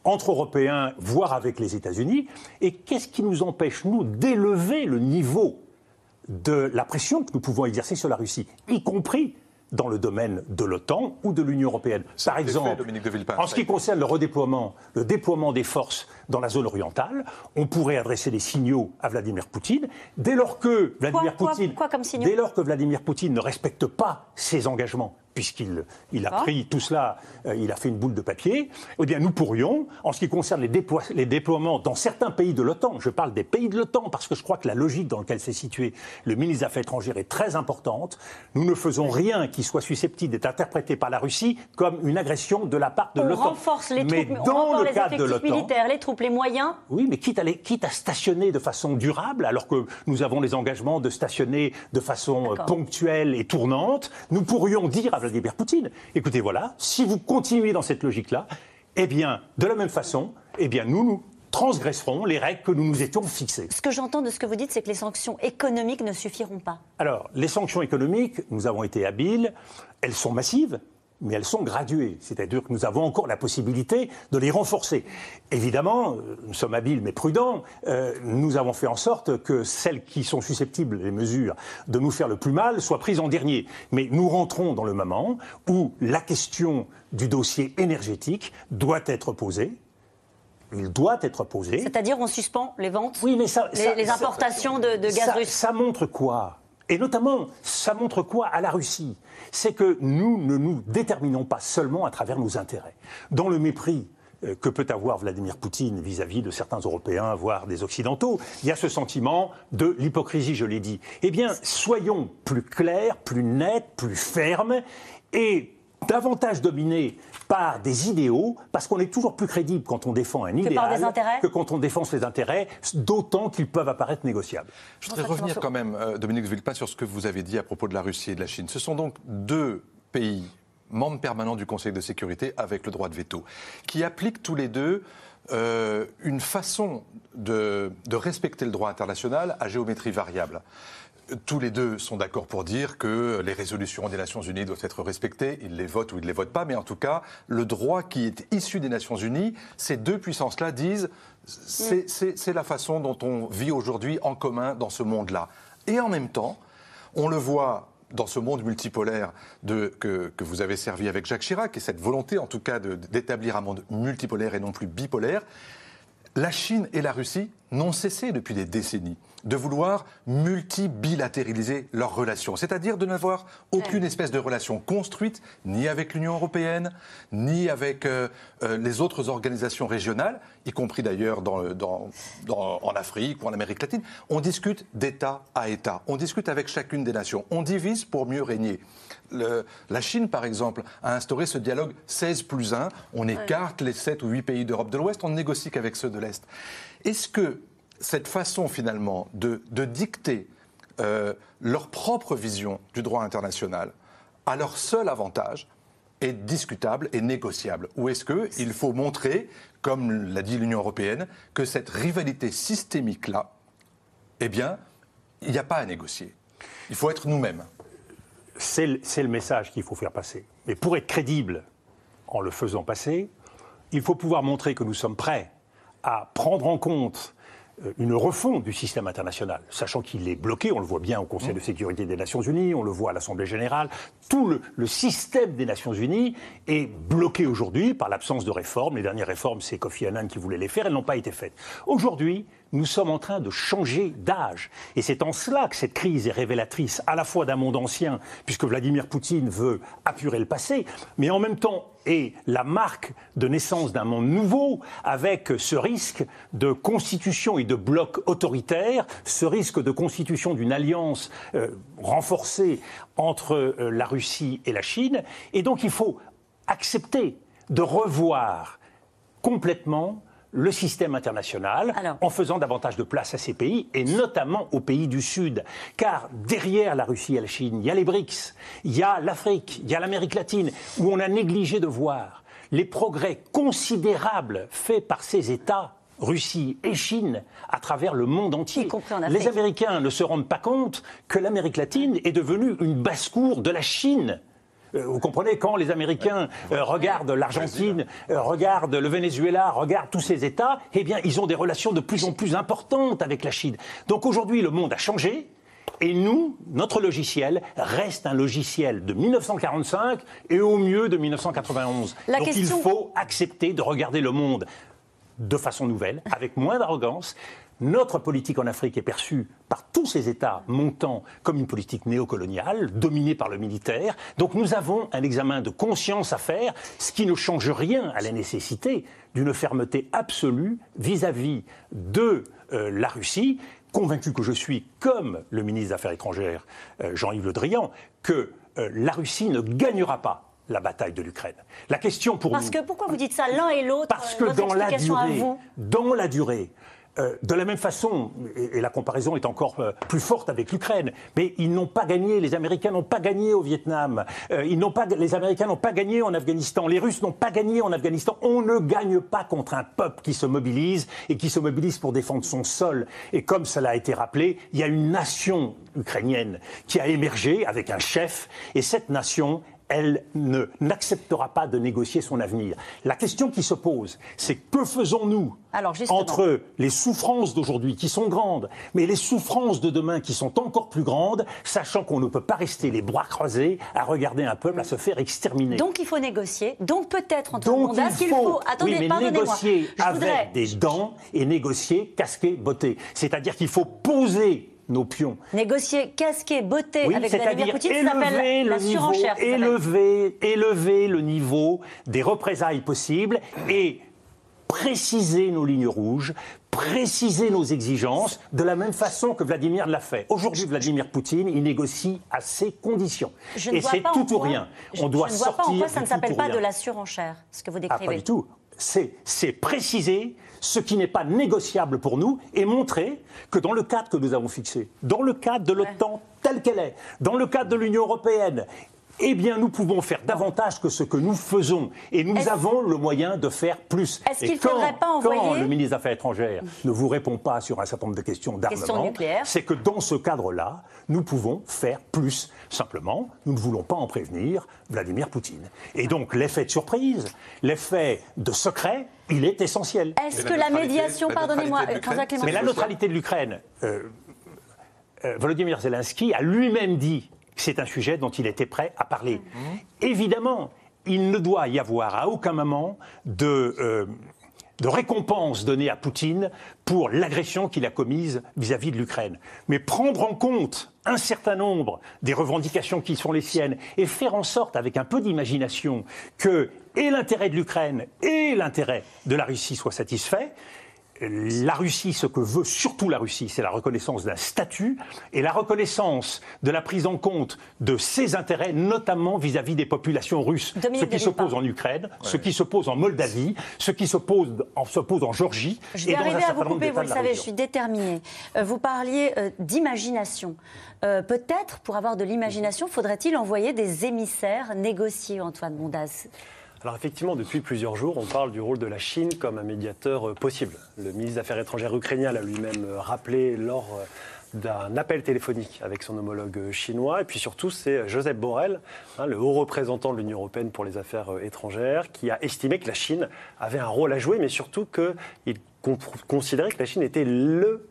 Speaker 11: entre Européens, voire avec les États-Unis, et qu'est-ce qui nous empêche, nous, d'élever le niveau de la pression que nous pouvons exercer sur la Russie, y compris dans le domaine de l'OTAN ou de l'Union européenne. Par exemple, en ce qui concerne le redéploiement, le déploiement des forces dans la zone orientale, on pourrait adresser des signaux à Vladimir Poutine dès lors que Vladimir Poutine, dès lors que Vladimir Poutine ne respecte pas ses engagements puisqu'il il a pris tout cela, euh, il a fait une boule de papier, eh bien nous pourrions, en ce qui concerne les, les déploiements dans certains pays de l'OTAN, je parle des pays de l'OTAN parce que je crois que la logique dans laquelle s'est situé le ministre des Affaires étrangères est très importante, nous ne faisons rien qui soit susceptible d'être interprété par la Russie comme une agression de la part de l'OTAN.
Speaker 1: On renforce les troupes, mais dans le cadre de l'OTAN, militaires, les troupes, les moyens.
Speaker 11: Oui, mais quitte à, les, quitte à stationner de façon durable, alors que nous avons les engagements de stationner de façon euh, ponctuelle et tournante, nous pourrions dire à Vladimir Poutine. Écoutez, voilà, si vous continuez dans cette logique-là, eh bien, de la même façon, eh bien, nous, nous transgresserons les règles que nous nous étions fixées.
Speaker 1: Ce que j'entends de ce que vous dites, c'est que les sanctions économiques ne suffiront pas.
Speaker 11: Alors, les sanctions économiques, nous avons été habiles, elles sont massives, mais elles sont graduées. C'est-à-dire que nous avons encore la possibilité de les renforcer. Évidemment, euh, nous sommes habiles mais prudents. Euh, nous avons fait en sorte que celles qui sont susceptibles, les mesures, de nous faire le plus mal, soient prises en dernier. Mais nous rentrons dans le moment où la question du dossier énergétique doit être posée il doit être posé.
Speaker 1: C'est-à-dire on suspend les ventes
Speaker 11: Oui, mais ça,
Speaker 1: les, importations de, de, gaz russe.
Speaker 11: Ça montre quoi? Et notamment, ça montre quoi à la Russie? C'est que nous ne nous déterminons pas seulement à travers nos intérêts. Dans le mépris euh, que peut avoir Vladimir Poutine vis-à-vis de certains Européens, voire des Occidentaux, il y a ce sentiment de l'hypocrisie, je l'ai dit. Eh bien, soyons plus clairs, plus nets, plus fermes, et davantage dominés par des idéaux, parce qu'on est toujours plus crédible quand on défend un idéal que quand on défend ses intérêts, d'autant qu'ils peuvent apparaître négociables.
Speaker 9: Je voudrais revenir quand même, euh, Dominique Villepin, sur ce que vous avez dit à propos de la Russie et de la Chine. Ce sont donc deux pays membres permanents du Conseil de sécurité avec le droit de veto, qui appliquent tous les deux euh, une façon de, de respecter le droit international à géométrie variable tous les deux sont d'accord pour dire que les résolutions des Nations Unies doivent être respectées. Ils les votent ou ils ne les votent pas, mais en tout cas, le droit qui est issu des Nations Unies, ces deux puissances-là disent c'est la façon dont on vit aujourd'hui en commun dans ce monde-là. Et en même temps, on le voit dans ce monde multipolaire de, que, que, vous avez servi avec Jacques Chirac, et cette volonté en tout cas d'établir un monde multipolaire et non plus bipolaire, la Chine et la Russie n'ont cessé depuis des décennies de vouloir multibilatéraliser leurs relations, c'est-à-dire de n'avoir aucune espèce de relation construite ni avec l'Union européenne, ni avec euh, euh, les autres organisations régionales, y compris d'ailleurs en Afrique ou en Amérique latine. On discute d'État à État, on discute avec chacune des nations, on divise pour mieux régner. la Chine, par exemple, a instauré ce dialogue 16 plus 1. On écarte les 7 ou 8 pays d'Europe de l'Ouest, on ne négocie qu'avec ceux de l'Est. Est-ce que cette façon finalement de, dicter euh, leur propre vision du droit international à leur seul avantage est discutable et négociable Ou est-ce qu'il faut montrer, comme l'a dit l'Union européenne, que cette rivalité systémique-là, eh bien, il n'y a pas à négocier Il faut être nous-mêmes.
Speaker 11: C'est le message qu'il faut faire passer. Mais pour être crédible en le faisant passer, il faut pouvoir montrer que nous sommes prêts à prendre en compte une refonte du système international, sachant qu'il est bloqué, on le voit bien au Conseil de sécurité des Nations Unies, on le voit à l'Assemblée générale, tout le, le, système des Nations Unies est bloqué aujourd'hui par l'absence de réformes. Les dernières réformes, c'est Kofi Annan qui voulait les faire, elles n'ont pas été faites. Aujourd'hui, nous sommes en train de changer d'âge. Et c'est en cela que cette crise est révélatrice à la fois d'un monde ancien, puisque Vladimir Poutine veut apurer le passé, mais en même temps est la marque de naissance d'un monde nouveau, avec ce risque de constitution et de bloc autoritaire, ce risque de constitution d'une alliance euh, renforcée entre euh, la Russie et la Chine. Et donc il faut accepter de revoir complètement le système international en faisant davantage de place à ces pays, et notamment aux pays du Sud. Car derrière la Russie et la Chine, il y a les BRICS, il y a l'Afrique, il y a l'Amérique latine, où on a négligé de voir les progrès considérables faits par ces États Russie et Chine à travers le monde entier. Les Américains ne se rendent pas compte que l'Amérique latine est devenue une basse-cour de la Chine vous comprenez, quand les Américains euh, regardent l'Argentine, euh, regardent le Venezuela, regardent tous ces États, eh bien, ils ont des relations de plus en plus importantes avec la Chine. Donc aujourd'hui, le monde a changé. Et nous, notre logiciel reste un logiciel de 1945 et au mieux de 1991. Donc il faut accepter de regarder le monde de façon nouvelle, avec moins d'arrogance. Notre politique en Afrique est perçue par tous ces États montants comme une politique néocoloniale, dominée par le militaire. Donc nous avons un examen de conscience à faire, ce qui ne change rien à la nécessité d'une fermeté absolue vis-à-vis de euh, la Russie, convaincu que je suis, comme le ministre des Affaires étrangères euh, Jean-Yves Le Drian, que euh, la Russie ne gagnera pas la bataille de l'Ukraine. La question pour
Speaker 1: Parce que pourquoi vous dites ça l'un et l'autre
Speaker 11: Parce que dans la durée, dans la durée, euh, de la même façon, et, la comparaison est encore euh, plus forte avec l'Ukraine, mais ils n'ont pas gagné, les Américains n'ont pas gagné au Vietnam, euh, ils n'ont pas, les Américains n'ont pas gagné en Afghanistan, les Russes n'ont pas gagné en Afghanistan. On ne gagne pas contre un peuple qui se mobilise et qui se mobilise pour défendre son sol. Et comme cela a été rappelé, il y a une nation ukrainienne qui a émergé avec un chef, et cette nation, elle n'acceptera pas de négocier son avenir. La question qui se pose, c'est que faisons-nous entre les souffrances d'aujourd'hui qui sont grandes, mais les souffrances de demain qui sont encore plus grandes, sachant qu'on ne peut pas rester les bras croisés à regarder un peuple à se faire exterminer.
Speaker 1: Donc il faut négocier. Donc peut-être entre
Speaker 11: Donc il faut, attendez, oui, mais négocier avec des dents et négocier casqué botté. C'est-à-dire qu'il faut poser nos pions.
Speaker 1: Négocier, casquer, botter avec Vladimir Poutine, ça s'appelle la surenchère.
Speaker 11: Élever, élever le niveau des représailles possibles et préciser nos lignes rouges, préciser nos exigences de la même façon que Vladimir l'a fait. Aujourd'hui, Vladimir Poutine, il négocie à ses conditions. et c'est tout ou rien.
Speaker 1: On doit je ne vois pas en quoi ça ne s'appelle pas de la surenchère, ce que vous décrivez.
Speaker 11: Ah, pas du tout. C'est préciser ce qui n'est pas négociable pour nous et montrer que dans le cadre que nous avons fixé, dans le cadre de l'OTAN tel qu'elle est, dans le cadre de l'Union européenne, eh bien, nous pouvons faire davantage que ce que nous faisons. Et nous avons le moyen de faire plus.
Speaker 1: Est-ce qu'il ne faudrait pas envoyer...
Speaker 11: Quand le ministre des Affaires étrangères ne vous répond pas sur un certain nombre de questions d'armement, c'est que dans ce cadre-là, nous pouvons faire plus. Simplement, nous ne voulons pas en prévenir Vladimir Poutine. Et donc, l'effet de surprise, l'effet de secret, il est essentiel.
Speaker 1: Est-ce que la médiation, pardonnez-moi,
Speaker 11: Mais la neutralité de l'Ukraine, euh, euh, Volodymyr Zelensky a lui-même dit c'est un sujet dont il était prêt à parler. Mmh. Évidemment, il ne doit y avoir à aucun moment de, euh, de récompense donnée à Poutine pour l'agression qu'il a commise vis-à-vis de l'Ukraine. Mais prendre en compte un certain nombre des revendications qui sont les siennes et faire en sorte, avec un peu d'imagination, que et l'intérêt de l'Ukraine et l'intérêt de la Russie soient satisfaits, la Russie, ce que veut surtout la Russie, c'est la reconnaissance d'un statut et la reconnaissance de la prise en compte de ses intérêts, notamment vis-à-vis des populations russes. ce qui se pose en Ukraine, ce qui se pose en Moldavie, ce qui se pose en, en Georgie.
Speaker 1: Je vais arriver à vous couper, vous le savez, je suis déterminée. Euh, vous parliez euh, d'imagination. Euh, peut-être, pour avoir de l'imagination, faudrait-il envoyer des émissaires négocier, Antoine Mondas
Speaker 26: alors effectivement, depuis plusieurs jours, on parle du rôle de la Chine comme un médiateur euh, possible. Le ministre des Affaires étrangères ukrainien l'a lui-même euh, rappelé lors euh, d'un appel téléphonique avec son homologue chinois. Et puis surtout, c'est Joseph Borrell, hein, le haut représentant de l'Union européenne pour les affaires étrangères, qui a estimé que la Chine avait un rôle à jouer, mais surtout qu'il considérait que la Chine était le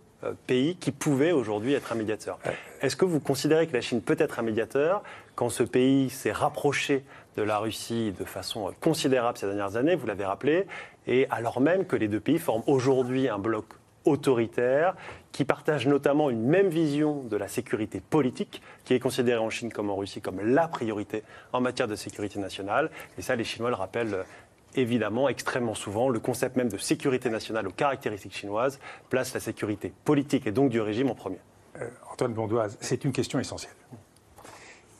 Speaker 26: pays qui pouvait aujourd'hui être un médiateur. Est-ce que vous considérez que la Chine peut être un médiateur quand ce pays s'est rapproché de la Russie de façon considérable ces dernières années, vous l'avez rappelé, et alors même que les deux pays forment aujourd'hui un bloc autoritaire qui partage notamment une même vision de la sécurité politique qui est considérée en Chine comme en Russie comme la priorité en matière de sécurité nationale. Et ça, les Chinois le rappellent évidemment extrêmement souvent. Le concept même de sécurité nationale aux caractéristiques chinoises place la sécurité politique et donc du régime en premier.
Speaker 11: Euh, Antoine Bondoise, c'est une question essentielle.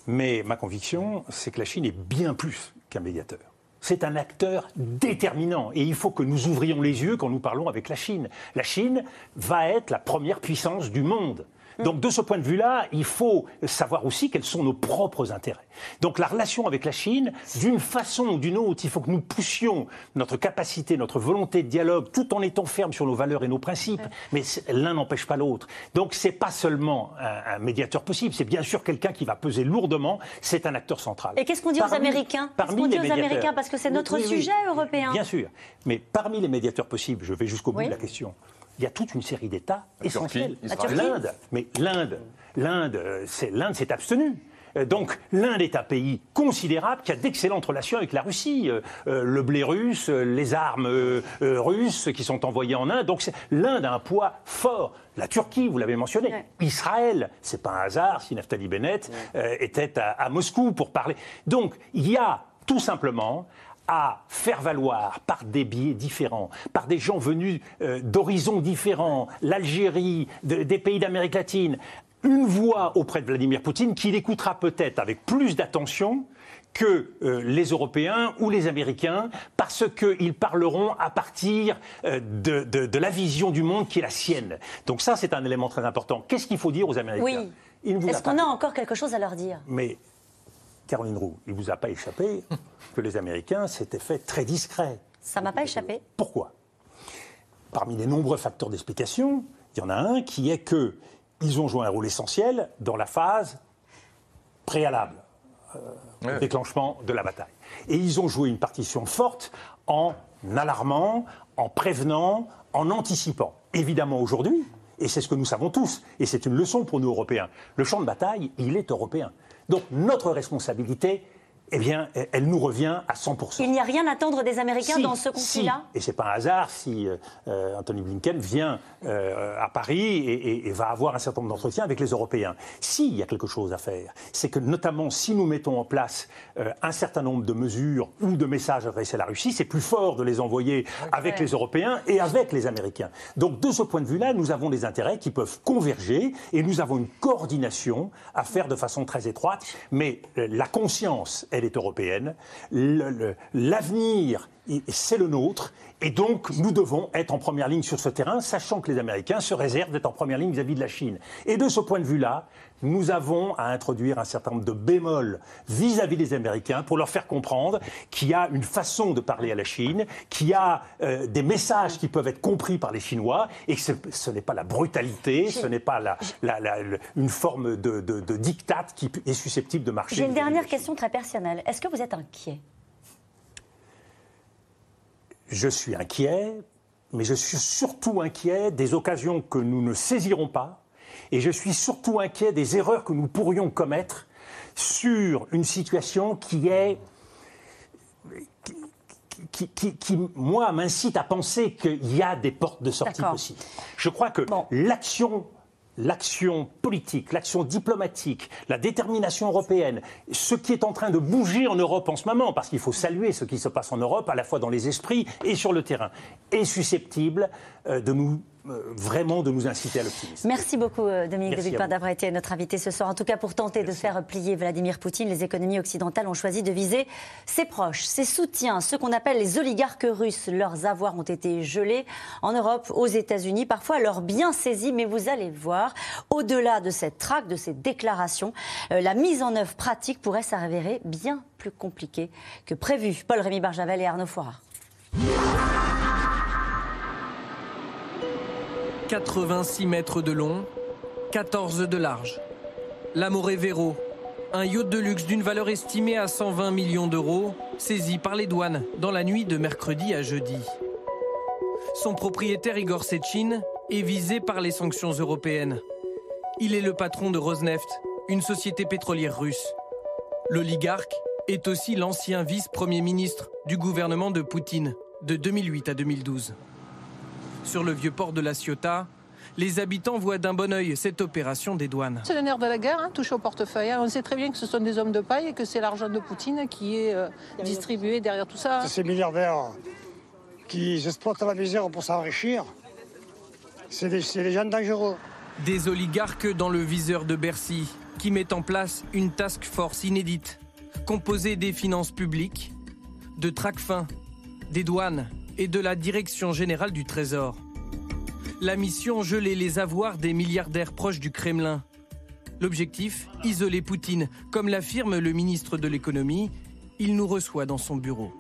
Speaker 11: Mais ma conviction, c'est que la Chine est bien plus qu'un médiateur. C'est un acteur déterminant et il faut que nous ouvrions les yeux quand nous parlons avec la Chine. La Chine va être la première puissance du monde. Donc de ce point de vue-là, il faut savoir aussi quels sont nos propres intérêts. Donc la relation avec la Chine, d'une façon ou d'une autre, il faut que nous poussions notre capacité, notre volonté de dialogue, tout en étant ferme sur nos valeurs et nos principes. Mais l'un n'empêche pas l'autre. Donc c'est pas seulement un, médiateur possible, c'est bien sûr quelqu'un qui va peser lourdement. C'est un acteur central.
Speaker 1: Et qu'est-ce qu'on dit aux Américains? Qu'est-ce qu'on dit aux Américains? Parce que c'est notre sujet européen.
Speaker 11: Bien sûr. Mais parmi les médiateurs possibles, je vais jusqu'au bout de la question il y a toute une série d'États essentiels. L'Inde, mais l'Inde, L'Inde, c'est l'Inde s'est abstenue. Euh, donc l'Inde est un pays considérable qui a d'excellentes relations avec la Russie. Euh, euh, le blé russe, les armes russes qui sont envoyées en Inde. Donc l'Inde a un poids fort. La Turquie, vous l'avez mentionné. Israël, c'est pas un hasard si Naftali Bennett était à, Moscou pour parler. Donc il y a tout simplement à faire valoir par des biais différents, par des gens venus d'horizons différents, l'Algérie, des pays d'Amérique latine, une voix auprès de Vladimir Poutine qu'il écoutera peut-être avec plus d'attention que euh, les Européens ou les Américains, parce qu'ils parleront à partir euh, de, la vision du monde qui est la sienne. Donc ça, c'est un élément très important. Qu'est-ce qu'il faut dire aux Américains?
Speaker 1: Oui. Est-ce qu'on a encore quelque chose à leur dire?
Speaker 11: Mais, Caroline Roux, il ne vous a pas échappé *laughs* que les Américains s'étaient fait très discrets.
Speaker 1: Ça m'a pas échappé.
Speaker 11: Pourquoi? Parmi les nombreux facteurs d'explication, il y en a un qui est que ils ont joué un rôle essentiel dans la phase préalable euh, au déclenchement de la bataille. Et ils ont joué une partition forte en alarmant, en prévenant, en anticipant. Évidemment aujourd'hui, et c'est ce que nous savons tous, et c'est une leçon pour nous Européens, le champ de bataille, il est européen. Donc notre responsabilité, eh bien, elle nous revient à 100%.
Speaker 1: Il n'y a rien à attendre des Américains dans ce conflit-là
Speaker 11: Et ce n'est pas un hasard si euh, Anthony Blinken vient euh, à Paris et, va avoir un certain nombre d'entretiens avec les Européens. S'il y a quelque chose à faire, c'est que notamment si nous mettons en place euh, un certain nombre de mesures ou de messages adressés à la Russie, c'est plus fort de les envoyer avec les Européens et avec les Américains. Donc de ce point de vue-là, nous avons des intérêts qui peuvent converger et nous avons une coordination à faire de façon très étroite. Mais la conscience, elle est européenne. L'avenir, c'est le nôtre. Et donc, nous devons être en première ligne sur ce terrain, sachant que les Américains se réservent d'être en première ligne vis-à-vis de la Chine. Et de ce point de vue-là, nous avons à introduire un certain nombre de bémols vis-à-vis des Américains pour leur faire comprendre qu'il y a une façon de parler à la Chine, qu'il y a euh, des messages qui peuvent être compris par les Chinois et que ce, n'est pas la brutalité, ce n'est pas une forme de, de diktat qui est susceptible de marcher.
Speaker 1: J'ai une dernière question très personnelle. Est-ce que vous êtes inquiet?
Speaker 11: Je suis inquiet, mais je suis surtout inquiet des occasions que nous ne saisirons pas, et je suis surtout inquiet des erreurs que nous pourrions commettre sur une situation qui est qui, moi, m'incite à penser qu'il y a des portes de sortie possibles. Je crois que l'action l'action politique, l'action diplomatique, la détermination européenne, ce qui est en train de bouger en Europe en ce moment, parce qu'il faut saluer ce qui se passe en Europe, à la fois dans les esprits et sur le terrain, est susceptible de nous euh, vraiment de nous inciter à l'optimisme.
Speaker 1: Merci beaucoup, euh, Dominique de Villepin, d'avoir été notre invité ce soir. En tout cas, pour tenter de faire plier Vladimir Poutine, les économies occidentales ont choisi de viser ses proches, ses soutiens, ceux qu'on appelle les oligarques russes. Leurs avoirs ont été gelés en Europe, aux États-Unis, parfois leurs biens saisis. Mais vous allez voir, au-delà de cette traque, de ces déclarations, euh, la mise en œuvre pratique pourrait s'avérer bien plus compliquée que prévu. Paul-Rémy Barjavel et Arnaud Foira.
Speaker 7: 86 mètres de long, 14 de large. L'Amore Vero, un yacht de luxe d'une valeur estimée à 120 millions d'euros, saisi par les douanes dans la nuit de mercredi à jeudi. Son propriétaire Igor Sechin est visé par les sanctions européennes. Il est le patron de Rosneft, une société pétrolière russe. L'oligarque est aussi l'ancien vice-premier ministre du gouvernement de Poutine de 2008 à 2012. Sur le vieux port de la Ciotat, les habitants voient d'un bon oeil cette opération des douanes.
Speaker 27: C'est le nerf de la guerre, hein, touché au portefeuille. Hein. On sait très bien que ce sont des hommes de paille et que c'est l'argent de Poutine qui est euh, distribué derrière tout ça.
Speaker 28: Ces milliardaires qui exploitent la misère pour s'enrichir, c'est des, des gens dangereux.
Speaker 7: Des oligarques dans le viseur de Bercy qui mettent en place une task force inédite, composée des finances publiques, de Tracfin, des douanes et de la Direction générale du Trésor. La mission geler les avoirs des milliardaires proches du Kremlin. L'objectif, isoler Poutine. Comme l'affirme le ministre de l'économie, il nous reçoit dans son bureau.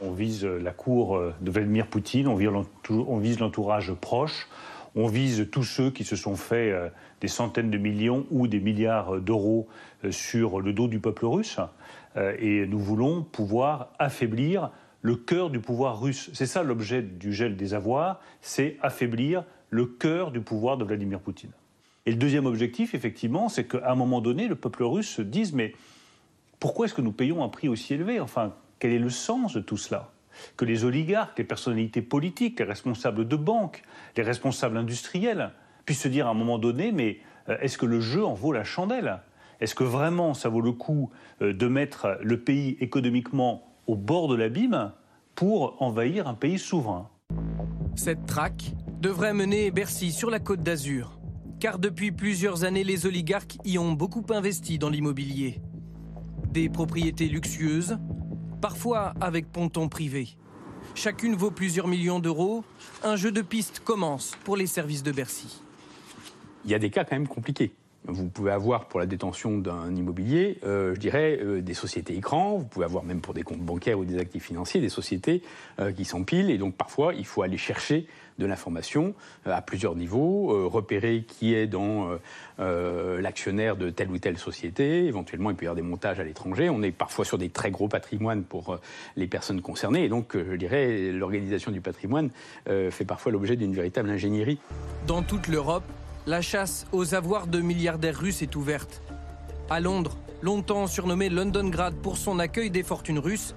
Speaker 11: On vise la cour de Vladimir Poutine, on vise l'entourage proche, on vise tous ceux qui se sont fait euh, des centaines de millions ou des milliards d'euros euh, sur le dos du peuple russe. Euh, et nous voulons pouvoir affaiblir le cœur du pouvoir russe. C'est ça l'objet du gel des avoirs, c'est affaiblir le cœur du pouvoir de Vladimir Poutine.
Speaker 29: Et le deuxième objectif, effectivement, c'est qu'à un moment donné, le peuple russe se dise mais pourquoi est-ce que nous payons un prix aussi élevé? Enfin, quel est le sens de tout cela? Que les oligarques, les personnalités politiques, les responsables de banques, les responsables industriels puissent se dire à un moment donné mais euh, est-ce que le jeu en vaut la chandelle? Est-ce que vraiment ça vaut le coup euh, de mettre le pays économiquement au bord de l'abîme pour envahir un pays souverain
Speaker 7: Cette traque devrait mener Bercy sur la côte d'Azur. Car depuis plusieurs années, les oligarques y ont beaucoup investi dans l'immobilier. Des propriétés luxueuses, parfois avec ponton privé. Chacune vaut plusieurs millions d'euros. Un jeu de piste commence pour les services de Bercy.
Speaker 30: Il y a des cas quand même compliqués. Vous pouvez avoir pour la détention d'un immobilier, euh, je dirais, euh, des sociétés écrans. Vous pouvez avoir même pour des comptes bancaires ou des actifs financiers des sociétés euh, qui s'empilent. Et donc parfois, il faut aller chercher de l'information à plusieurs niveaux, repérer qui est dans l'actionnaire de telle ou telle société. Éventuellement, il peut y avoir des montages à l'étranger. On est parfois sur des très gros patrimoines pour les personnes concernées. Et donc, je dirais, l'organisation du patrimoine fait parfois l'objet d'une véritable ingénierie.
Speaker 7: Dans toute l'Europe, la chasse aux avoirs de milliardaires russes est ouverte. À Londres, longtemps surnommé Londongrad pour son accueil des fortunes russes,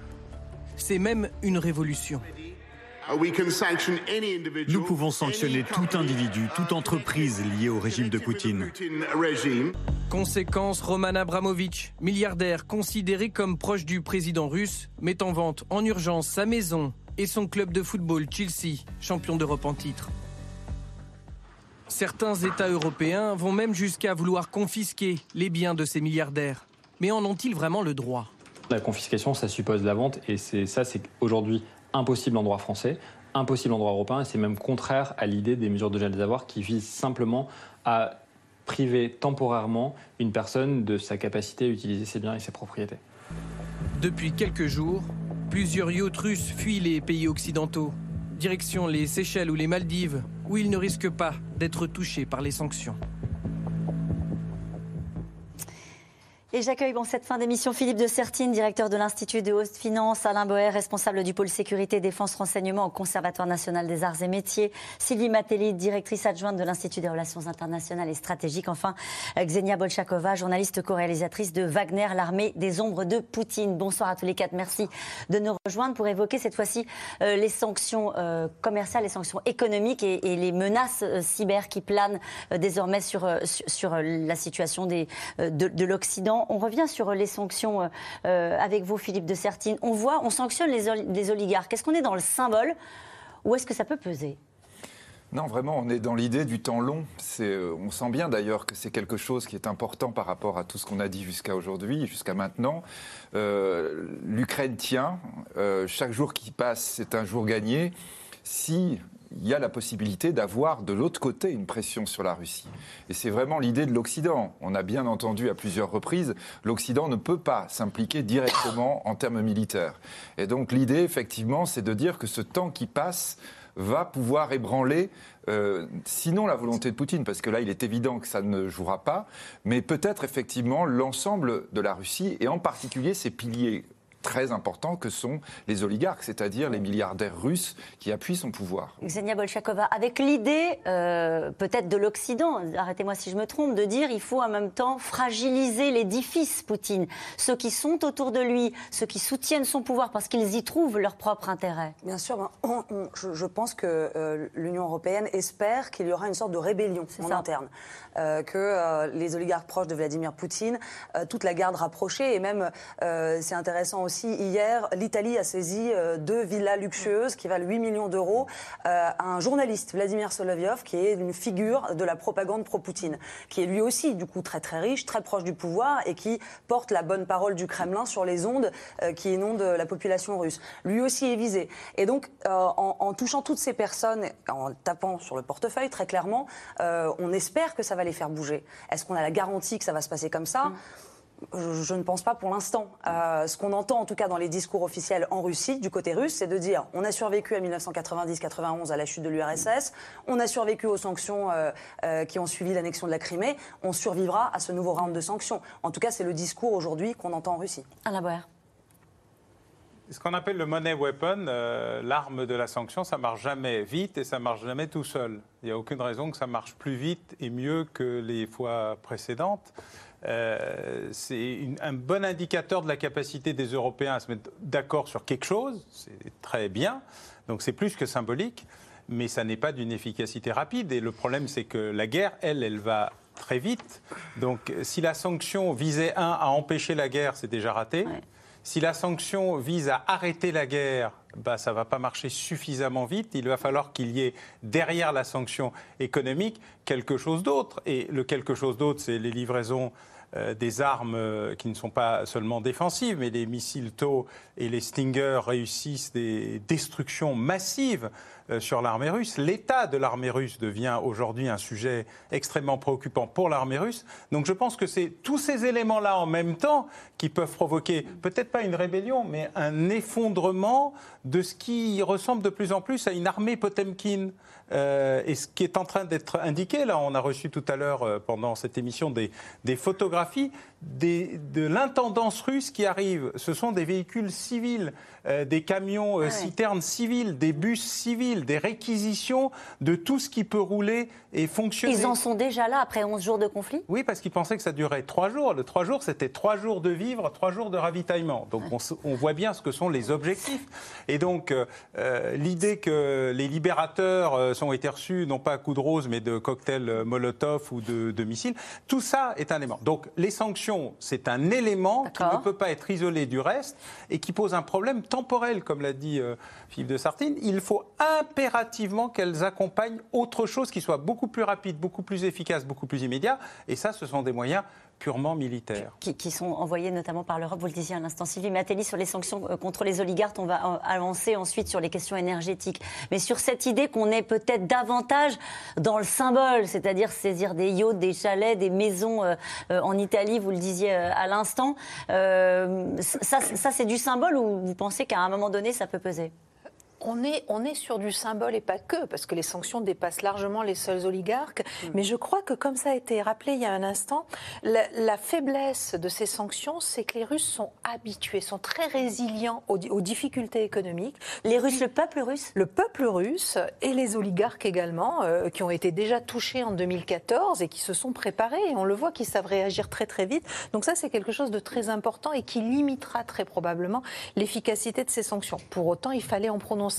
Speaker 7: c'est même une révolution.
Speaker 17: Nous pouvons sanctionner tout individu, toute entreprise liée au régime de Poutine.
Speaker 7: Conséquence, Roman Abramovich, milliardaire considéré comme proche du président russe, met en vente en urgence sa maison et son club de football Chelsea, champion d'Europe en titre. Certains États européens vont même jusqu'à vouloir confisquer les biens de ces milliardaires. Mais en ont-ils vraiment le droit?
Speaker 31: La confiscation, ça suppose la vente, et c'est ça, c'est aujourd'hui impossible en droit français, impossible en droit européen, et c'est même contraire à l'idée des mesures de gel des avoirs qui visent simplement à priver temporairement une personne de sa capacité à utiliser ses biens et ses propriétés.
Speaker 7: Depuis quelques jours, plusieurs yachts russes fuient les pays occidentaux. Direction les Seychelles ou les Maldives, où ils ne risquent pas d'être touchés par les sanctions.
Speaker 1: Et j'accueille cette fin d'émission Philippe de Sertine, directeur de l'Institut de haute finance, Alain Boer, responsable du pôle sécurité, défense, renseignement au Conservatoire national des arts et métiers, Sylvie Matelli, directrice adjointe de l'Institut des relations internationales et stratégiques, enfin Xenia Bolchakova, journaliste co-réalisatrice de Wagner, l'armée des ombres de Poutine. Bonsoir à tous les quatre, merci de nous rejoindre pour évoquer cette fois-ci euh, les sanctions euh, commerciales, les sanctions économiques et, les menaces euh, cyber qui planent désormais sur, sur, la situation des, de l'Occident on revient sur les sanctions euh, euh, avec vous, Philippe de Sertine. On voit, on sanctionne les, oligarques. Est-ce qu'on est dans le symbole ou est-ce que ça peut peser?
Speaker 32: Non, vraiment, on est dans l'idée du temps long. Euh, on sent bien d'ailleurs que c'est quelque chose qui est important par rapport à tout ce qu'on a dit jusqu'à aujourd'hui, jusqu'à maintenant. L'Ukraine tient. chaque jour qui passe, c'est un jour gagné. Si il y a la possibilité d'avoir de l'autre côté une pression sur la Russie. Et c'est vraiment l'idée de l'Occident. On a bien entendu à plusieurs reprises, l'Occident ne peut pas s'impliquer directement en termes militaires. Et donc l'idée, effectivement, c'est de dire que ce temps qui passe va pouvoir ébranler euh, sinon la volonté de Poutine, parce que là, il est évident que ça ne jouera pas, mais peut-être effectivement l'ensemble de la Russie, et en particulier ses piliers très importants que sont les oligarques, c'est-à-dire les milliardaires russes qui appuient son pouvoir.
Speaker 1: Xenia Bolchakova, avec l'idée euh, peut-être de l'Occident, arrêtez-moi si je me trompe, de dire il faut en même temps fragiliser l'édifice Poutine, ceux qui sont autour de lui, ceux qui soutiennent son pouvoir parce qu'ils y trouvent leur propre intérêt.
Speaker 33: Bien sûr, je, pense que euh, l'Union européenne espère qu'il y aura une sorte de rébellion en interne. Euh, que euh, les oligarques proches de Vladimir Poutine, euh, toute la garde rapprochée, et même, c'est intéressant aussi, hier, l'Italie a saisi deux villas luxueuses qui valent 8 millions d'euros à un journaliste, Vladimir Solovyov, qui est une figure de la propagande pro-Poutine, qui est lui aussi, du coup, très très riche, très proche du pouvoir, et qui porte la bonne parole du Kremlin sur les ondes qui inondent la population russe. Lui aussi est visé. Et donc, en, en, touchant toutes ces personnes, en tapant sur le portefeuille, très clairement, on espère que ça va faire bouger. Est-ce qu'on a la garantie que ça va se passer comme ça? Je, ne pense pas pour l'instant. Euh, ce qu'on entend en tout cas dans les discours officiels en Russie, du côté russe, c'est de dire on a survécu à 1990-91 à la chute de l'URSS, on a survécu aux sanctions euh, euh, qui ont suivi l'annexion de la Crimée, on survivra à ce nouveau round de sanctions. En tout cas, c'est le discours aujourd'hui qu'on entend en Russie.
Speaker 1: Alain Boer.
Speaker 34: Ce qu'on appelle le money weapon, euh, l'arme de la sanction, ça marche jamais vite et ça marche jamais tout seul. Il n'y a aucune raison que ça marche plus vite et mieux que les fois précédentes. Euh, c'est un bon indicateur de la capacité des Européens à se mettre d'accord sur quelque chose. C'est très bien. Donc c'est plus que symbolique, mais ça n'est pas d'une efficacité rapide. Et le problème, c'est que la guerre, elle, elle va très vite. Donc si la sanction visait, un, à empêcher la guerre, c'est déjà raté. Si la sanction vise à arrêter la guerre, bah, ça ne va pas marcher suffisamment vite. Il va falloir qu'il y ait derrière la sanction économique quelque chose d'autre. Et le quelque chose d'autre, c'est les livraisons euh, des armes euh, qui ne sont pas seulement défensives, mais les missiles TOW et les Stinger réussissent des destructions massives sur l'armée russe. L'état de l'armée russe devient aujourd'hui un sujet extrêmement préoccupant pour l'armée russe. Donc je pense que c'est tous ces éléments-là en même temps qui peuvent provoquer peut-être pas une rébellion, mais un effondrement de ce qui ressemble de plus en plus à une armée Potemkin. Euh, et ce qui est en train d'être indiqué, là, on a reçu tout à l'heure euh, pendant cette émission des, des photographies des, de l'intendance russe qui arrive. Ce sont des véhicules civils, euh, des camions euh, ah citernes civils, des bus civils, des réquisitions de tout ce qui peut rouler et fonctionner.
Speaker 1: Ils en sont déjà là après 11 jours de conflit?
Speaker 34: Oui, parce qu'ils pensaient que ça durait 3 jours. Le 3 jours, c'était 3 jours de vivre, 3 jours de ravitaillement. Donc on, on, voit bien ce que sont les objectifs. Et donc euh, l'idée que les libérateurs sont été reçus non pas à coups de rose, mais de cocktails Molotov ou de, de missiles, tout ça est un élément. Donc les sanctions, c'est un élément qui ne peut pas être isolé du reste et qui pose un problème temporel, comme l'a dit euh, Philippe de Sartine. Il faut impérativement qu'elles accompagnent autre chose qui soit beaucoup plus rapide, beaucoup plus efficace, beaucoup plus immédiat. Et ça, ce sont des moyens purement militaires.
Speaker 1: Qui, sont envoyés notamment par l'Europe, vous le disiez à l'instant, Sylvie Matteli, sur les sanctions euh, contre les oligarques, on va euh, avancer ensuite sur les questions énergétiques. Mais sur cette idée qu'on est peut-être davantage dans le symbole, c'est-à-dire saisir des yachts, des chalets, des maisons euh, en Italie, vous le disiez à l'instant, ça, ça c'est du symbole ou vous pensez qu'à un moment donné, ça peut peser?
Speaker 27: On est, on est sur du symbole et pas que, parce que les sanctions dépassent largement les seuls oligarques. Mm. Mais je crois que, comme ça a été rappelé il y a un instant, la, faiblesse de ces sanctions, c'est que les Russes sont habitués, sont très résilients aux, difficultés économiques.
Speaker 1: Les Russes, le peuple russe
Speaker 27: Le peuple russe et les oligarques également, euh, qui ont été déjà touchés en 2014 et qui se sont préparés. Et on le voit, qu'ils savent réagir très très vite. Donc ça, c'est quelque chose de très important et qui limitera très probablement l'efficacité de ces sanctions. Pour autant, il fallait en prononcer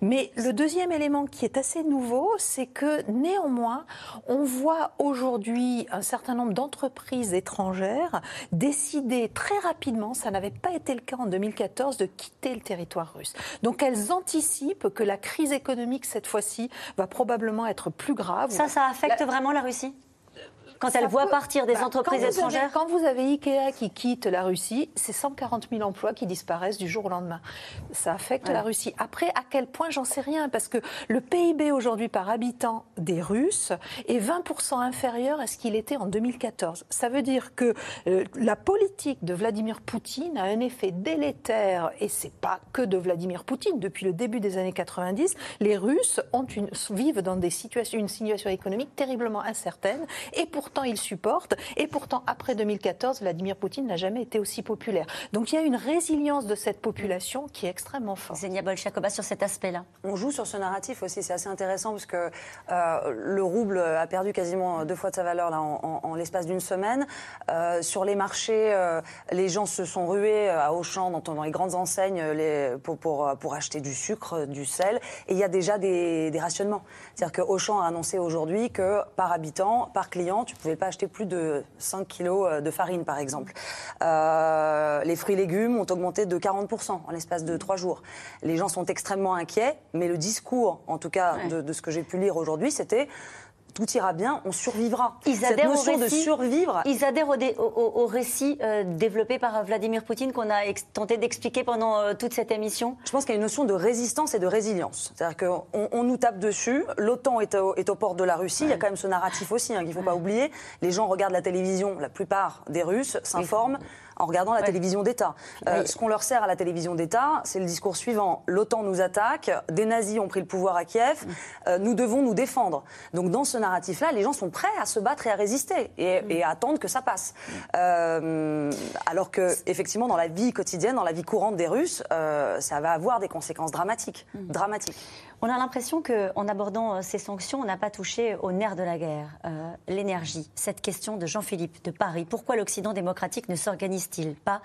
Speaker 27: mais le deuxième élément qui est assez nouveau, c'est que néanmoins, on voit aujourd'hui un certain nombre d'entreprises étrangères décider très rapidement, ça n'avait pas été le cas en 2014, de quitter le territoire russe. Donc elles anticipent que la crise économique, cette fois-ci, va probablement être plus grave.
Speaker 1: Ça, ça affecte vraiment la Russie? Quand elle voit partir des bah, entreprises étrangères
Speaker 27: Quand vous avez Ikea qui quitte la Russie, c'est 140 000 emplois qui disparaissent du jour au lendemain. Ça affecte la Russie. Après, à quel point, j'en sais rien, parce que le PIB aujourd'hui par habitant des Russes est 20% inférieur à ce qu'il était en 2014. Ça veut dire que euh, la politique de Vladimir Poutine a un effet délétère, et c'est pas que de Vladimir Poutine. Depuis le début des années 90, les Russes ont une, vivent dans des situations, une situation économique terriblement incertaine, et pour pourtant il supporte. Et pourtant, après 2014, Vladimir Poutine n'a jamais été aussi populaire. Donc il y a une résilience de cette population qui est extrêmement forte.
Speaker 1: Zenia Bolchakoba, sur cet aspect-là.
Speaker 27: On joue sur ce narratif aussi, c'est assez intéressant parce que euh, le rouble a perdu quasiment deux fois de sa valeur là, en, l'espace d'une semaine. Euh, sur les marchés, euh, les gens se sont rués à Auchan, dans, dans les grandes enseignes, les, pour, pour, pour, acheter du sucre, du sel. Et il y a déjà des, des rationnements. C'est-à-dire que Auchan a annoncé aujourd'hui que par habitant, par client, tu pouvez pas acheter plus de 5 kilos euh, de farine, par exemple. Euh, les fruits et légumes ont augmenté de 40% en l'espace de 3 jours. Les gens sont extrêmement inquiets, mais le discours, en tout cas de, de ce que j'ai pu lire aujourd'hui, c'était tout ira bien, on survivra.
Speaker 1: Ils adhèrent Cette notion de survivre. Ils adhèrent au, récit euh, développé par Vladimir Poutine qu'on a tenté d'expliquer pendant euh, toute cette émission.
Speaker 27: Je pense qu'il y a une notion de résistance et de résilience. C'est-à-dire qu'on on nous tape dessus, l'OTAN est, au, est port de la Russie, il y a quand même ce narratif aussi hein, qu'il ne faut pas oublier. Les gens regardent la télévision, la plupart des Russes s'informent
Speaker 33: en regardant la télévision d'État. Euh, ce qu'on leur sert à la télévision d'État, c'est le discours suivant l'OTAN nous attaque, des nazis ont pris le pouvoir à Kiev, mm. euh, nous devons nous défendre. Donc dans ce narratif-là, les gens sont prêts à se battre et à résister et, mm. à attendre que ça passe. Euh, alors que effectivement, dans la vie quotidienne, dans la vie courante des Russes, ça va avoir des conséquences dramatiques, mm. dramatiques.
Speaker 1: On a l'impression qu'en abordant euh, ces sanctions, on n'a pas touché au nerf de la guerre, euh, l'énergie. Cette question de Jean-Philippe de Paris. Pourquoi l'Occident démocratique ne s'organise-t-il pas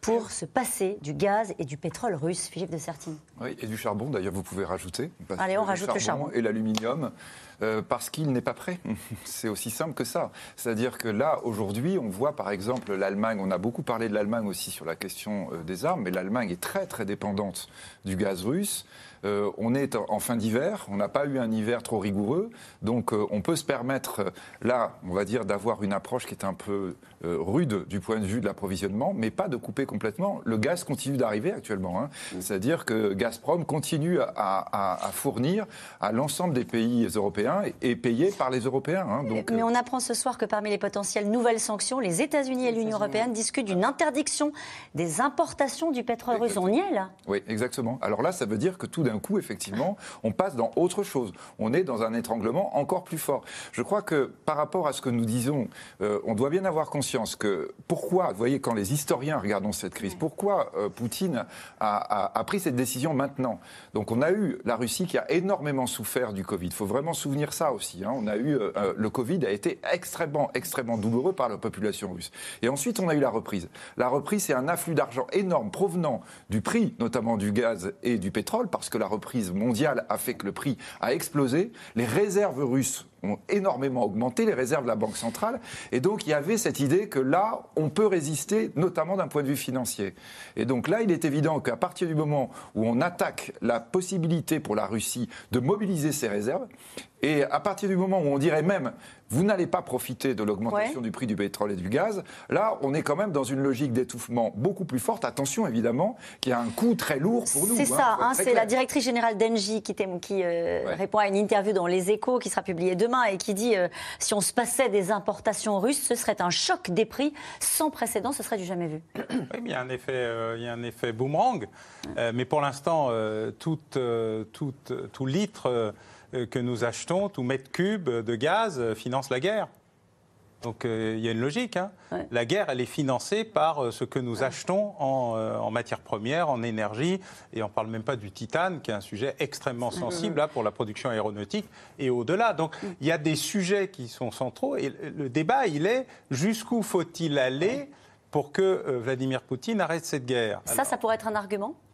Speaker 1: pour se passer du gaz et du pétrole russe, Philippe de Sertine
Speaker 32: Oui, et du charbon d'ailleurs, vous pouvez rajouter.
Speaker 1: Allez, on rajoute le charbon.
Speaker 32: Et l'aluminium. Euh, parce qu'il n'est pas prêt. *laughs* C'est aussi simple que ça. C'est-à-dire que là, aujourd'hui, on voit par exemple l'Allemagne, on a beaucoup parlé de l'Allemagne aussi sur la question des armes, mais l'Allemagne est très très dépendante du gaz russe. Euh, on est en fin d'hiver, on n'a pas eu un hiver trop rigoureux, donc euh, on peut se permettre, euh, là, on va dire, d'avoir une approche qui est un peu rude du point de vue de l'approvisionnement, mais pas de couper complètement. Le gaz continue d'arriver actuellement. Hein. C'est-à-dire que Gazprom continue à, fournir à l'ensemble des pays européens et, payé par les Européens. Hein.
Speaker 1: mais on apprend ce soir que parmi les potentielles nouvelles sanctions, les États-Unis et l'Union européenne discutent d'une interdiction des importations du pétrole russe. On y est là
Speaker 32: Oui, exactement. Alors là, ça veut dire que tout d'un coup, effectivement, on passe dans autre chose. On est dans un étranglement encore plus fort. Je crois que par rapport à ce que nous disons, euh, on doit bien avoir conscience que pourquoi, vous voyez, quand les historiens regardons cette crise, pourquoi euh, Poutine a, pris cette décision maintenant? Donc on a eu la Russie qui a énormément souffert du Covid. Il faut vraiment souvenir ça aussi. Hein. On a eu euh, le Covid a été extrêmement, extrêmement douloureux par la population russe. Et ensuite, on a eu la reprise. La reprise, c'est un afflux d'argent énorme provenant du prix, notamment du gaz et du pétrole, parce que la reprise mondiale a fait que le prix a explosé. Les réserves russes ont énormément augmenté, les réserves de la Banque centrale. Et donc, il y avait cette idée que là, on peut résister, notamment d'un point de vue financier. Et donc là, il est évident qu'à partir du moment où on attaque la possibilité pour la Russie de mobiliser ses réserves, et à partir du moment où on dirait même vous n'allez pas profiter de l'augmentation du prix du pétrole et du gaz. Là, on est quand même dans une logique d'étouffement beaucoup plus forte. Attention, évidemment, qui a un coût très lourd pour nous.
Speaker 1: C'est hein, ça, hein, c'est la directrice générale d'Engie qui, qui euh, répond à une interview dans Les Échos qui sera publiée demain et qui dit euh, si on se passait des importations russes, ce serait un choc des prix sans précédent, ce serait du jamais vu.
Speaker 34: Oui, mais il y a un effet, euh, il y a un effet boomerang. mais pour l'instant, tout, tout, tout litre euh, que nous achetons, tout mètre cube de gaz euh, finance la guerre. Donc euh, il y a une logique. Hein. La guerre, elle est financée par ce que nous achetons en, en matières premières, en énergie, et on ne parle même pas du titane, qui est un sujet extrêmement sensible là, pour la production aéronautique et au-delà. Donc il y a des sujets qui sont centraux, et le débat, il est jusqu'où faut-il aller pour que Vladimir Poutine arrête cette guerre?
Speaker 1: Ça, ça pourrait être un argument? euh,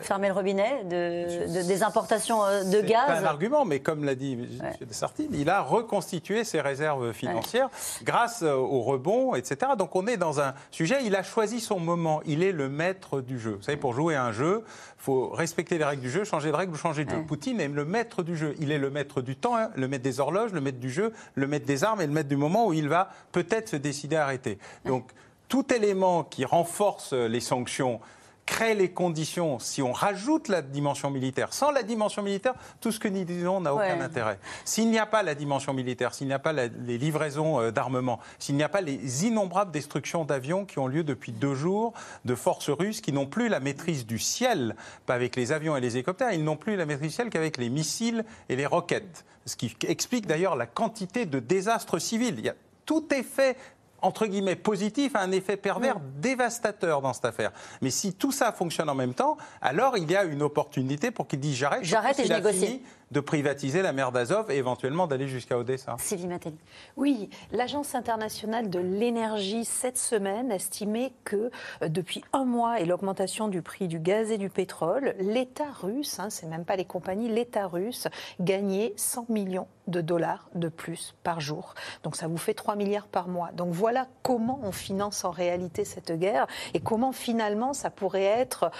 Speaker 1: fermer le robinet de, des importations euh, de gaz.
Speaker 34: C'est un argument, mais comme l'a dit M. Sartine, il a reconstitué ses réserves financières grâce euh, au rebond, etc. Donc on est dans un sujet, il a choisi son moment, il est le maître du jeu. Vous savez, pour jouer à un jeu, il faut respecter les règles du jeu, changer de règles ou changer de jeu. Poutine est le maître du jeu. Il est le maître du temps, hein, le maître des horloges, le maître du jeu, le maître des armes et le maître du moment où il va peut-être se décider à arrêter. Donc tout élément qui renforce les sanctions crée les conditions, si on rajoute la dimension militaire, sans la dimension militaire, tout ce que nous disons n'a aucun intérêt. S'il n'y a pas la dimension militaire, s'il n'y a pas les livraisons euh, d'armement, s'il n'y a pas les innombrables destructions d'avions qui ont lieu depuis deux jours de forces russes qui n'ont plus la maîtrise du ciel, pas avec les avions et les hélicoptères, ils n'ont plus la maîtrise du ciel qu'avec les missiles et les roquettes. Ce qui explique d'ailleurs la quantité de désastres civils. Il y a tout est fait entre guillemets, positif a un effet pervers dévastateur dans cette affaire. Mais si tout ça fonctionne en même temps, alors il y a une opportunité pour qu'il dise j'arrête.
Speaker 1: J'arrête et je négocie
Speaker 34: de privatiser la mer d'Azov et éventuellement d'aller jusqu'à Odessa.
Speaker 1: Sylvie Matteli.
Speaker 27: Oui, l'Agence internationale de l'énergie cette semaine estimait que euh, depuis un mois et l'augmentation du prix du gaz et du pétrole, l'État russe, hein, c'est même pas les compagnies, l'État russe gagnait 100 millions de dollars de plus par jour. Donc ça vous fait 3 milliards par mois. Donc voilà comment on finance en réalité cette guerre et comment finalement ça pourrait être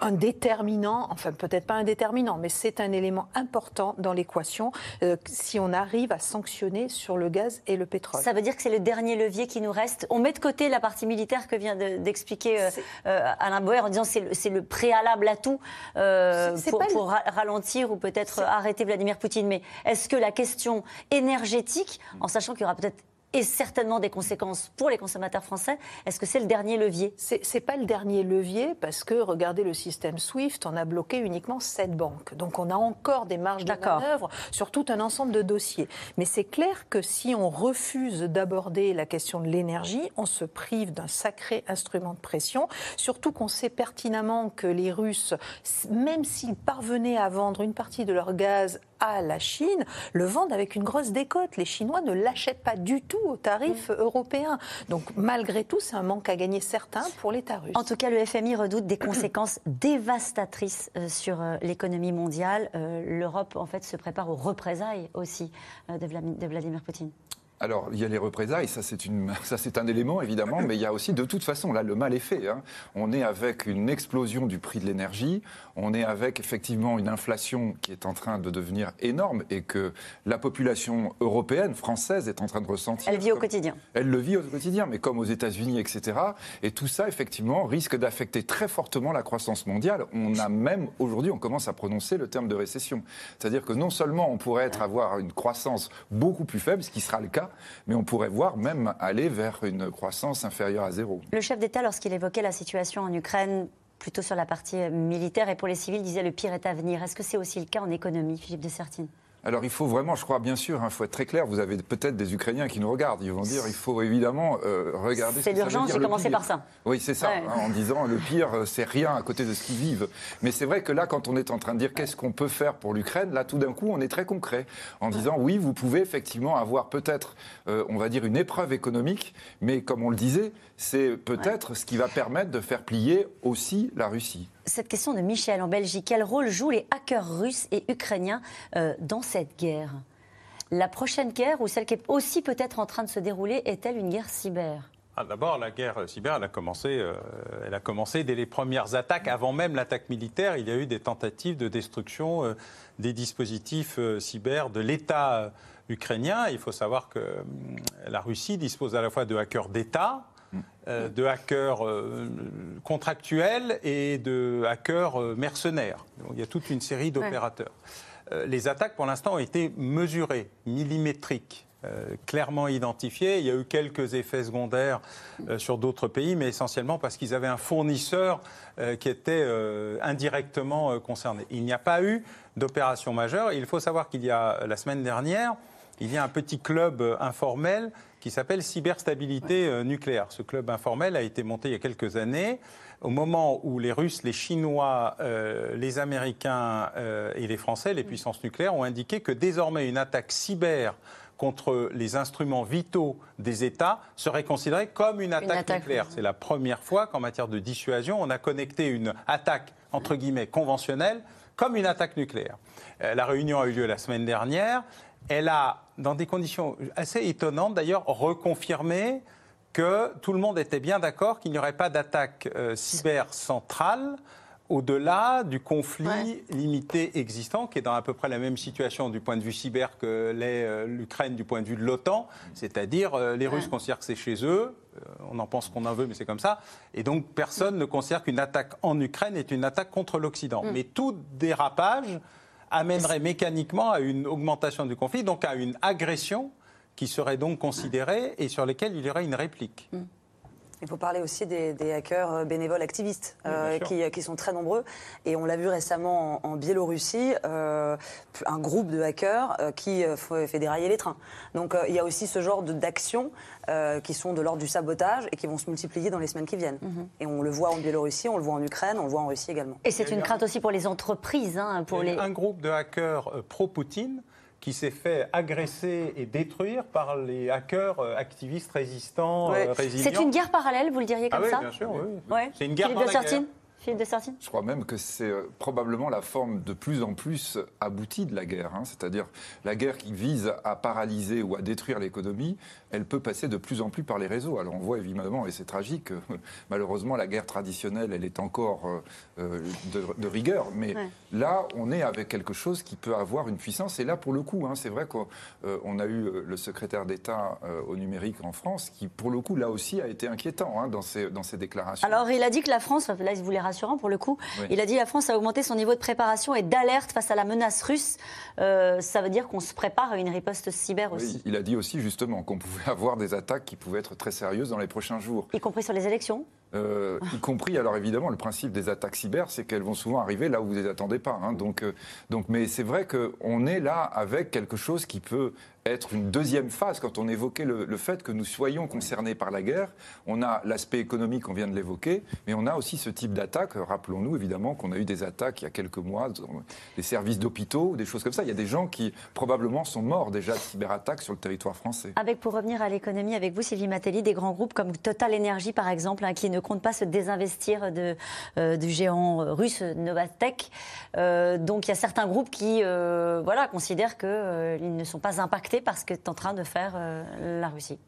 Speaker 27: un déterminant, enfin peut-être pas un déterminant, mais c'est un élément important dans l'équation euh, si on arrive à sanctionner sur le gaz et le pétrole.
Speaker 1: Ça veut dire que c'est le dernier levier qui nous reste. On met de côté la partie militaire que vient d'expliquer euh, euh, Alain Boer en disant c'est le, le, préalable à tout pour, pour ralentir ou peut-être arrêter Vladimir Poutine. Mais est-ce que la question énergétique, en sachant qu'il y aura peut-être et certainement des conséquences pour les consommateurs français. Est-ce que c'est le dernier levier?
Speaker 27: C'est n'est pas le dernier levier parce que regardez le système SWIFT, on a bloqué uniquement sept banques. Donc on a encore des marges de manœuvre sur tout un ensemble de dossiers. Mais c'est clair que si on refuse d'aborder la question de l'énergie, on se prive d'un sacré instrument de pression. Surtout qu'on sait pertinemment que les Russes, même s'ils parvenaient à vendre une partie de leur gaz à la Chine, le vendent avec une grosse décote. Les Chinois ne l'achètent pas du tout aux tarifs européens. Donc malgré tout, c'est un manque à gagner certain pour l'État russe.
Speaker 1: En tout cas, le FMI redoute des conséquences *clears throat* dévastatrices euh, sur euh, l'économie mondiale. Euh, L'Europe, en fait, se prépare aux représailles aussi de Vladimir Poutine.
Speaker 32: Alors, il y a les représailles, *laughs* ça c'est, un élément évidemment, mais il y a aussi, de toute façon, là le mal est fait. Hein. On est avec une explosion du prix de l'énergie, on est avec effectivement une inflation qui est en train de devenir énorme et que la population européenne, française, est en train de ressentir.
Speaker 1: Elle vit au quotidien.
Speaker 32: Elle le vit au quotidien, mais comme aux États-Unis, etc. Et tout ça, effectivement, risque d'affecter très fortement la croissance mondiale. On a même, aujourd'hui, on commence à prononcer le terme de récession. C'est-à-dire que non seulement on pourrait être, avoir une croissance beaucoup plus faible, ce qui sera le cas, mais on pourrait voir même aller vers une croissance inférieure à zéro.
Speaker 1: Le chef d'État, lorsqu'il évoquait la situation en Ukraine, plutôt sur la partie militaire et pour les civils, disait le pire est à venir. Est-ce que c'est aussi le cas en économie, Philippe de Sertine
Speaker 32: alors il faut vraiment, je crois bien sûr, il hein, faut être très clair, vous avez peut-être des Ukrainiens qui nous regardent, ils vont dire il faut évidemment euh, regarder...
Speaker 1: C'est l'urgence, j'ai commencé par ça.
Speaker 32: Oui, c'est ça, hein, en disant le pire, euh, c'est rien à côté de ce qu'ils vivent. Mais c'est vrai que là, quand on est en train de dire qu'est-ce qu'on peut faire pour l'Ukraine, là tout d'un coup, on est très concret, en disant oui, vous pouvez effectivement avoir peut-être, euh, on va dire, une épreuve économique, mais comme on le disait, c'est peut-être ce qui va permettre de faire plier aussi la Russie
Speaker 1: cette question de Michel en Belgique. Quel rôle jouent les hackers russes et ukrainiens euh, dans cette guerre? La prochaine guerre, ou celle qui est aussi peut-être en train de se dérouler, est-elle une guerre cyber?
Speaker 34: Ah, D'abord, la guerre cyber, elle a, commencé, euh, elle a commencé dès les premières attaques. Avant même l'attaque militaire, il y a eu des tentatives de destruction euh, des dispositifs cyber de l'État ukrainien. Il faut savoir que la Russie dispose à la fois de hackers d'État, euh, de hackers euh, contractuels et de hackers euh, mercenaires. il y a toute une série d'opérateurs. les attaques, pour l'instant, ont été mesurées, millimétriques. clairement identifiées. Il y a eu quelques effets secondaires sur d'autres pays, mais essentiellement parce qu'ils avaient un fournisseur qui était indirectement concerné. Il n'y a pas eu d'opération majeure. Il faut savoir qu'il y a, la semaine dernière, il y a un petit club informel qui s'appelle Cyberstabilité euh, nucléaire. Ce club informel a été monté il y a quelques années, au moment où les Russes, les Chinois, euh, les Américains euh, et les Français, les puissances nucléaires, ont indiqué que désormais une attaque cyber contre les instruments vitaux des États serait considérée comme une attaque, nucléaire. C'est la première fois qu'en matière de dissuasion, on a connecté une attaque, entre guillemets, conventionnelle comme une attaque nucléaire. la réunion a eu lieu la semaine dernière elle a, dans des conditions assez étonnantes d'ailleurs, reconfirmé que tout le monde était bien d'accord qu'il n'y aurait pas d'attaque euh, cyber centrale au-delà du conflit limité existant, qui est dans à peu près la même situation du point de vue cyber que l'est euh, l'Ukraine du point de vue de l'OTAN, c'est-à-dire euh, les Russes considèrent que c'est chez eux, on en pense qu'on en veut, mais c'est comme ça, et donc personne ne considère qu'une attaque en Ukraine est une attaque contre l'Occident. Mm. Mais tout dérapage amènerait mécaniquement à une augmentation du conflit, donc à une agression qui serait donc considérée et sur lesquelles il y aurait une réplique.
Speaker 33: Il faut parler aussi des, hackers euh, bénévoles activistes euh, qui, sont très nombreux. Et on l'a vu récemment en, Biélorussie, euh, un groupe de hackers qui fait dérailler les trains. Donc il y a aussi ce genre d'actions qui sont de l'ordre du sabotage et qui vont se multiplier dans les semaines qui viennent. Mhm. Et on le voit en Biélorussie, on le voit en Ukraine, on le voit en Russie également.
Speaker 1: Et c'est une crainte aussi pour les entreprises. Hein, pour les...
Speaker 34: Un groupe de hackers pro-Poutine qui s'est fait agresser et détruire par les hackers euh, activistes résistants,
Speaker 1: euh, résilients. C'est une guerre parallèle, vous le diriez comme
Speaker 34: ah oui,
Speaker 1: ça
Speaker 34: bien sûr,
Speaker 1: oui.
Speaker 34: C'est une guerre parallèle.
Speaker 1: Je
Speaker 32: crois même que c'est euh, probablement la forme de plus en plus aboutie de la guerre. Hein. C'est-à-dire la guerre qui vise à paralyser ou à détruire l'économie, elle peut passer de plus en plus par les réseaux. Alors on voit évidemment, et c'est tragique, *laughs* malheureusement la guerre traditionnelle, elle est encore euh, euh, de, rigueur. Mais là, on est avec quelque chose qui peut avoir une puissance. Et là, pour le coup, hein, c'est vrai qu'on a eu le secrétaire d'État au numérique en France, qui pour le coup, là aussi, a été inquiétant hein, dans, ses, dans ses déclarations.
Speaker 1: Alors il a dit que la France, là, il voulait rassurant pour le coup. Il a dit la France a augmenté son niveau de préparation et d'alerte face à la menace russe. Euh, ça veut dire qu'on se prépare à une riposte cyber aussi.
Speaker 32: il a dit aussi justement qu'on pouvait *laughs* avoir des attaques qui pouvaient être très sérieuses dans les prochains jours.
Speaker 1: Y compris sur les élections
Speaker 32: euh, y compris, alors évidemment, le principe des attaques cyber, c'est qu'elles vont souvent arriver là où vous ne les attendez pas. Hein. donc, euh, donc, mais c'est vrai qu'on est là avec quelque chose qui peut être une deuxième phase quand on évoquait le, fait que nous soyons concernés par la guerre. On a l'aspect économique, on vient de l'évoquer, mais on a aussi ce type d'attaque. Rappelons-nous évidemment qu'on a eu des attaques il y a quelques mois, des services d'hôpitaux, des choses comme ça. Il y a des gens qui probablement sont morts déjà de cyberattaques sur le territoire français.
Speaker 1: Avec, pour revenir à l'économie, avec vous, Sylvie Matelli, des grands groupes comme Total Energy par exemple, hein, qui ne comptent pas se désinvestir de, euh, du géant russe Novatech. Euh, donc il y a certains groupes qui euh, voilà, considèrent qu'ils ne sont pas impactés parce que tu es en train de faire euh, la Russie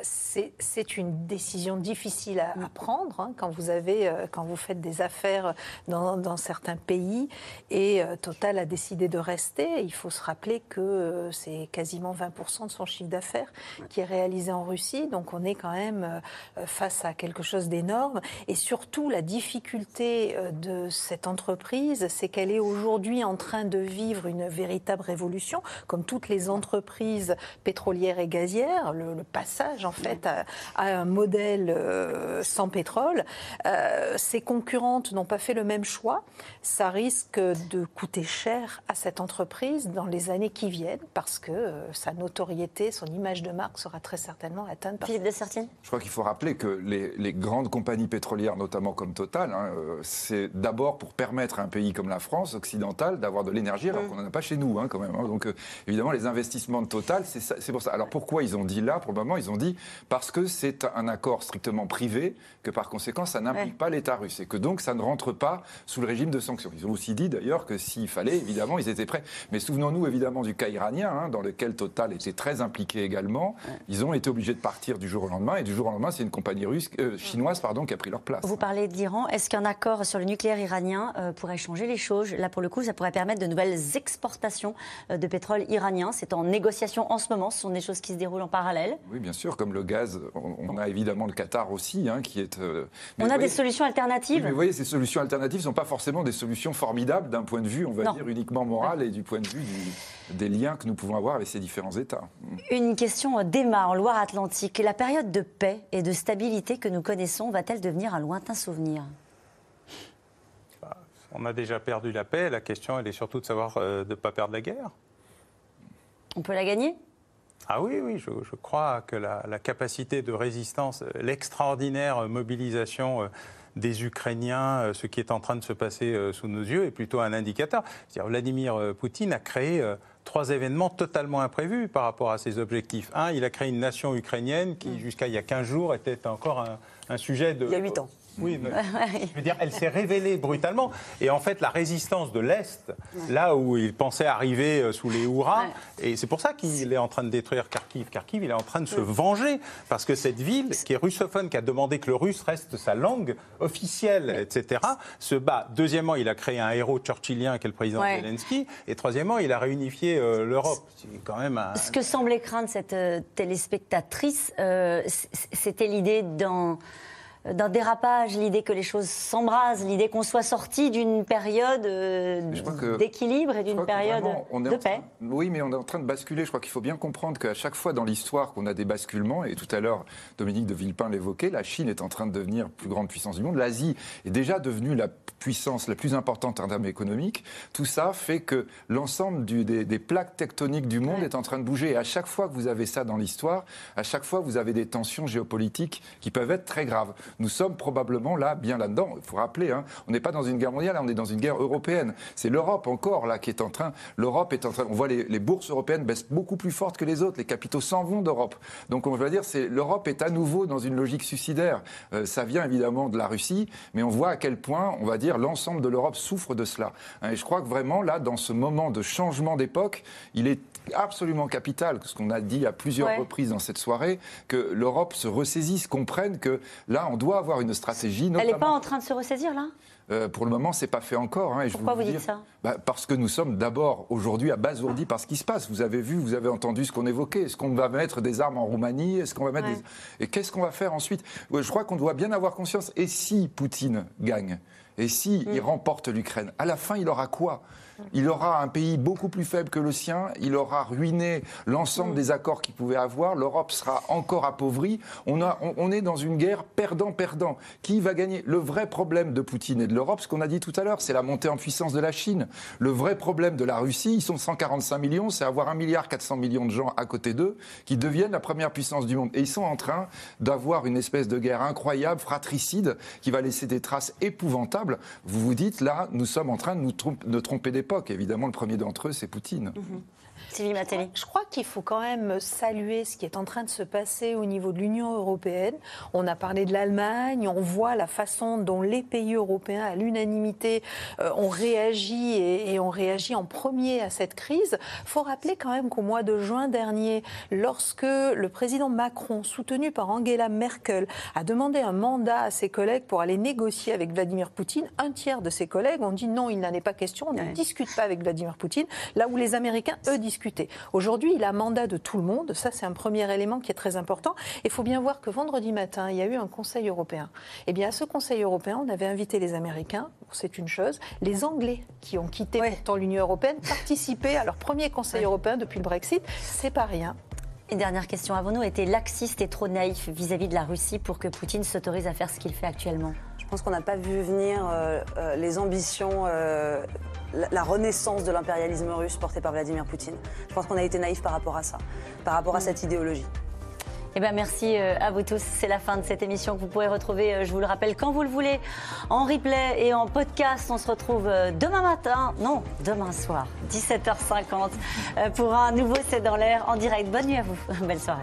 Speaker 27: c'est une décision difficile à, prendre hein, quand, vous avez, euh, quand vous faites des affaires dans, certains pays et euh, Total a décidé de rester. Il faut se rappeler que euh, c'est quasiment 20% de son chiffre d'affaires qui est réalisé en Russie. Donc on est quand même face à quelque chose d'énorme. Et surtout, la difficulté de cette entreprise, c'est qu'elle est aujourd'hui en train de vivre une véritable révolution, comme toutes les entreprises pétrolières et gazières. le passage en fait à, un modèle euh, sans pétrole. Euh, ses concurrentes n'ont pas fait le même choix. Ça risque de coûter cher à cette entreprise dans les années qui viennent parce que euh, sa notoriété, son image de marque sera très certainement atteinte. Par
Speaker 1: Philippe de Sertine
Speaker 32: Je crois qu'il faut rappeler que les, grandes compagnies pétrolières, notamment comme Total, hein, c'est d'abord pour permettre à un pays comme la France occidentale d'avoir de l'énergie alors mm. qu'on n'en a pas chez nous hein, quand même. Hein. Donc évidemment les investissements de Total, c'est pour ça. Alors pourquoi ils ont dit là Pour le moment, ils ont dit parce que c'est un accord strictement privé, que par conséquent, ça n'implique pas l'État russe et que donc ça ne rentre pas sous le régime de sanctions. Ils ont aussi dit d'ailleurs que s'il fallait, évidemment, ils étaient prêts. Mais souvenons-nous évidemment du cas iranien, hein, dans lequel Total était très impliqué également. Ils ont été obligés de partir du jour au lendemain et du jour au lendemain, c'est une compagnie russe, euh, chinoise pardon, qui a pris leur place.
Speaker 1: Vous parlez d'Iran. Est-ce qu'un accord sur le nucléaire iranien euh, pourrait changer les choses? Là, pour le coup, ça pourrait permettre de nouvelles exportations euh, de pétrole iranien. C'est en négociation en ce moment. Ce sont des choses qui se déroulent en parallèle.
Speaker 32: Oui, bien sûr, comme le gaz on, a évidemment le Qatar aussi, hein, qui est.
Speaker 1: Euh, on a des solutions alternatives.
Speaker 32: mais vous voyez, ces solutions alternatives ne sont pas forcément des solutions formidables d'un point de vue, on va dire, uniquement moral et du point de vue des liens que nous pouvons avoir avec ces différents États.
Speaker 1: Une question d'Emma en Loire-Atlantique. La période de paix et de stabilité que nous connaissons va-t-elle devenir un lointain souvenir?
Speaker 34: On a déjà perdu la paix. La question, elle est surtout de savoir euh, de ne pas perdre la guerre.
Speaker 1: On peut la gagner?
Speaker 34: Ah oui, oui, je, crois que la, capacité de résistance, l'extraordinaire mobilisation euh, des Ukrainiens, euh, ce qui est en train de se passer euh, sous nos yeux, est plutôt un indicateur. Vladimir Poutine a créé trois événements totalement imprévus par rapport à ses objectifs. Un, il a créé une nation ukrainienne qui, mm. jusqu'à il y a 15 jours, était encore un, un sujet de...
Speaker 33: Il y a 8 ans.
Speaker 34: Oui, *laughs* je veux dire, elle s'est révélée brutalement. Et en fait, la résistance de l'Est, là où il pensait arriver euh, sous les hurrahs, et c'est pour ça qu'il est en train de détruire Kharkiv. Kharkiv, il est en train de se venger, parce que cette ville, qui est russophone, qui a demandé que le russe reste sa langue officielle, etc., se bat. Deuxièmement, il a créé un héros churchillien, qui est le président Zelensky. Et troisièmement, il a réunifié euh, l'Europe.
Speaker 1: quand même Ce que semblait craindre cette euh, téléspectatrice, c'était l'idée dans d'un dérapage, l'idée que les choses s'embrasent, l'idée qu'on soit sorti d'une période euh, d'équilibre et d'une période de paix.
Speaker 32: oui, mais on est en train de basculer. Je crois qu'il faut bien comprendre qu'à chaque fois dans l'histoire qu'on a des basculements, et tout à l'heure Dominique de Villepin l'évoquait, la Chine est en train de devenir plus grande puissance du monde, l'Asie est déjà devenue la puissance la plus importante en termes économiques. Tout ça fait que l'ensemble des, des, plaques tectoniques du monde est en train de bouger. Et à chaque fois que vous avez ça dans l'histoire, à chaque fois vous avez des tensions géopolitiques qui peuvent être très graves. Nous sommes probablement là, bien là-dedans. Il faut rappeler, hein, on n'est pas dans une guerre mondiale, on est dans une guerre européenne. C'est l'Europe encore là qui est en train. L'Europe est en train. On voit les, bourses européennes baissent beaucoup plus fortes que les autres. Les capitaux s'en vont d'Europe. Donc on va dire, c'est l'Europe est à nouveau dans une logique suicidaire. Euh, ça vient évidemment de la Russie, mais on voit à quel point, on va dire, l'ensemble de l'Europe souffre de cela. Hein, et je crois que vraiment là, dans ce moment de changement d'époque, il est absolument capital, ce qu'on a dit à plusieurs reprises dans cette soirée, que l'Europe se ressaisisse, comprenne que là, on doit avoir une stratégie.
Speaker 1: Elle n'est pas en train de se ressaisir, là?
Speaker 32: Euh, pour le moment, c'est pas fait encore.
Speaker 1: Hein, Pourquoi vous, dites ça?
Speaker 32: Bah, Parce que nous sommes d'abord aujourd'hui abasourdis par ce qui se passe. Vous avez vu, vous avez entendu ce qu'on évoquait. Est-ce qu'on va mettre des armes en Roumanie? Est-ce qu'on va mettre Et qu'est-ce qu'on va faire ensuite? Je crois qu'on doit bien avoir conscience. Et si Poutine gagne? Et si il mm. remporte l'Ukraine, à la fin, il aura quoi? Il aura un pays beaucoup plus faible que le sien, il aura ruiné l'ensemble mm. des accords qu'il pouvait avoir, l'Europe sera encore appauvrie. On, a, on, est dans une guerre perdant-perdant. Qui va gagner? Le vrai problème de Poutine et de l'Europe, ce qu'on a dit tout à l'heure, c'est la montée en puissance de la Chine. Le vrai problème de la Russie, ils sont 145 millions, c'est avoir 1 milliard 400 millions de gens à côté d'eux qui deviennent la première puissance du monde. Et ils sont en train d'avoir une espèce de guerre incroyable, fratricide, qui va laisser des traces épouvantables. Vous vous dites, là, nous sommes en train de nous de tromper des Évidemment, le premier d'entre eux, c'est Poutine.
Speaker 27: Je crois qu'il faut quand même saluer ce qui est en train de se passer au niveau de l'Union européenne. On a parlé de l'Allemagne, on voit la façon dont les pays européens, à l'unanimité, euh, ont réagi et, ont réagi en premier à cette crise. Il faut rappeler quand même qu'au mois de juin dernier, lorsque le président Macron, soutenu par Angela Merkel, a demandé un mandat à ses collègues pour aller négocier avec Vladimir Poutine, un tiers de ses collègues ont dit non, il n'en est pas question, on ne discute pas avec Vladimir Poutine, là où les Américains, eux, discutent Aujourd'hui, il a mandat de tout le monde. Ça, c'est un premier élément qui est très important. Il faut bien voir que vendredi matin, il y a eu un Conseil européen. Eh bien, à ce Conseil européen, on avait invité les Américains, c'est une chose. Les Anglais, qui ont quitté pourtant l'Union européenne, participaient à leur premier Conseil européen depuis le Brexit. C'est pas rien.
Speaker 1: Une dernière question. Avons-nous été laxistes et trop naïfs vis-à-vis de la Russie pour que Poutine s'autorise à faire ce qu'il fait actuellement
Speaker 33: Je pense qu'on n'a pas vu venir euh, euh, les ambitions euh, la renaissance de l'impérialisme russe porté par Vladimir Poutine. Je pense qu'on a été naïf par rapport à ça, par rapport à mm. cette idéologie.
Speaker 1: Eh ben merci euh, à vous tous. C'est la fin de cette émission que vous pourrez retrouver, euh, je vous le rappelle, quand vous le voulez, en replay et en podcast. On se retrouve euh, demain matin, non, demain soir, 17h50, pour un nouveau C'est dans l'air en direct. Bonne nuit à vous. *laughs* Belle soirée.